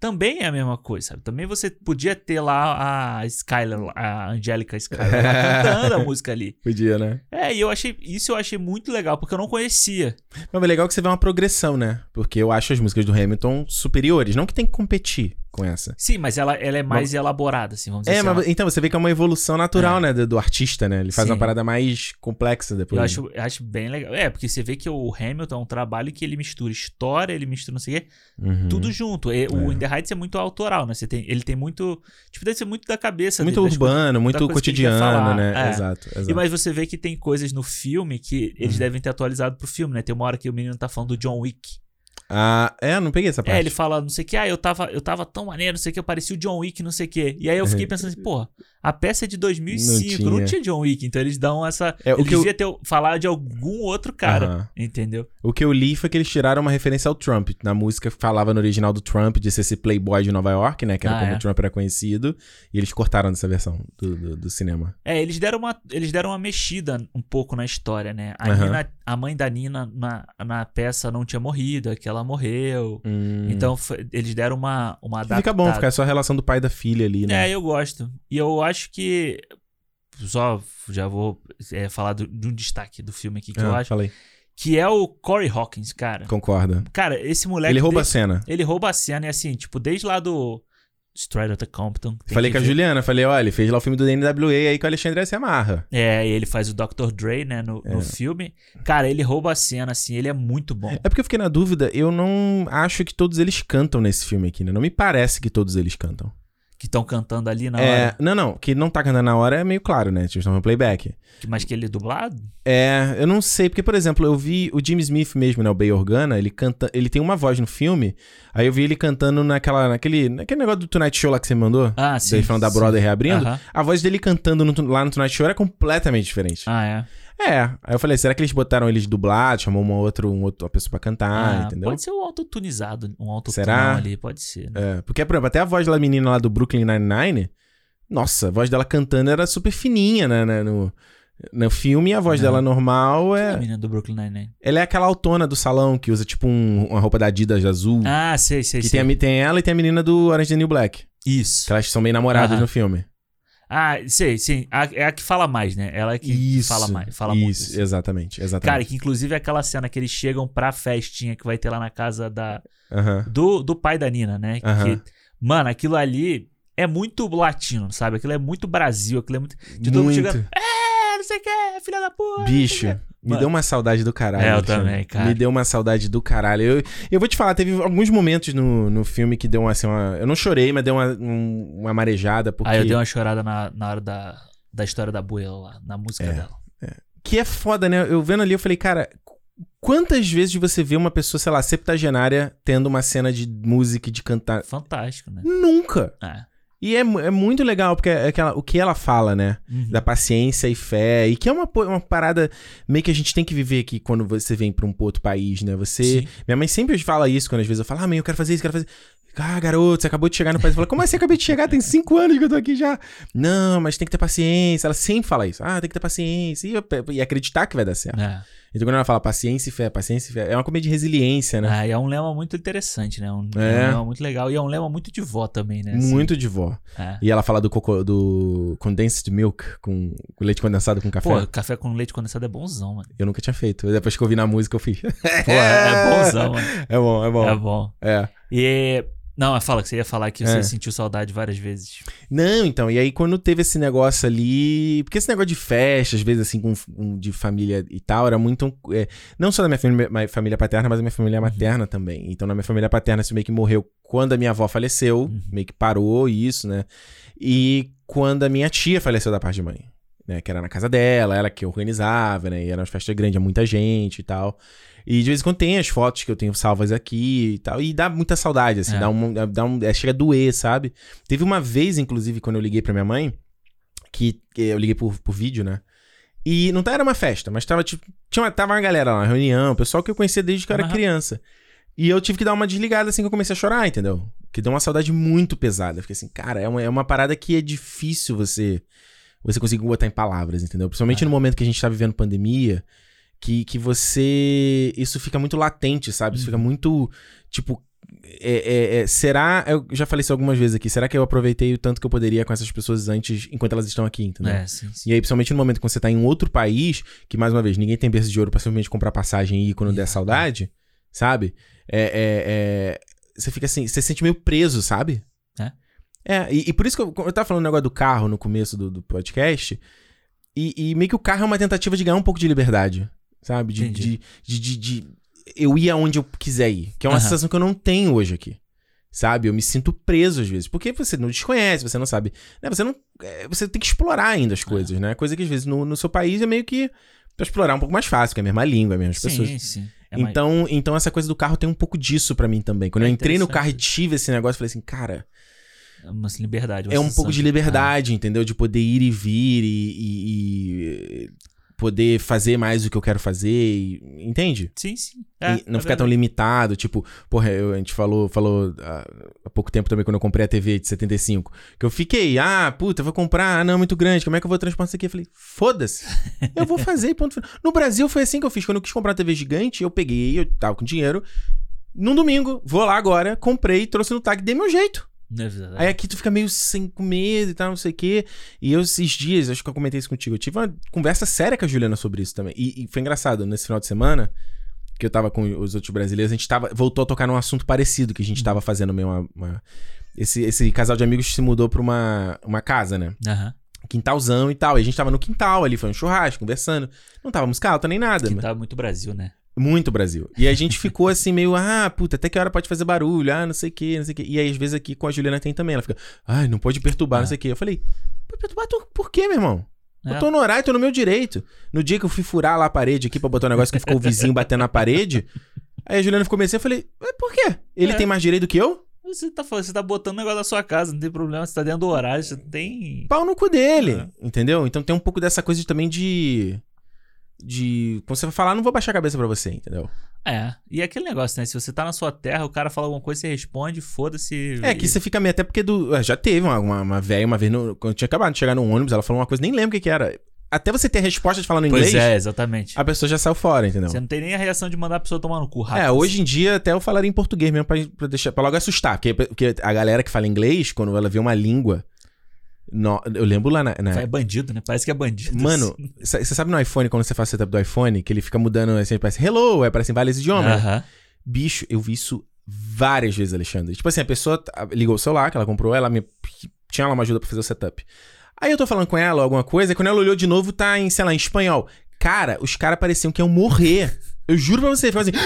Speaker 2: Também é a mesma coisa, sabe? Também você podia ter lá a Skyler, a Angélica Skyler lá cantando a música ali.
Speaker 1: Podia, né?
Speaker 2: É, e eu achei. Isso eu achei muito legal, porque eu não conhecia.
Speaker 1: Mas é legal que você vê uma progressão, né? Porque eu acho as músicas do Hamilton superiores. Não que tem que competir com essa.
Speaker 2: Sim, mas ela, ela é mais elaborada, assim, vamos dizer
Speaker 1: É,
Speaker 2: assim.
Speaker 1: mas então você vê que é uma evolução natural, né, do, do artista, né? Ele faz
Speaker 2: Sim.
Speaker 1: uma parada mais complexa depois.
Speaker 2: Eu acho, eu acho bem legal. É, porque você vê que o Hamilton é um trabalho que ele mistura história, ele mistura não sei o quê,
Speaker 1: Uhum.
Speaker 2: tudo junto. E O In The Heights é muito autoral, né? Você tem, ele tem muito. Tipo, deve ser muito da cabeça
Speaker 1: muito
Speaker 2: dele.
Speaker 1: urbano, muito cotidiano, né?
Speaker 2: É.
Speaker 1: Exato, exato.
Speaker 2: E mas você vê que tem coisas no filme que eles
Speaker 1: Uhum.
Speaker 2: devem ter atualizado pro filme, né? Tem uma hora que o menino tá falando do John Wick.
Speaker 1: Ah, é, não peguei essa parte.
Speaker 2: É, ele fala, não sei o que, ah, eu tava, eu tava tão maneiro, não sei o que, eu parecia o John Wick, não sei o que. E aí eu fiquei pensando assim, porra, a peça é de 2005, não
Speaker 1: Não
Speaker 2: tinha,
Speaker 1: tinha.
Speaker 2: John Wick, então eles dão essa.
Speaker 1: É, o
Speaker 2: ele
Speaker 1: que eu-
Speaker 2: devia ter falado de algum outro cara, entendeu?
Speaker 1: O que eu li foi que eles tiraram uma referência ao Trump. Na música falava no original do Trump de ser esse playboy de Nova York, né? Que era
Speaker 2: Ah,
Speaker 1: como
Speaker 2: é.
Speaker 1: o Trump era conhecido. E eles cortaram dessa versão do, do, do cinema.
Speaker 2: É, eles deram uma, eles deram uma mexida um pouco na história, né? A. Nina- a mãe da Nina na, na peça não tinha morrido, é que ela morreu.
Speaker 1: Hum.
Speaker 2: Então foi- eles deram uma, uma
Speaker 1: Fica bom, ficar só a relação do pai e da filha ali, né?
Speaker 2: É, eu gosto. E eu acho que. Só já vou é, falar do- de um destaque do filme aqui que eu
Speaker 1: Ah,
Speaker 2: acho.
Speaker 1: Falei.
Speaker 2: Que é o Corey Hawkins, cara.
Speaker 1: Concorda.
Speaker 2: Cara, esse moleque.
Speaker 1: Ele rouba a
Speaker 2: desde-
Speaker 1: cena.
Speaker 2: Ele rouba a cena e assim, tipo, desde lá do Straight Outta Compton.
Speaker 1: falei com a
Speaker 2: ver.
Speaker 1: Juliana, falei, olha, ele fez lá o filme do NWA aí que o Alexandre se amarra.
Speaker 2: É, e ele faz o Dr. Dre, né, no, no
Speaker 1: É.
Speaker 2: filme. Cara, ele rouba a cena, assim, ele é muito bom.
Speaker 1: É porque eu fiquei na dúvida, eu não acho que todos eles cantam nesse filme aqui, né? Não me parece que todos eles cantam.
Speaker 2: Que estão cantando ali na
Speaker 1: É,
Speaker 2: hora.
Speaker 1: não, não, que não tá cantando na hora é meio claro, né? Tipo, estão no playback.
Speaker 2: Mas que ele é dublado?
Speaker 1: É, eu não sei, porque, por exemplo, eu vi o Jimmy Smith mesmo, né? O Bay Organa, ele canta. Ele tem uma voz no filme. Aí eu vi ele cantando naquela, naquele, naquele negócio do Tonight Show lá que você me mandou.
Speaker 2: Ah, sim.
Speaker 1: Daí falando da. Brother reabrindo.
Speaker 2: Aham.
Speaker 1: A voz dele cantando no- lá no Tonight Show era completamente diferente.
Speaker 2: Ah, é.
Speaker 1: É. Aí eu falei, será que eles botaram eles dublados, chamou uma outra, um outro, uma pessoa pra cantar,
Speaker 2: Ah,
Speaker 1: entendeu?
Speaker 2: Pode ser um autotunizado, um autotune
Speaker 1: Será?
Speaker 2: ali, pode ser. né?
Speaker 1: É, porque, por exemplo, até a voz da menina lá do Brooklyn Nine-Nine, nossa, a voz dela cantando era super fininha, né? né, no, no filme, a voz
Speaker 2: Não.
Speaker 1: dela normal
Speaker 2: Quem é a
Speaker 1: é.
Speaker 2: menina do Brooklyn Nine-Nine?
Speaker 1: Ela é aquela autona do salão que usa tipo um- uma roupa da Adidas azul.
Speaker 2: Ah, sei, sei,
Speaker 1: que
Speaker 2: sei.
Speaker 1: tem, a, tem ela e tem a menina do Orange the New Black.
Speaker 2: Isso.
Speaker 1: Que elas são bem namoradas
Speaker 2: Aham.
Speaker 1: no filme.
Speaker 2: Ah, sei, sim. A- é a que fala mais, né? Ela é que fala mais, fala muito.
Speaker 1: Isso,
Speaker 2: assim.
Speaker 1: exatamente,
Speaker 2: Cara,
Speaker 1: exatamente.
Speaker 2: que inclusive é aquela cena que eles chegam pra festinha que vai ter lá na casa da, do, do pai da Nina, né? Que, mano, aquilo ali é muito latino, sabe? Aquilo é muito Brasil, aquilo é muito. De todo mundo chegando. É, não sei o que, filha da puta.
Speaker 1: Bicho,
Speaker 2: o quê."
Speaker 1: Me
Speaker 2: Mano.
Speaker 1: deu uma saudade do caralho.
Speaker 2: É, eu
Speaker 1: Alexandre.
Speaker 2: também, cara.
Speaker 1: Me deu uma saudade do caralho. Eu, eu vou te falar, teve alguns momentos no, no filme que deu uma, assim, uma. Eu não chorei, mas deu uma, um- uma marejada. Porque...
Speaker 2: Aí eu dei uma chorada na, na hora da, da história da Buela lá, na música
Speaker 1: É.
Speaker 2: dela.
Speaker 1: Que é foda, né? Eu vendo ali, eu falei, cara, quantas vezes você vê uma pessoa, sei lá, septagenária tendo uma cena de música e de cantar?
Speaker 2: Fantástico, né?
Speaker 1: Nunca.
Speaker 2: É.
Speaker 1: E é, é muito legal, porque é aquela, o que ela fala, né?
Speaker 2: Uhum.
Speaker 1: Da paciência e fé. E que é uma, uma parada meio que a gente tem que viver aqui quando você vem pra um outro país, né? Você.
Speaker 2: Sim.
Speaker 1: Minha mãe sempre fala isso quando às vezes eu falo, ah, mãe, eu quero fazer isso, quero fazer. Ah, garoto, você acabou de chegar no país. Fala, como assim acabei de chegar? Tem cinco anos que eu tô aqui já. Não, mas tem que ter paciência. Ela sempre fala isso. Ah, tem que ter paciência. E, e acreditar que vai dar certo.
Speaker 2: É.
Speaker 1: Então quando ela fala paciência e fé, paciência e fé, é uma comédia de resiliência, né?
Speaker 2: Ah, e é um lema muito interessante, né? Um,
Speaker 1: É.
Speaker 2: um lema muito legal. E é um lema muito de vó também, né? assim.
Speaker 1: Muito de vó.
Speaker 2: É.
Speaker 1: E ela fala do, coco, do condensed milk, com, com leite condensado com café.
Speaker 2: Pô, café com leite condensado é bonzão, mano.
Speaker 1: Eu nunca tinha feito. Depois que eu ouvi na música, eu fiz.
Speaker 2: Pô, é, é bonzão, mano.
Speaker 1: É bom, é bom.
Speaker 2: É bom.
Speaker 1: É.
Speaker 2: E. Não, mas fala que você ia falar que você
Speaker 1: É.
Speaker 2: sentiu saudade várias vezes.
Speaker 1: Não, então, e aí quando teve esse negócio ali. Porque esse negócio de festa, às vezes, assim, com, com- de família e tal, era muito. é, não só da minha família, minha família paterna, mas da minha família materna também. Então, na minha família paterna, isso meio que morreu quando a minha avó faleceu, meio que parou isso, né? E quando a minha tia faleceu da parte de mãe. Né, que era na casa dela, ela que organizava, né? E era uma festa grande, muita gente e tal. E de vez em quando tem as fotos que eu tenho salvas aqui e tal. E dá muita saudade, assim.
Speaker 2: É.
Speaker 1: Dá um, dá um, é, chega a doer, sabe? Teve uma vez, inclusive, quando eu liguei pra minha mãe, que, eu liguei por, por vídeo, né? E não tá- era uma festa, mas tava tipo. Tinha uma, tava uma galera lá, uma reunião, pessoal que eu conhecia desde que eu era
Speaker 2: Aham.
Speaker 1: criança. E eu tive que dar uma desligada assim que eu comecei a chorar, entendeu? Que deu uma saudade muito pesada. Eu Fiquei assim, cara, é uma, é uma parada que é difícil você você conseguir botar em palavras, entendeu? Principalmente
Speaker 2: É.
Speaker 1: no momento que a gente tá vivendo pandemia, que, que você. Isso fica muito latente, sabe? Isso
Speaker 2: Uhum.
Speaker 1: fica muito. Tipo. é- é- é, será. Eu já falei isso algumas vezes aqui. Será que eu aproveitei o tanto que eu poderia com essas pessoas antes, enquanto elas estão aqui, entendeu?
Speaker 2: É, sim, sim.
Speaker 1: E aí, principalmente no momento que você tá em outro país, que mais uma vez, ninguém tem berço de ouro pra simplesmente comprar passagem e ir quando der saudade, sabe? É, é- é- Você fica assim, você se sente meio preso, sabe? É, e, e por isso que eu, eu tava falando o negócio do carro no começo do, do podcast. E, e meio que o carro é uma tentativa de ganhar um pouco de liberdade. Sabe? De, de, de, de- de eu ir aonde eu quiser ir. Que é uma
Speaker 2: Aham.
Speaker 1: sensação que eu não tenho hoje aqui. Sabe? Eu me sinto preso às vezes. Porque você não desconhece, você não sabe. Né? Você não. é, você tem que explorar ainda as coisas, né? Coisa que às vezes no, no seu país é meio que. Pra explorar um pouco mais fácil, que é a mesma língua, as mesmas pessoas.
Speaker 2: Sim, sim. É mais-
Speaker 1: Então, então essa coisa do carro tem um pouco disso pra mim também. Quando
Speaker 2: É
Speaker 1: eu entrei no carro e tive esse negócio, eu falei assim, cara,
Speaker 2: é uma liberdade. uma
Speaker 1: é um pouco de liberdade, entendeu? De poder ir e vir e, e- e poder fazer mais o que eu quero fazer, e- entende?
Speaker 2: Sim, sim.
Speaker 1: E
Speaker 2: É,
Speaker 1: não
Speaker 2: é
Speaker 1: ficar tão limitado, tipo, porra, eu- a gente falou, falou ah, há pouco tempo também quando eu comprei a TV de 75, que eu fiquei, ah, puta, eu vou comprar, ah, não, é muito grande, como é que eu vou transportar isso aqui? Eu falei, foda-se, eu vou fazer, ponto final. No Brasil foi assim que eu fiz, quando eu quis comprar uma TV gigante, eu peguei, eu tava com dinheiro, num domingo, vou lá agora, comprei, trouxe no tag, dei meu jeito.
Speaker 2: É.
Speaker 1: Aí aqui tu fica meio sem com medo e tal, não sei o quê. E eu, esses dias, acho que eu comentei isso contigo, eu tive uma conversa séria com a Juliana sobre isso também. E, e foi engraçado, nesse final de semana, que eu tava com os outros brasileiros, a gente tava, voltou a tocar num assunto parecido que a gente tava fazendo meio uma. uma- esse, esse casal de amigos se mudou pra uma, uma casa, né?
Speaker 2: Aham.
Speaker 1: Quintalzão e tal. E a gente tava no quintal ali, foi um churrasco, conversando. Não tava música alta nem nada.
Speaker 2: Que
Speaker 1: mas-
Speaker 2: tá muito Brasil, né?
Speaker 1: Muito Brasil. E a gente ficou assim, meio, ah, puta, até que hora pode fazer barulho? Ah, não sei o que, não sei o que. E aí, às vezes, aqui com a Juliana tem também. Ela fica, ai, não pode perturbar,
Speaker 2: Ah.
Speaker 1: não sei o que. Eu falei, "Pô, perturbar tu, por quê, meu irmão? Eu
Speaker 2: É.
Speaker 1: tô no horário, tô no meu direito. No dia que eu fui furar lá a parede aqui pra botar um negócio que ficou o vizinho batendo na parede. Aí a Juliana ficou meio assim, eu falei, "Mas por quê? Ele
Speaker 2: É.
Speaker 1: tem mais direito do que eu?
Speaker 2: Você tá, você tá botando o negócio na sua casa, não tem problema, você tá dentro do horário, você não tem.
Speaker 1: Pau no cu dele,
Speaker 2: É.
Speaker 1: entendeu? Então tem um pouco dessa coisa de- também de. De. Quando você vai falar, não vou baixar a cabeça pra você, entendeu?
Speaker 2: É. E é aquele negócio, né? Se você tá na sua terra, o cara fala alguma coisa, você responde, foda-se.
Speaker 1: É, que você fica meio até porque do. ah, Já teve uma, uma, uma velha uma vez, no, quando eu tinha acabado de chegar no ônibus, ela falou uma coisa, nem lembro o que, que era. Até você ter a resposta de falar no
Speaker 2: Pois
Speaker 1: inglês,
Speaker 2: é, exatamente.
Speaker 1: a pessoa já saiu fora, entendeu?
Speaker 2: Você não tem nem a reação de mandar a pessoa tomar no cu rápido.
Speaker 1: É, hoje em dia até eu falaria em português mesmo pra, pra, deixar, pra logo assustar. Porque, porque a galera que fala inglês, quando ela vê uma língua. No- eu lembro lá na. na-
Speaker 2: É bandido, né? Parece que é bandido.
Speaker 1: Mano, você sabe no iPhone, quando você faz o setup do iPhone, que ele fica mudando assim, parece hello, aí aparecem vários idiomas. né?
Speaker 2: Aham.
Speaker 1: Bicho, eu vi isso várias vezes, Alexandre. Tipo assim, a pessoa ligou o celular que ela comprou, ela me tinha lá uma ajuda pra fazer o setup. Aí eu tô falando com ela alguma coisa, e quando ela olhou de novo, tá em, sei lá, em espanhol. Cara, os caras pareciam que iam morrer. Eu juro pra você, ficava assim,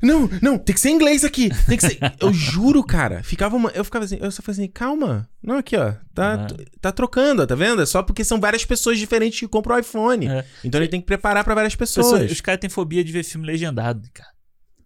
Speaker 1: não, não, tem que ser inglês aqui, tem que ser. Eu juro, cara. Ficava uma, eu ficava assim, eu só falei assim, calma. Não, aqui, ó. Tá,
Speaker 2: Ah.
Speaker 1: tá trocando, ó, tá vendo? É só porque são várias pessoas diferentes que compram o iPhone.
Speaker 2: É.
Speaker 1: Então ele tem que preparar pra várias
Speaker 2: Pessoa-
Speaker 1: pessoas.
Speaker 2: os caras têm fobia de ver filme legendado, cara.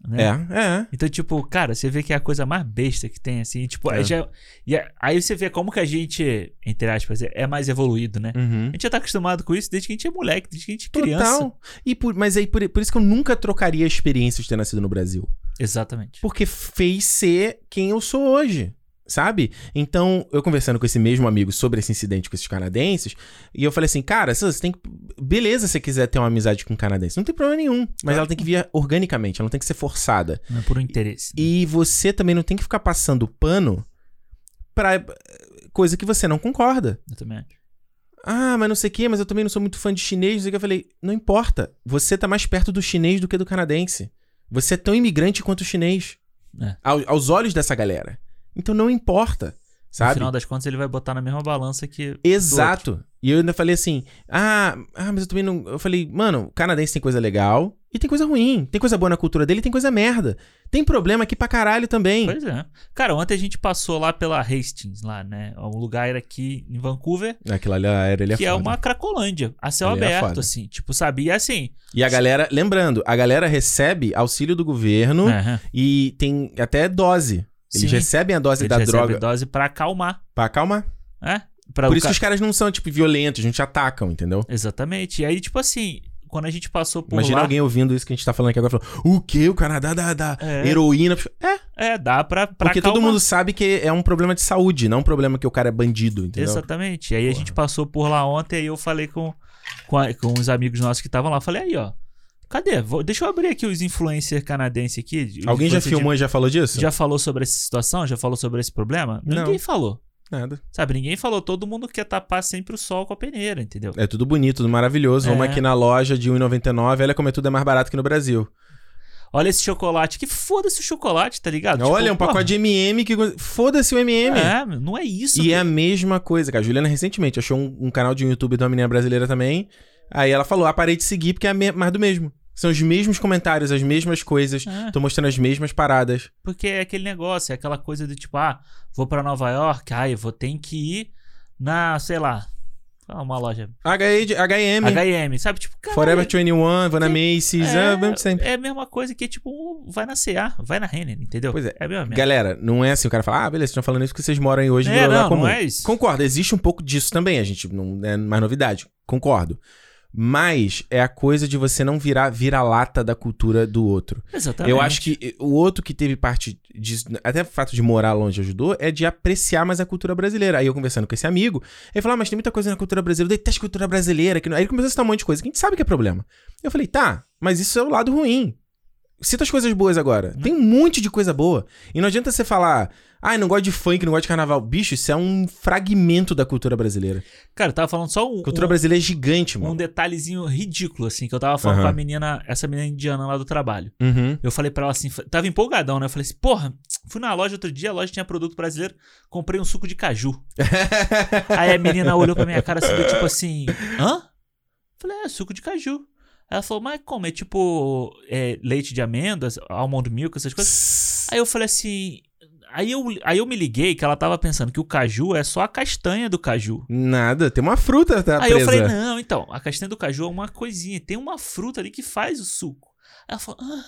Speaker 2: Né?
Speaker 1: É, é.
Speaker 2: Então, tipo, cara, você vê que é a coisa mais besta que tem, assim. Tipo,
Speaker 1: É.
Speaker 2: aí, já, e é- aí você vê como que a gente, entre aspas, é é mais evoluído, né?
Speaker 1: Uhum.
Speaker 2: A gente já tá acostumado com isso desde que a gente é moleque, desde que a gente é criança.
Speaker 1: Total. E por, mas aí, por, por isso que eu nunca trocaria a experiência de ter nascido no Brasil.
Speaker 2: Exatamente.
Speaker 1: Porque fez ser quem eu sou hoje. Sabe? Então, eu conversando com esse mesmo amigo sobre esse incidente com esses canadenses, e eu falei assim, cara, você tem que. Beleza se você quiser ter uma amizade com um canadense. Não tem problema nenhum. Mas ela tem que vir organicamente, ela não tem que ser forçada.
Speaker 2: Não é por um interesse.
Speaker 1: E você também não tem que ficar passando pano pra eh, coisa que você não concorda.
Speaker 2: Eu também acho.
Speaker 1: Ah, mas não sei o quê, mas eu também não sou muito fã de chinês. Que. Eu falei, não importa. Você tá mais perto do chinês do que do canadense. Você é tão imigrante quanto o chinês.
Speaker 2: É.
Speaker 1: Ao- aos olhos dessa galera. Então não importa.
Speaker 2: No
Speaker 1: Sabe?
Speaker 2: final das contas, ele vai botar na mesma balança que.
Speaker 1: Exato. E eu ainda falei assim: ah, ah, mas eu também não. Eu falei, mano, o canadense tem coisa legal e tem coisa ruim. Tem coisa boa na cultura dele e tem coisa merda. Tem problema aqui pra caralho também.
Speaker 2: Pois é. Cara, ontem a gente passou lá pela Hastings, lá, né? Um lugar aqui em Vancouver,
Speaker 1: Aquilo ali era ele é
Speaker 2: que é
Speaker 1: foda.
Speaker 2: uma cracolândia, a céu
Speaker 1: Ali é
Speaker 2: aberto,
Speaker 1: foda.
Speaker 2: assim. Tipo, sabe? E assim.
Speaker 1: E a galera, lembrando, a galera recebe auxílio do governo e tem até dose. Eles
Speaker 2: Sim.
Speaker 1: recebem a dose
Speaker 2: eles
Speaker 1: da
Speaker 2: recebem
Speaker 1: droga
Speaker 2: dose pra acalmar,
Speaker 1: pra acalmar.
Speaker 2: né? Pra
Speaker 1: Por
Speaker 2: o
Speaker 1: isso
Speaker 2: ca-
Speaker 1: que os caras não são, tipo, violentos, não te atacam, entendeu?
Speaker 2: Exatamente. E aí, tipo assim, quando a gente passou por
Speaker 1: Imagina
Speaker 2: lá...
Speaker 1: alguém ouvindo isso que a gente tá falando aqui agora falando, o quê? O Canadá dá, dá
Speaker 2: É.
Speaker 1: heroína. É,
Speaker 2: É, dá pra, pra
Speaker 1: porque todo
Speaker 2: acalmar.
Speaker 1: mundo sabe que é um problema de saúde, não um problema que o cara é bandido, entendeu?
Speaker 2: Exatamente. E aí a gente passou por lá ontem e eu falei com, com, a- com os amigos nossos que estavam lá. Falei, aí, ó. Cadê? Vou- deixa eu abrir aqui os influencers canadenses aqui.
Speaker 1: Alguém já filmou e já falou disso?
Speaker 2: de- Já falou sobre essa situação? Já falou sobre esse problema?
Speaker 1: Não.
Speaker 2: Ninguém falou.
Speaker 1: Nada.
Speaker 2: Sabe, ninguém falou. Todo mundo quer tapar sempre o sol com a peneira, entendeu?
Speaker 1: É tudo bonito, tudo maravilhoso. Vamos
Speaker 2: É.
Speaker 1: aqui na loja de R$1,99, olha como é tudo é mais barato que no Brasil.
Speaker 2: Olha esse chocolate. Que foda-se o chocolate, tá ligado?
Speaker 1: Olha,
Speaker 2: Tipo,
Speaker 1: um pacote de MM que. Foda-se o MM.
Speaker 2: É, não é isso.
Speaker 1: E é a mesma coisa, cara. A Juliana recentemente achou um, um canal de YouTube de uma menina brasileira também. Aí ela falou: ah, parei de seguir porque é mais do mesmo. São os mesmos comentários, as mesmas coisas.
Speaker 2: É.
Speaker 1: Tô mostrando as mesmas paradas.
Speaker 2: Porque é aquele negócio, é aquela coisa do tipo, ah, vou pra Nova York, ah, eu vou ter que ir na, sei lá, ah, uma loja
Speaker 1: HM,
Speaker 2: H&M, sabe? Tipo, cara,
Speaker 1: Forever 21, vou na Macy's, é, mesmo de sempre.
Speaker 2: é a mesma coisa que, tipo, vai na CA, vai na Renner, entendeu?
Speaker 1: Pois é.
Speaker 2: É a mesma.
Speaker 1: Galera, não é assim, o cara fala, ah, beleza, vocês estão falando isso porque vocês moram aí hoje
Speaker 2: É,
Speaker 1: no
Speaker 2: não,
Speaker 1: comum.
Speaker 2: não é isso.
Speaker 1: Concordo, existe um pouco disso também, a gente não é mais novidade. Concordo. Mas é a coisa de você não virar vira-lata da cultura do outro.
Speaker 2: Exatamente.
Speaker 1: Eu acho que o outro que teve parte disso, até o fato de morar longe ajudou, é de apreciar mais a cultura brasileira. Aí eu conversando com esse amigo, ele falou: ah, mas tem muita coisa na cultura brasileira, eu detesto a cultura brasileira. Que não... Aí ele começou a citar um monte de coisa que a gente sabe que é problema. Eu falei: tá, mas isso é o lado ruim. Cita as coisas boas agora. Tem um monte de coisa boa. E não adianta você falar, ah, não gosto de funk, não gosto de carnaval. Bicho, isso é um fragmento da cultura brasileira.
Speaker 2: Cara, eu tava falando só um,
Speaker 1: cultura
Speaker 2: um,
Speaker 1: brasileira é gigante,
Speaker 2: um
Speaker 1: mano.
Speaker 2: detalhezinho ridículo, assim, que eu tava falando
Speaker 1: Aham.
Speaker 2: com a menina, essa menina indiana lá do trabalho.
Speaker 1: Uhum.
Speaker 2: Eu falei pra ela assim, tava empolgadão, né? Eu falei assim, porra, fui na loja outro dia, a loja tinha produto brasileiro, comprei um suco de caju. Aí a menina olhou pra minha cara assim, tipo assim, hã? Falei, é, suco de caju. Ela falou, mas como? É tipo é, leite de amêndoas, almond milk, essas coisas? Aí eu falei assim. Aí eu, aí eu me liguei que ela tava pensando que o caju é só a castanha do caju.
Speaker 1: Nada, tem uma fruta tá
Speaker 2: Aí eu falei, não, então, a castanha do caju é uma coisinha, tem uma fruta ali que faz o suco. Aí ela falou, ah.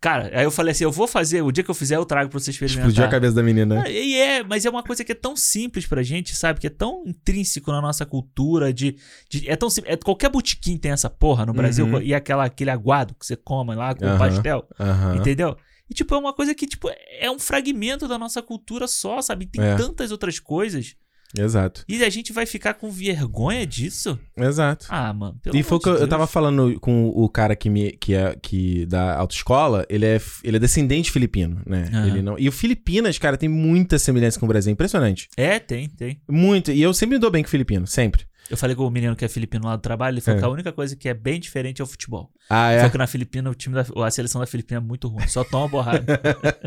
Speaker 2: Cara, aí eu falei assim, eu vou fazer, o dia que eu fizer eu trago pra você experimentar.
Speaker 1: Explodiu a cabeça da menina.
Speaker 2: Ah, E é, mas é uma coisa que é tão simples pra gente, sabe? Que é tão intrínseco na nossa cultura de. de- é tão simples. É, qualquer botequim tem essa porra no Brasil.
Speaker 1: Uhum.
Speaker 2: E aquela, aquele aguado que você come lá com
Speaker 1: Aham.
Speaker 2: pastel.
Speaker 1: Aham.
Speaker 2: Entendeu? E, tipo, é uma coisa que, tipo, é um fragmento da nossa cultura só, sabe? Tem
Speaker 1: É.
Speaker 2: tantas outras coisas.
Speaker 1: Exato.
Speaker 2: E a gente vai ficar com vergonha disso?
Speaker 1: Exato.
Speaker 2: Ah, mano.
Speaker 1: E foi o que eu, eu tava falando com o cara que me que é que da autoescola, ele é ele é descendente filipino, né?
Speaker 2: Aham.
Speaker 1: Ele não. E o Filipinas, cara, tem muita semelhança com o Brasil, é impressionante.
Speaker 2: É, tem, tem.
Speaker 1: Muito. E eu sempre me dou bem com o filipino, sempre.
Speaker 2: Eu falei com o menino que é filipino lá do trabalho, ele falou
Speaker 1: É.
Speaker 2: que a única coisa que é bem diferente é o futebol.
Speaker 1: Ah, é.
Speaker 2: falou que na Filipina, o time da, a seleção da Filipina é muito ruim, só toma borrada.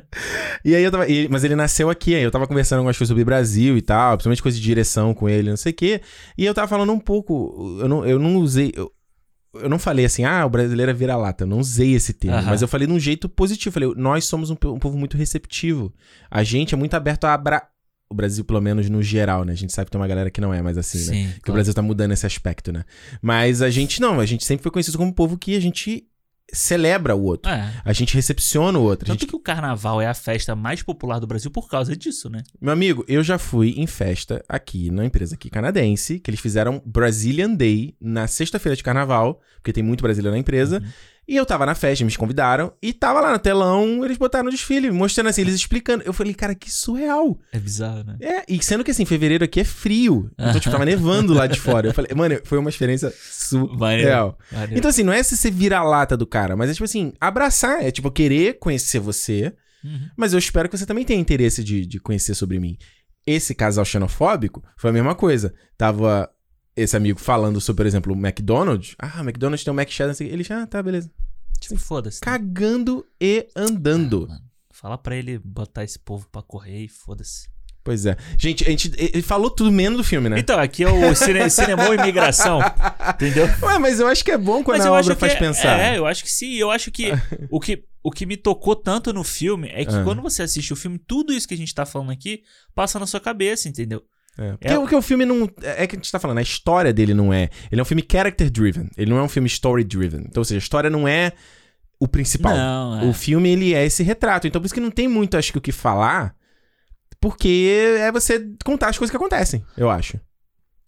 Speaker 1: E aí eu tava. e- mas ele nasceu aqui, aí eu tava conversando algumas coisas sobre Brasil e tal, principalmente coisa de direção com ele, não sei o quê. E eu tava falando um pouco. Eu não, eu não usei. Eu, eu não falei assim, ah, o brasileiro é vira-lata. Eu não usei esse termo,
Speaker 2: Aham.
Speaker 1: mas eu falei de um jeito positivo. Falei, nós somos um, um povo muito receptivo. A gente é muito aberto a abra... O Brasil, pelo menos no geral, né? A gente sabe que tem uma galera que não é mais assim, né?
Speaker 2: Sim,
Speaker 1: Que o
Speaker 2: claro.
Speaker 1: Brasil tá mudando esse aspecto, né? Mas a gente não, a gente sempre foi conhecido como um povo que a gente celebra o outro.
Speaker 2: É.
Speaker 1: A gente recepciona o outro.
Speaker 2: Tanto
Speaker 1: gente
Speaker 2: que o carnaval é a festa mais popular do Brasil por causa disso, né?
Speaker 1: Meu amigo, eu já fui em festa aqui na empresa aqui canadense, que eles fizeram Brazilian Day na sexta-feira de carnaval, porque tem muito brasileiro na empresa. E eu tava na festa, me convidaram, e tava lá no telão, eles botaram no desfile, mostrando assim, eles explicando. Eu falei, cara, que surreal.
Speaker 2: É bizarro, né?
Speaker 1: É, e sendo que assim, fevereiro aqui é frio. Então, tipo, tava nevando lá de fora. Eu falei, mano, foi uma experiência surreal.
Speaker 2: Maneiro.
Speaker 1: Então, assim, não é se você vira a lata do cara, mas é tipo assim, abraçar. É tipo, querer conhecer você,
Speaker 2: Uhum.
Speaker 1: mas eu espero que você também tenha interesse de, de conhecer sobre mim. Esse casal xenofóbico foi a mesma coisa. Tava esse amigo falando sobre, por exemplo, o McDonald's. Ah, o McDonald's tem um Cheddar. Ele já, ah, tá, beleza.
Speaker 2: Tipo, foda-se. né?
Speaker 1: Cagando e andando.
Speaker 2: Mano, Fala pra ele botar esse povo pra correr e foda-se.
Speaker 1: Pois é. Gente, a gente ele falou tudo menos do filme, né?
Speaker 2: Então, aqui é o cine, Cinemou Imigração. Entendeu?
Speaker 1: Ué, mas eu acho que é bom quando
Speaker 2: Mas
Speaker 1: a obra
Speaker 2: acho
Speaker 1: faz
Speaker 2: é-
Speaker 1: pensar.
Speaker 2: É, eu acho que sim. Eu acho que o que, o que me tocou tanto no filme é que
Speaker 1: Ah.
Speaker 2: quando você assiste o filme, tudo isso que a gente tá falando aqui passa na sua cabeça, entendeu?
Speaker 1: É. Porque
Speaker 2: É-
Speaker 1: o que o filme não. É que a gente tá falando, a história dele não é. Ele é um filme character driven. Ele não é um filme story driven. Então, ou seja, a história não é o principal.
Speaker 2: Não, é.
Speaker 1: O filme, ele é esse retrato. Então, por isso que não tem muito, acho que, o que falar. Porque é você contar as coisas que acontecem, eu acho.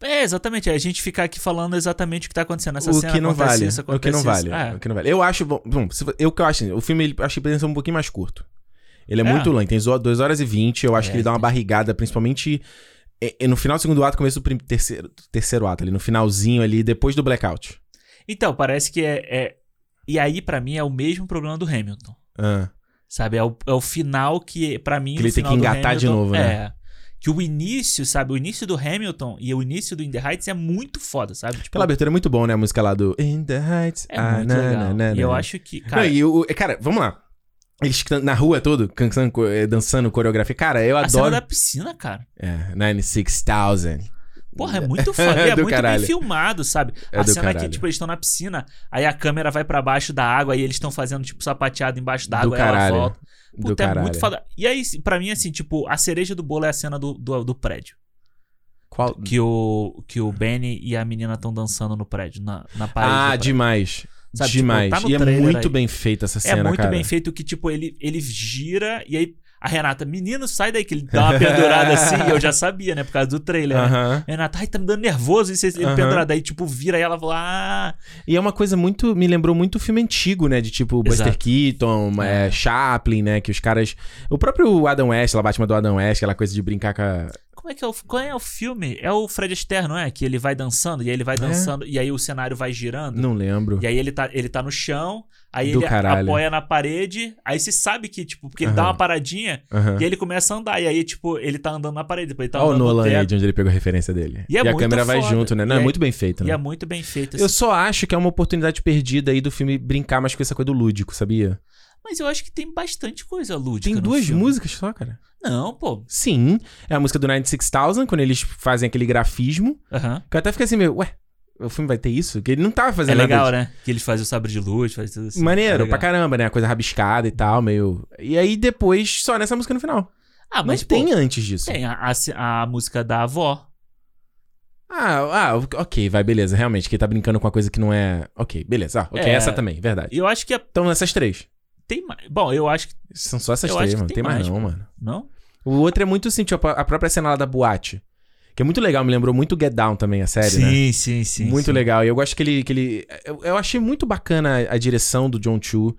Speaker 2: É, exatamente. É a gente ficar aqui falando exatamente o que tá acontecendo nessa
Speaker 1: o
Speaker 2: cena.
Speaker 1: que não vale.
Speaker 2: isso,
Speaker 1: o que não vale.
Speaker 2: isso. É.
Speaker 1: O que não vale. Eu acho. Bom, eu que eu acho. assim, O filme, ele, eu achei que poderia ser um pouquinho mais curto. Ele é,
Speaker 2: É.
Speaker 1: muito longo, tem 2 horas e 20. Eu acho
Speaker 2: É,
Speaker 1: que ele dá uma barrigada, principalmente. É, é no final do segundo ato, começo do terceiro, terceiro ato, ali, no finalzinho ali, depois do blackout.
Speaker 2: Então, parece que é, é- E aí, pra mim, é o mesmo problema do Hamilton.
Speaker 1: Ah.
Speaker 2: Sabe? É o, é o final que, pra mim.
Speaker 1: Que ele tem que engatar de novo, né?
Speaker 2: É. Que o início, sabe? O início do Hamilton e o início do In the Heights é muito foda, sabe? Tipo,
Speaker 1: Aquela abertura é muito bom, né? A música lá do In the Heights.
Speaker 2: é
Speaker 1: ah,
Speaker 2: muito
Speaker 1: na,
Speaker 2: legal.
Speaker 1: na, na,
Speaker 2: e eu acho que.
Speaker 1: Não,
Speaker 2: Cara,
Speaker 1: e o, cara, vamos lá. Eles na rua todo, cansando, eh, dançando coreografia. Cara, eu
Speaker 2: A cena
Speaker 1: adoro.
Speaker 2: da piscina, cara.
Speaker 1: É, 96,000.
Speaker 2: Porra, é muito foda. é muito
Speaker 1: caralho.
Speaker 2: bem filmado, sabe?
Speaker 1: É
Speaker 2: a cena que,
Speaker 1: caralho.
Speaker 2: tipo, eles estão na piscina, aí a câmera vai pra baixo da água e eles estão fazendo, tipo, sapateado embaixo da
Speaker 1: Do
Speaker 2: água e ela volta.
Speaker 1: Do
Speaker 2: Puta, é
Speaker 1: caralho.
Speaker 2: muito foda. E aí, pra mim, assim, tipo, a cereja do bolo é a cena do, do, do prédio.
Speaker 1: Qual?
Speaker 2: Que o, que o Benny e a menina estão dançando no prédio, na, na parede.
Speaker 1: Ah, demais.
Speaker 2: Sabe, tipo,
Speaker 1: demais.
Speaker 2: tá no
Speaker 1: e é muito
Speaker 2: aí.
Speaker 1: bem feita essa
Speaker 2: É
Speaker 1: cena,
Speaker 2: muito
Speaker 1: cara.
Speaker 2: bem feito que, tipo, ele, ele gira e aí a Renata, menino, sai daí, que ele dá uma pendurada assim, e eu já sabia, né, por causa do trailer, né?
Speaker 1: Aham.
Speaker 2: Renata, ai, tá me dando nervoso isso, ele
Speaker 1: Aham.
Speaker 2: pendurado. Aí, tipo, vira e ela fala, ah,
Speaker 1: E é uma coisa muito. Me lembrou muito filme antigo, né? De tipo Buster
Speaker 2: Exato.
Speaker 1: Keaton, é,
Speaker 2: É.
Speaker 1: Chaplin, né? Que os caras. O próprio Adam West, lá, Batman do Adam West, aquela coisa de brincar com a.
Speaker 2: Como é que é o, qual é o filme? É o Fred Astaire, não é? Que ele vai dançando, e aí ele vai dançando, e aí o cenário vai girando.
Speaker 1: É? Não lembro.
Speaker 2: E aí ele tá, ele tá no chão, aí
Speaker 1: Do
Speaker 2: ele
Speaker 1: caralho.
Speaker 2: apoia na parede, aí você sabe que, tipo, porque ele dá uma paradinha, e ele começa a andar, e aí, tipo, ele tá andando na parede, depois ele tá
Speaker 1: Olha o Nolan aí, de onde ele pegou a referência dele.
Speaker 2: E é
Speaker 1: a
Speaker 2: muito
Speaker 1: câmera vai
Speaker 2: foda.
Speaker 1: junto, né? Não,
Speaker 2: E
Speaker 1: é
Speaker 2: é-
Speaker 1: muito bem feito,
Speaker 2: E
Speaker 1: né?
Speaker 2: é muito bem feito.
Speaker 1: Eu
Speaker 2: assim.
Speaker 1: só acho que é uma oportunidade perdida aí do filme brincar mais com essa coisa do lúdico, sabia?
Speaker 2: Mas eu acho que tem bastante coisa lúdica
Speaker 1: Tem duas
Speaker 2: filme.
Speaker 1: músicas só, cara.
Speaker 2: Não, pô.
Speaker 1: Sim. É a música do 96,000, quando eles fazem aquele grafismo. Que eu até fiquei assim, meio, ué, o filme vai ter isso? Que ele não tava
Speaker 2: É
Speaker 1: fazendo nada
Speaker 2: legal,
Speaker 1: disso.
Speaker 2: né? Que eles fazem o sabre de luz, fazem tudo assim.
Speaker 1: Maneiro,
Speaker 2: É
Speaker 1: pra caramba, né? A coisa rabiscada e tal, meio. E aí depois, só nessa música no final.
Speaker 2: Ah, mas pô,
Speaker 1: tem antes disso.
Speaker 2: tem a, a, a música da avó.
Speaker 1: Ah, ah, ok, vai, beleza. Realmente, que ele tá brincando com uma coisa que não é. Ok, beleza. Ah, ok,
Speaker 2: É.
Speaker 1: essa também, verdade.
Speaker 2: Eu acho que é-
Speaker 1: Então essas três.
Speaker 2: Tem mais. Bom, eu acho que.
Speaker 1: São só essas
Speaker 2: Eu
Speaker 1: três,
Speaker 2: acho
Speaker 1: mano.
Speaker 2: tem
Speaker 1: Tem mais,
Speaker 2: mais,
Speaker 1: não, mano.
Speaker 2: Não?
Speaker 1: O outro é muito assim, tipo, a própria cena lá da boate. Que é muito legal, me lembrou muito Get Down também, a série, né?
Speaker 2: sim, sim, sim.
Speaker 1: muito
Speaker 2: sim.
Speaker 1: legal. E eu gosto que ele. Que ele eu, eu achei muito bacana a, a direção do John Chu.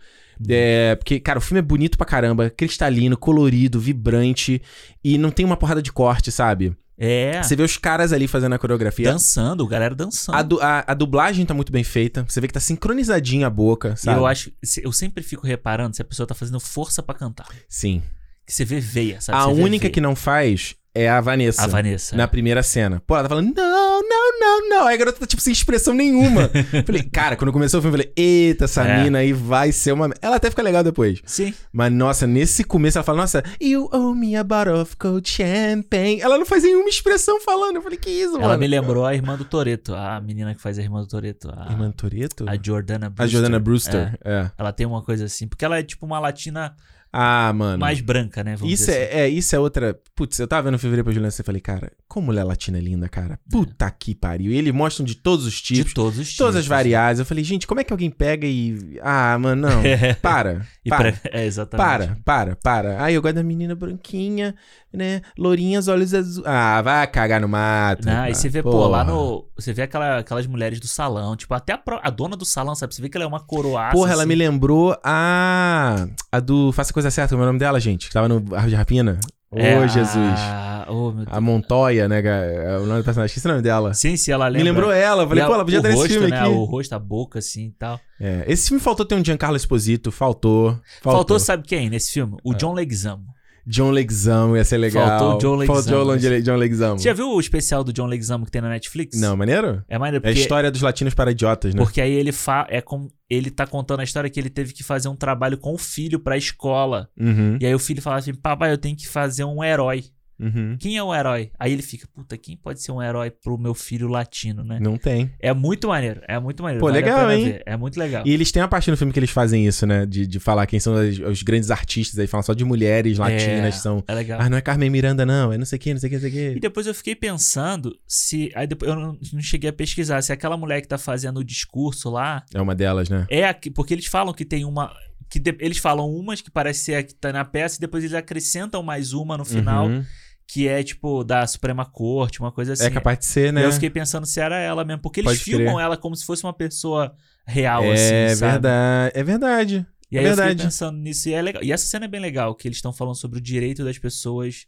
Speaker 1: É, porque, cara, o filme é bonito pra caramba, cristalino, colorido, vibrante. E não tem uma porrada de corte, sabe?
Speaker 2: É.
Speaker 1: Você vê os caras ali fazendo a coreografia.
Speaker 2: Dançando, galera dançando.
Speaker 1: A, du- a- a dublagem tá muito bem feita. Você vê que tá sincronizadinha a boca, sabe?
Speaker 2: eu acho. Eu sempre fico reparando se a pessoa tá fazendo força pra cantar.
Speaker 1: Sim.
Speaker 2: Que você vê veia, sabe?
Speaker 1: a única que não faz é a Vanessa.
Speaker 2: A Vanessa.
Speaker 1: Na primeira cena. Pô, ela tá falando, não, não, não, não. Aí a garota tá, tipo, sem expressão nenhuma. falei, cara, quando começou o filme, eu falei, eita, essa
Speaker 2: É.
Speaker 1: mina aí vai ser uma. Ela até fica legal depois.
Speaker 2: Sim.
Speaker 1: Mas, nossa, nesse começo ela fala, nossa, you owe me a bottle of cold champagne. Ela não faz nenhuma expressão falando. Eu falei, que isso,
Speaker 2: Ela
Speaker 1: mano?
Speaker 2: me lembrou a irmã do Toreto, a menina que faz a irmã do Toreto. A,
Speaker 1: Irmã Toreto?
Speaker 2: a Jordana Brewster.
Speaker 1: A Jordana Brewster.
Speaker 2: É.
Speaker 1: É.
Speaker 2: Ela tem uma coisa assim. Porque ela é tipo uma latina
Speaker 1: Ah, mano.
Speaker 2: mais branca, né? Vamos
Speaker 1: Isso é, é, isso é outra. Putz, eu tava vendo fevereiro pra Juliana e falei, cara, como mulher latina é linda, cara. Puta que pariu. E eles mostram de todos os
Speaker 2: assim.
Speaker 1: tipos,
Speaker 2: De todos os tipos.
Speaker 1: todas as variáveis. Eu falei, gente, como é que alguém pega e. Ah, mano, não. Para. Para.
Speaker 2: pra- É, exatamente.
Speaker 1: Para, para, para. Ai, eu gosto da menina branquinha, né? Lourinhas, olhos azuis. Ah, vai cagar no mato.
Speaker 2: Não, e você vê, pô,
Speaker 1: porra.
Speaker 2: lá no. Você vê aquela, aquelas mulheres do salão, tipo, até a, pró- a dona do salão, sabe? Você vê que ela é uma coroaça.
Speaker 1: Porra, ela
Speaker 2: assim.
Speaker 1: me lembrou a. A do Faça Coisa Certa, é o nome dela, gente? Que tava no Árvore de Rapina. Ô,
Speaker 2: É a-
Speaker 1: Jesus.
Speaker 2: Oh, meu Deus.
Speaker 1: A Montoya, né? é O nome do personagem. Esqueci o nome dela.
Speaker 2: Sim, sim, ela lembra.
Speaker 1: Me lembrou ela. Falei,
Speaker 2: E a-
Speaker 1: pô, ela podia nesse
Speaker 2: rosto,
Speaker 1: filme
Speaker 2: né?
Speaker 1: aqui.
Speaker 2: O rosto, a boca, assim e tal.
Speaker 1: É, esse filme faltou ter um Giancarlo Esposito. Faltou. Faltou.
Speaker 2: Faltou, sabe quem nesse filme? O John Leguizamo.
Speaker 1: John Leguizamo ia ser legal.
Speaker 2: Faltou John Leguizamo.
Speaker 1: Faltou John, John Leguizamo.
Speaker 2: Você já viu o especial do John Leguizamo que tem na Netflix?
Speaker 1: Não, maneiro?
Speaker 2: É maneiro,
Speaker 1: É a
Speaker 2: porque,
Speaker 1: história dos latinos para idiotas, né?
Speaker 2: porque aí ele fa é com ele tá contando a história que ele teve que fazer um trabalho com o filho pra escola.
Speaker 1: Uhum,
Speaker 2: E aí o filho fala assim: "Papai, eu tenho que fazer um herói".
Speaker 1: Uhum.
Speaker 2: Quem é o herói? Aí ele fica: "Puta, quem pode ser um herói pro meu filho latino, né?"
Speaker 1: Não tem.
Speaker 2: É muito maneiro, é muito maneiro.
Speaker 1: Pô,
Speaker 2: vale
Speaker 1: legal, hein?
Speaker 2: ver, É muito legal.
Speaker 1: E eles têm a parte no filme que eles fazem isso, né? De, de falar quem são as- os grandes artistas aí, falam só de mulheres latinas que são.
Speaker 2: É legal.
Speaker 1: Ah, não é Carmen Miranda, não, é não sei o que, não sei o que, não sei o
Speaker 2: E
Speaker 1: que.
Speaker 2: depois eu fiquei pensando se. Aí depois eu não, não cheguei a pesquisar se aquela mulher que tá fazendo o discurso lá
Speaker 1: É uma delas, né?
Speaker 2: é. Porque eles falam que tem uma. Que de- eles falam umas que parece ser a que tá na peça e depois eles acrescentam mais uma no final,
Speaker 1: Uhum.
Speaker 2: Que é tipo da Suprema Corte, uma coisa assim.
Speaker 1: É capaz de ser, né?
Speaker 2: Eu fiquei pensando se era ela mesmo, porque eles
Speaker 1: Pode
Speaker 2: filmam
Speaker 1: crer.
Speaker 2: ela como se fosse uma pessoa real,
Speaker 1: é
Speaker 2: assim, sabe?
Speaker 1: verdade. É verdade.
Speaker 2: E
Speaker 1: É
Speaker 2: aí eu
Speaker 1: verdade.
Speaker 2: fiquei pensando nisso e é legal. E essa cena é bem legal, que eles estão falando sobre o direito das pessoas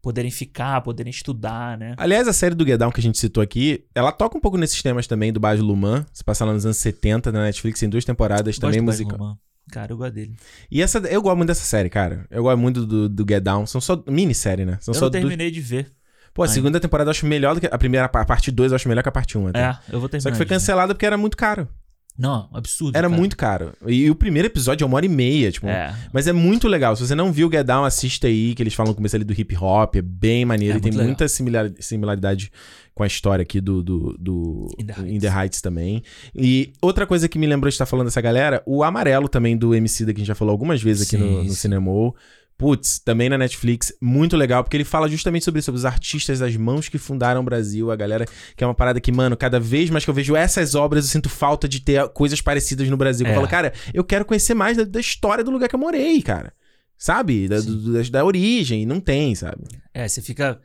Speaker 2: poderem ficar, poderem estudar, né?
Speaker 1: Aliás, a série do Get Down que a gente citou aqui, ela toca um pouco nesses temas também do Baz Luhrmann. Se passa lá nos anos 70 na Netflix, em duas temporadas, também musical.
Speaker 2: Cara, eu gosto dele.
Speaker 1: E essa, eu gosto muito dessa série, cara. Eu gosto muito do, do Get Down. São só minissérie, né? São
Speaker 2: eu
Speaker 1: só
Speaker 2: não terminei de ver.
Speaker 1: Pô, a
Speaker 2: ainda.
Speaker 1: segunda temporada eu acho melhor do que a primeira, a parte 2 eu acho melhor que a parte 1 até.
Speaker 2: É, eu vou terminar.
Speaker 1: Só que foi cancelada porque era muito caro.
Speaker 2: Não, absurdo.
Speaker 1: Era
Speaker 2: cara.
Speaker 1: muito caro. E, o primeiro episódio é uma hora e meia, tipo.
Speaker 2: É.
Speaker 1: Mas é muito legal. Se você não viu Get Down, assista aí, que eles falam no começo ali do hip hop. É bem maneiro.
Speaker 2: É
Speaker 1: e tem
Speaker 2: legal.
Speaker 1: muita similar- similaridade com a história aqui do, do, do
Speaker 2: In the Heights.
Speaker 1: In the Heights também. E outra coisa que me lembrou de estar falando dessa galera, o Amarelo também do MC da que a gente já falou algumas vezes aqui no,
Speaker 2: Sim,
Speaker 1: no
Speaker 2: sim.
Speaker 1: Cinema. Putz, também na Netflix, muito legal, porque ele fala justamente sobre isso, sobre os artistas das mãos que fundaram o Brasil, a galera, que é uma parada que, mano, cada vez mais que eu vejo essas obras, eu sinto falta de ter coisas parecidas no Brasil. Eu
Speaker 2: É.
Speaker 1: falo, cara, eu quero conhecer mais da, da história do lugar que eu morei, cara. Sabe? Da, do- da, da origem, não tem, sabe?
Speaker 2: É, você fica.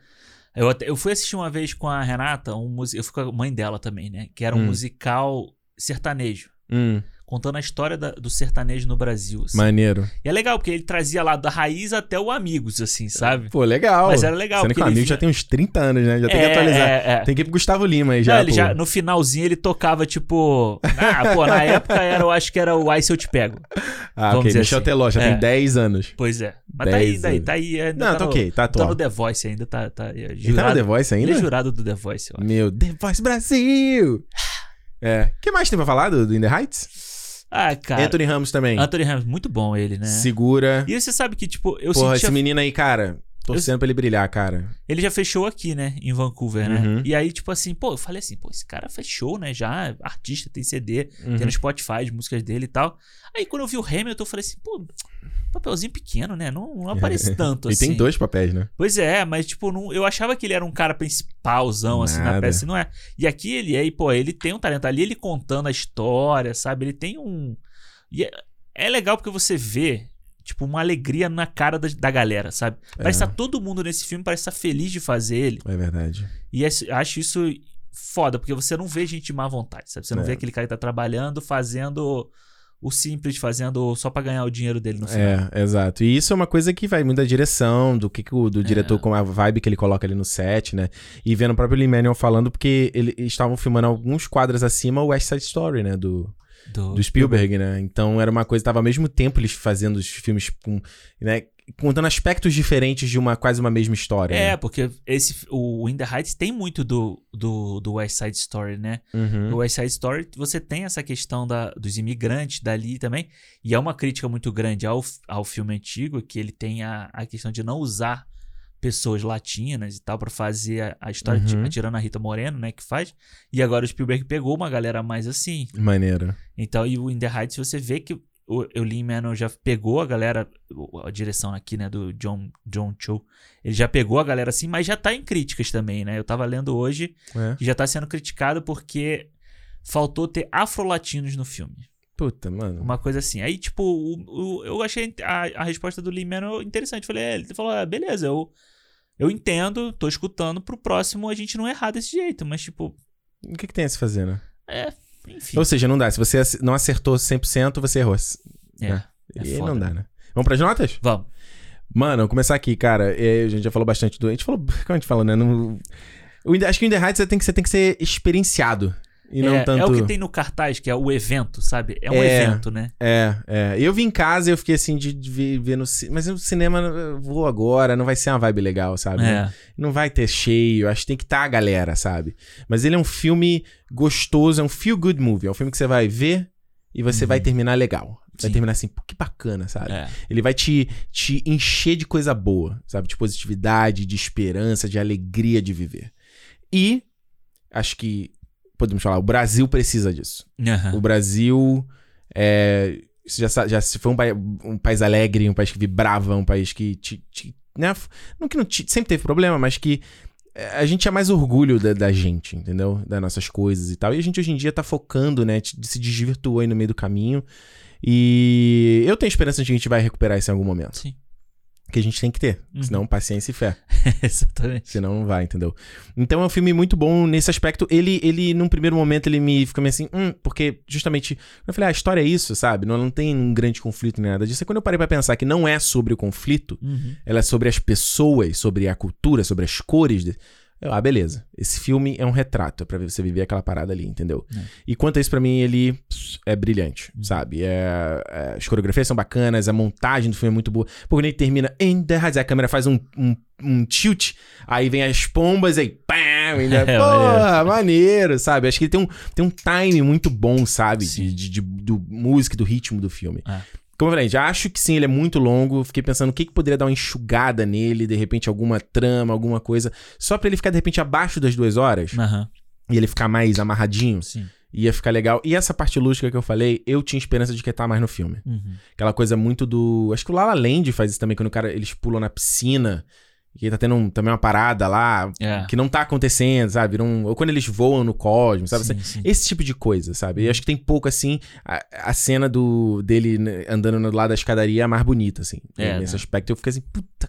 Speaker 2: Eu, até- eu fui assistir uma vez com a Renata, um eu fui com a mãe dela também, né? Que era um
Speaker 1: Hum.
Speaker 2: musical sertanejo.
Speaker 1: Hum,
Speaker 2: Contando a história da- do sertanejo no Brasil. assim.
Speaker 1: maneiro.
Speaker 2: E é legal, porque ele trazia lá da raiz até o Amigos, assim, sabe?
Speaker 1: Pô, legal.
Speaker 2: Mas era legal,
Speaker 1: Sendo que o
Speaker 2: ele
Speaker 1: amigo já tem uns 30 anos, né? Já tem que
Speaker 2: É,
Speaker 1: atualizar.
Speaker 2: é, é.
Speaker 1: Tem que ir pro Gustavo Lima aí
Speaker 2: Não,
Speaker 1: já.
Speaker 2: ele
Speaker 1: pô.
Speaker 2: já, no finalzinho ele tocava, tipo. Ah, pô, na época era, eu acho que era o Ai Se Eu Te Pego.
Speaker 1: Ah,
Speaker 2: vamos
Speaker 1: ok. Michel
Speaker 2: assim.
Speaker 1: Teló, já
Speaker 2: É.
Speaker 1: tem 10 anos.
Speaker 2: Pois é. Mas tá aí, daí, tá aí. Ainda
Speaker 1: Não,
Speaker 2: tá
Speaker 1: tá
Speaker 2: no,
Speaker 1: ok, tá
Speaker 2: Tá no
Speaker 1: atual.
Speaker 2: The Voice ainda, tá. tá é,
Speaker 1: Ele tá no
Speaker 2: jurado-
Speaker 1: The Voice ainda?
Speaker 2: Ele é jurado do The Voice, ó.
Speaker 1: Meu, The Voice Brasil! É. O que mais tem pra falar do, do In The Heights?
Speaker 2: Ah, cara.
Speaker 1: Anthony Ramos também.
Speaker 2: Anthony Ramos, muito bom ele, né?
Speaker 1: Segura.
Speaker 2: E você sabe que, tipo, eu
Speaker 1: Porra, esse menino aí, cara, torcendo pra ele brilhar, cara.
Speaker 2: Ele já fechou aqui, né? Em Vancouver, né?
Speaker 1: Uhum.
Speaker 2: E aí, tipo assim, pô, eu falei assim, pô, esse cara fechou, né? Já, artista, tem CD,
Speaker 1: Uhum.
Speaker 2: tem no Spotify as músicas dele e tal. Aí quando eu vi o Hamilton, eu falei assim, pô, papelzinho pequeno, né? Não, não aparece tanto
Speaker 1: Ele
Speaker 2: assim.
Speaker 1: tem dois papéis, né?
Speaker 2: Pois é, mas tipo, não, eu achava que ele era um cara principalzão, assim, na
Speaker 1: Nada.
Speaker 2: peça, e não é. E aqui ele é, e pô, ele tem um talento ali, ele contando a história, sabe? Ele tem um. E é, é legal porque você vê, tipo, uma alegria na cara da, da galera, sabe? Parece
Speaker 1: É.
Speaker 2: que tá todo mundo nesse filme, parece estar feliz de fazer ele.
Speaker 1: É verdade.
Speaker 2: E esse- acho isso foda, porque você não vê gente de má vontade, sabe? Você não
Speaker 1: É.
Speaker 2: vê aquele cara que tá trabalhando, fazendo o simples, fazendo só pra ganhar o dinheiro dele no final.
Speaker 1: É, exato. E isso é uma coisa que vai muito da direção, do que, que o do diretor, com a vibe que ele coloca ali no set, né? E vendo o próprio Lee Manuel falando, porque ele- eles estavam filmando alguns quadros acima o West Side Story, né? Do,
Speaker 2: Do,
Speaker 1: do Spielberg, né? Então era uma coisa, tava ao mesmo tempo eles fazendo os filmes com, né? Contando aspectos diferentes de uma quase uma mesma história.
Speaker 2: É,
Speaker 1: né?
Speaker 2: porque esse, o In The Heights tem muito do, do, do West Side Story, né?
Speaker 1: Uhum.
Speaker 2: No West Side Story você tem essa questão da, dos imigrantes dali também. E é uma crítica muito grande ao, ao filme antigo, que ele tem a, a questão de não usar pessoas latinas e tal pra fazer a, a história,
Speaker 1: Uhum.
Speaker 2: tirando a Rita Moreno, né, que faz. E agora o Spielberg pegou uma galera mais assim.
Speaker 1: Maneiro.
Speaker 2: Então, e o In The Heights você vê que o, o Lin Manuel já pegou a galera, a direção aqui, né, do John, John Cho, ele já pegou a galera assim, mas já tá em críticas também, né? Eu tava lendo hoje
Speaker 1: É.
Speaker 2: que já tá sendo criticado porque faltou ter afro-latinos no filme.
Speaker 1: Puta, mano.
Speaker 2: Uma coisa assim. Aí, tipo, o- o- eu achei a, a resposta do Manuel interessante. Falei, é, ele falou, ah, beleza, eu, eu entendo, tô escutando, pro próximo a gente não errar desse jeito, mas, tipo,
Speaker 1: O que, que tem a se fazer, né?
Speaker 2: é, enfim.
Speaker 1: Ou seja, não dá. Se você não acertou 100%, você errou.
Speaker 2: É,
Speaker 1: né?
Speaker 2: é
Speaker 1: e
Speaker 2: foda.
Speaker 1: não dá, né? Vamos pras notas?
Speaker 2: Vamos.
Speaker 1: Mano, vamos começar aqui, cara. A gente já falou bastante do. A gente falou. Como a gente falou, né? No, o, acho que o In The Heights tem que, você tem que ser experienciado. E não
Speaker 2: é,
Speaker 1: tanto.
Speaker 2: é o que tem no cartaz, que é o evento, sabe? É um
Speaker 1: É.
Speaker 2: evento, né?
Speaker 1: É, é. Eu vim em casa e eu fiquei assim de, de ver, no cinema. Mas no cinema eu vou agora, não vai ser uma vibe legal, sabe?
Speaker 2: É.
Speaker 1: Não vai ter cheio, acho que tem que estar a galera, sabe? Mas ele é um filme gostoso, é um feel good movie. É um filme que você vai ver e você
Speaker 2: Uhum.
Speaker 1: vai terminar legal. Vai
Speaker 2: Sim.
Speaker 1: terminar assim, pô, que bacana, sabe?
Speaker 2: É.
Speaker 1: Ele vai te, te encher de coisa boa, sabe? De positividade, de esperança, de alegria de viver. E acho que podemos falar, o Brasil precisa disso.
Speaker 2: Aham.
Speaker 1: O Brasil é, já, já se foi um, pai- um país alegre, um país que vibrava, um país que te, te- né? não que não te- sempre teve problema, mas que é, a gente tinha mais orgulho da, da gente, entendeu? Das nossas coisas e tal. E a gente hoje em dia tá focando, né? Se desvirtuou aí no meio do caminho. E eu tenho esperança de que a gente vai recuperar isso em algum momento.
Speaker 2: Sim.
Speaker 1: Que a gente tem que ter.
Speaker 2: Uhum.
Speaker 1: Senão, paciência e fé.
Speaker 2: Exatamente.
Speaker 1: Senão não vai, entendeu? Então é um filme muito bom nesse aspecto. Ele, ele num primeiro momento, ele me ficou meio assim, hum, porque justamente. Eu falei, ah, a história é isso, sabe? Não, não tem um grande conflito nem nada disso. E quando eu parei pra pensar que não é sobre o conflito,
Speaker 2: Uhum.
Speaker 1: ela é sobre as pessoas, sobre a cultura, sobre as cores. de- Eu, ah, beleza. Esse filme é um retrato, é pra você viver aquela parada ali, entendeu?
Speaker 2: É.
Speaker 1: E quanto a isso, pra mim, ele é brilhante,
Speaker 2: Uhum.
Speaker 1: sabe? É, é, as coreografias são bacanas, a montagem do filme é muito boa. Pô, quando ele termina in the heights, a câmera faz um, um, um tilt, aí vem as pombas, aí pam! Ainda,
Speaker 2: É,
Speaker 1: porra, maneiro, sabe? Acho que ele tem um, tem um time muito bom, sabe? De, de, de- do música, e do ritmo do filme. Como eu falei, já acho que sim, ele é muito longo. Fiquei pensando o que, que poderia dar uma enxugada nele, de repente alguma trama, alguma coisa, só pra ele ficar de repente abaixo das duas horas
Speaker 2: Aham,
Speaker 1: e ele ficar mais amarradinho,
Speaker 2: sim.
Speaker 1: ia ficar legal. E essa parte lúdica que eu falei, eu tinha esperança de que tá mais no filme.
Speaker 2: Uhum.
Speaker 1: Aquela coisa muito do. Acho que o Lala Land faz isso também, quando o cara, eles pulam na piscina. E tá tendo um- também uma parada lá
Speaker 2: É.
Speaker 1: que não tá acontecendo, sabe? Um- ou quando eles voam no cosmos, sabe?
Speaker 2: Sim, sim.
Speaker 1: Esse tipo de coisa, sabe? E acho que tem pouco assim. A, a cena do dele né, andando no lado da escadaria é a mais bonita, assim.
Speaker 2: É,
Speaker 1: nesse
Speaker 2: né?
Speaker 1: aspecto eu fiquei assim, puta.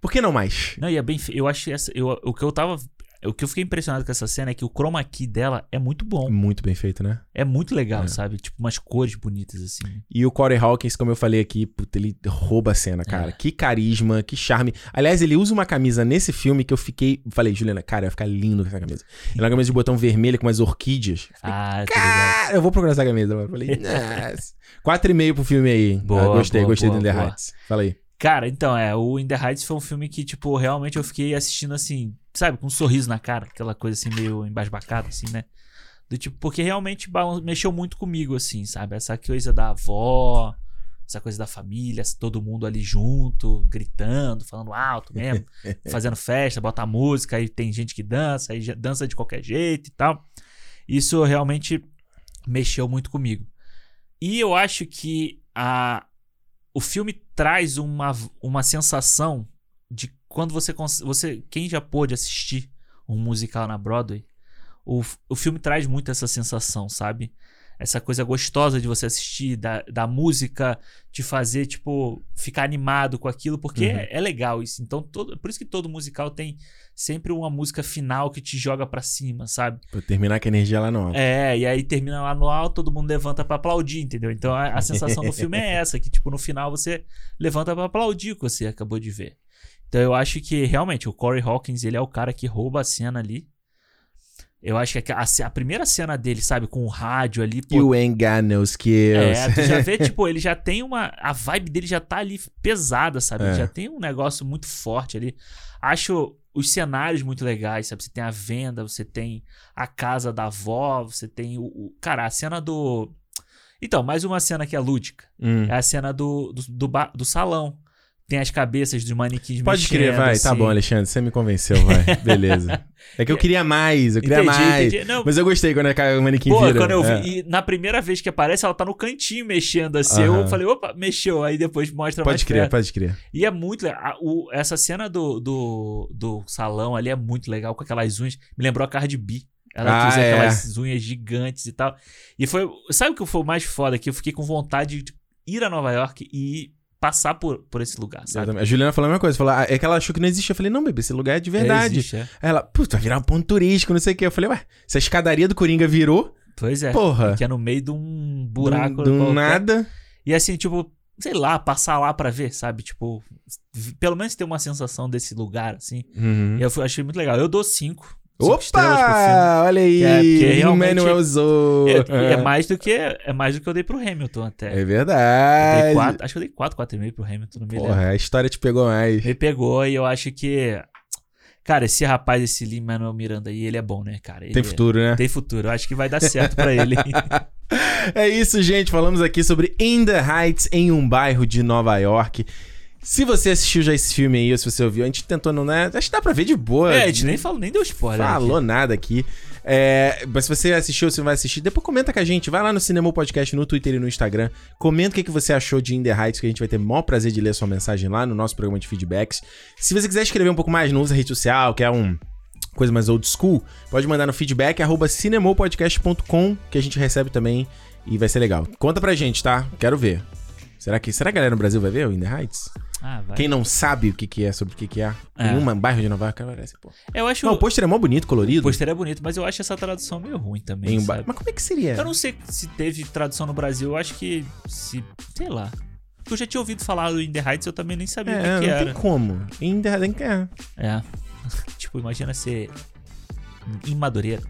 Speaker 1: Por que não mais?
Speaker 2: Não, e é bem. Eu acho que essa. Eu, o que eu tava. O que eu fiquei impressionado com essa cena é que o chroma key dela é muito bom.
Speaker 1: Muito bem feito, né?
Speaker 2: É muito legal,
Speaker 1: É.
Speaker 2: sabe? Tipo, umas cores bonitas, assim.
Speaker 1: E o Corey Hawkins, como eu falei aqui, puta, ele rouba a cena, cara.
Speaker 2: É.
Speaker 1: Que carisma, que charme. Aliás, ele usa uma camisa nesse filme que eu fiquei. Falei, Juliana, cara, vai ficar lindo com essa camisa. Ele é uma camisa de botão vermelho com umas orquídeas.
Speaker 2: Ah, tá ligado.
Speaker 1: Cara, eu vou procurar essa camisa, mano. Falei, nossa. Quatro e meio pro filme aí.
Speaker 2: Boa,
Speaker 1: Ah, gostei,
Speaker 2: boa,
Speaker 1: gostei
Speaker 2: boa,
Speaker 1: do The. Heights. Fala aí.
Speaker 2: Cara, então, é, o In The Heights foi um filme que, tipo, realmente eu fiquei assistindo assim, sabe, com um sorriso na cara, aquela coisa assim, meio embasbacada, assim, né? Do tipo, porque realmente mexeu muito comigo, assim, sabe? Essa coisa da avó, essa coisa da família, todo mundo ali junto, gritando, falando alto mesmo, fazendo festa, bota música, aí tem gente que dança, aí dança de qualquer jeito e tal. Isso realmente mexeu muito comigo. E eu acho que a, o filme traz uma, uma sensação de quando você, você. Quem já pôde assistir um musical na Broadway, o, o filme traz muito essa sensação, sabe? Essa coisa gostosa de você assistir, da, da música te fazer, tipo, ficar animado com aquilo, porque
Speaker 1: Uhum.
Speaker 2: é, é legal isso. Então, todo, por isso que todo musical tem sempre uma música final que te joga pra cima, sabe?
Speaker 1: Pra terminar com a energia lá no alto.
Speaker 2: É, e aí termina lá no alto, todo mundo levanta pra aplaudir, entendeu? Então a, a sensação do filme é essa, que tipo, no final você levanta pra aplaudir o que você acabou de ver. Então eu acho que realmente o Corey Hawkins, ele é o cara que rouba a cena ali. Eu acho que a, a primeira cena dele, sabe, com o rádio ali, pô,
Speaker 1: got no skills.
Speaker 2: é, tu já vê, tipo, ele já tem uma. A vibe dele já tá ali pesada, sabe?
Speaker 1: É.
Speaker 2: Já tem um negócio muito forte ali. Acho os cenários muito legais, sabe? Você tem a venda, você tem a casa da avó, você tem o. o- cara, a cena do. Então, mais uma cena que é lúdica.
Speaker 1: Hum.
Speaker 2: É a cena do, do, do, ba- do salão. Tem as cabeças dos manequins
Speaker 1: Pode
Speaker 2: mexendo,
Speaker 1: crer, vai. Tá
Speaker 2: assim.
Speaker 1: bom, Alexandre, você me convenceu, vai. Beleza. É que eu queria mais, eu queria
Speaker 2: Entendi,
Speaker 1: mais.
Speaker 2: entendi. Não,
Speaker 1: Mas eu gostei quando a- o manequim
Speaker 2: Pô,
Speaker 1: vira.
Speaker 2: quando eu vi.
Speaker 1: É.
Speaker 2: E na primeira vez que aparece, ela tá no cantinho mexendo assim. Eu falei, opa, mexeu. Aí depois mostra mais
Speaker 1: Pode crer,
Speaker 2: perto.
Speaker 1: pode crer.
Speaker 2: E é muito legal. A- o- essa cena do, do, do salão ali é muito legal, com aquelas unhas. Me lembrou a Cardi B. Ela
Speaker 1: Ah,
Speaker 2: usa
Speaker 1: é.
Speaker 2: aquelas unhas gigantes e tal. E foi. Sabe o que foi o mais foda? Que eu fiquei com vontade de ir a Nova York e passar por, por esse lugar, sabe?
Speaker 1: A Juliana falou a mesma coisa. Falou, ah, é que ela achou que não existia. Eu falei, não, bebê, esse lugar é de verdade.
Speaker 2: Existe, é.
Speaker 1: Aí ela, puta, vai virar um ponto turístico, não sei o quê. Eu falei, ué, se a escadaria do Coringa virou,
Speaker 2: Pois é.
Speaker 1: porra.
Speaker 2: Que é no meio de um buraco.
Speaker 1: do, nada.
Speaker 2: E assim, tipo, sei lá, passar lá pra ver, sabe? Tipo, pelo menos ter uma sensação desse lugar, assim.
Speaker 1: Uhum.
Speaker 2: E eu fui- achei muito legal. Eu dou cinco.
Speaker 1: Opa! Olha aí!
Speaker 2: É- porque realmente-
Speaker 1: Emmanuel Zou.
Speaker 2: É, é mais do que é mais do que eu dei pro Hamilton até.
Speaker 1: É verdade.
Speaker 2: quatro, acho que eu dei 4, 4,5 pro Hamilton, não me lembro.
Speaker 1: Porra, a história te pegou mais.
Speaker 2: Me pegou e eu acho que. Cara, esse rapaz, esse Lin Manuel Miranda aí, ele é bom, né, cara? Ele
Speaker 1: Tem
Speaker 2: é-
Speaker 1: futuro, né?
Speaker 2: Tem futuro. Eu acho que vai dar certo pra ele.
Speaker 1: É isso, gente. Falamos aqui sobre In the Heights em um bairro de Nova York. Se você assistiu já esse filme aí, ou se você ouviu, a gente tentou, não né? Acho que dá pra ver de boa.
Speaker 2: é, a gente nem falou, nem deu spoiler. aqui.
Speaker 1: Falou nada aqui. É, mas se você assistiu, se não vai assistir, depois comenta com a gente. Vai lá no Cinema Podcast no Twitter e no Instagram. Comenta o que, que você achou de In The Heights, que a gente vai ter o maior prazer de ler sua mensagem lá no nosso programa de feedbacks. Se você quiser escrever um pouco mais, não usa rede social, que é um coisa mais old school, pode mandar no feedback, arroba cinemopodcast.com, que a gente recebe também e vai ser legal. Conta pra gente, tá? Quero ver. Será que, será que a galera no Brasil vai ver o In The Heights?
Speaker 2: Ah, vai.
Speaker 1: Quem não sabe o que, que é, sobre o que, que é,
Speaker 2: É.
Speaker 1: em um bairro de Nova York, parece, pô.
Speaker 2: Eu acho.
Speaker 1: Não, o pôster é mó bonito, colorido.
Speaker 2: o pôster é bonito, mas eu acho essa tradução meio ruim também. Sabe?
Speaker 1: ba- Mas como é que seria?
Speaker 2: Eu não sei se teve tradução no Brasil, eu acho que. se. sei lá. Eu já tinha ouvido falar do In The Heights, eu também nem sabia
Speaker 1: É,
Speaker 2: o que, que
Speaker 1: não
Speaker 2: era.
Speaker 1: tem como. Ainda tem que. É.
Speaker 2: É. tipo, tipo, imagina ser em Madureira.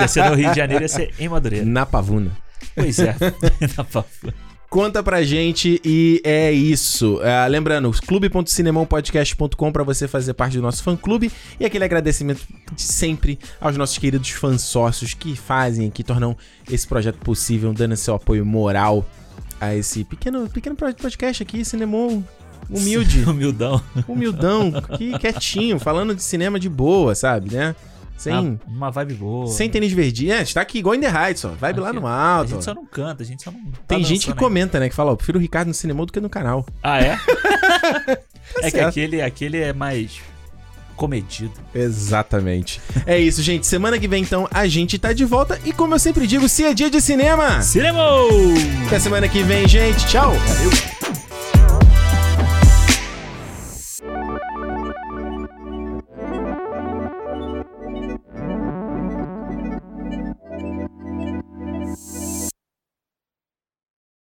Speaker 2: ia ser no Rio de Janeiro, ia ser em Madureira.
Speaker 1: Na Pavuna.
Speaker 2: Pois é. Na Pavuna.
Speaker 1: Conta pra gente e é isso. É, lembrando, clube.cinemãopodcast.com pra você fazer parte do nosso fã-clube e aquele agradecimento de sempre aos nossos queridos fãs sócios que fazem, que tornam esse projeto possível, dando seu apoio moral a esse pequeno, pequeno podcast aqui, Cinemão humilde,
Speaker 2: Humildão.
Speaker 1: humildão, que quietinho, falando de cinema de boa, sabe, né? Sem,
Speaker 2: Ah, uma vibe boa.
Speaker 1: sem tênis verdinho. É, a gente tá aqui igual in the heights, ó. Vibe lá no
Speaker 2: A
Speaker 1: alto.
Speaker 2: gente
Speaker 1: ó.
Speaker 2: só não canta, a gente só não. tá
Speaker 1: Tem gente que
Speaker 2: ainda.
Speaker 1: comenta, né? Que fala, ó, prefiro o Ricardo no cinema do que no canal.
Speaker 2: Ah, é? é que
Speaker 1: certo.
Speaker 2: aquele, aquele é mais comedido.
Speaker 1: Exatamente. é isso, gente. Semana que vem, então, a gente tá de volta. E como eu sempre digo, se é dia de cinema.
Speaker 2: Cinema!
Speaker 1: Até semana que vem, gente. Tchau.
Speaker 2: Valeu!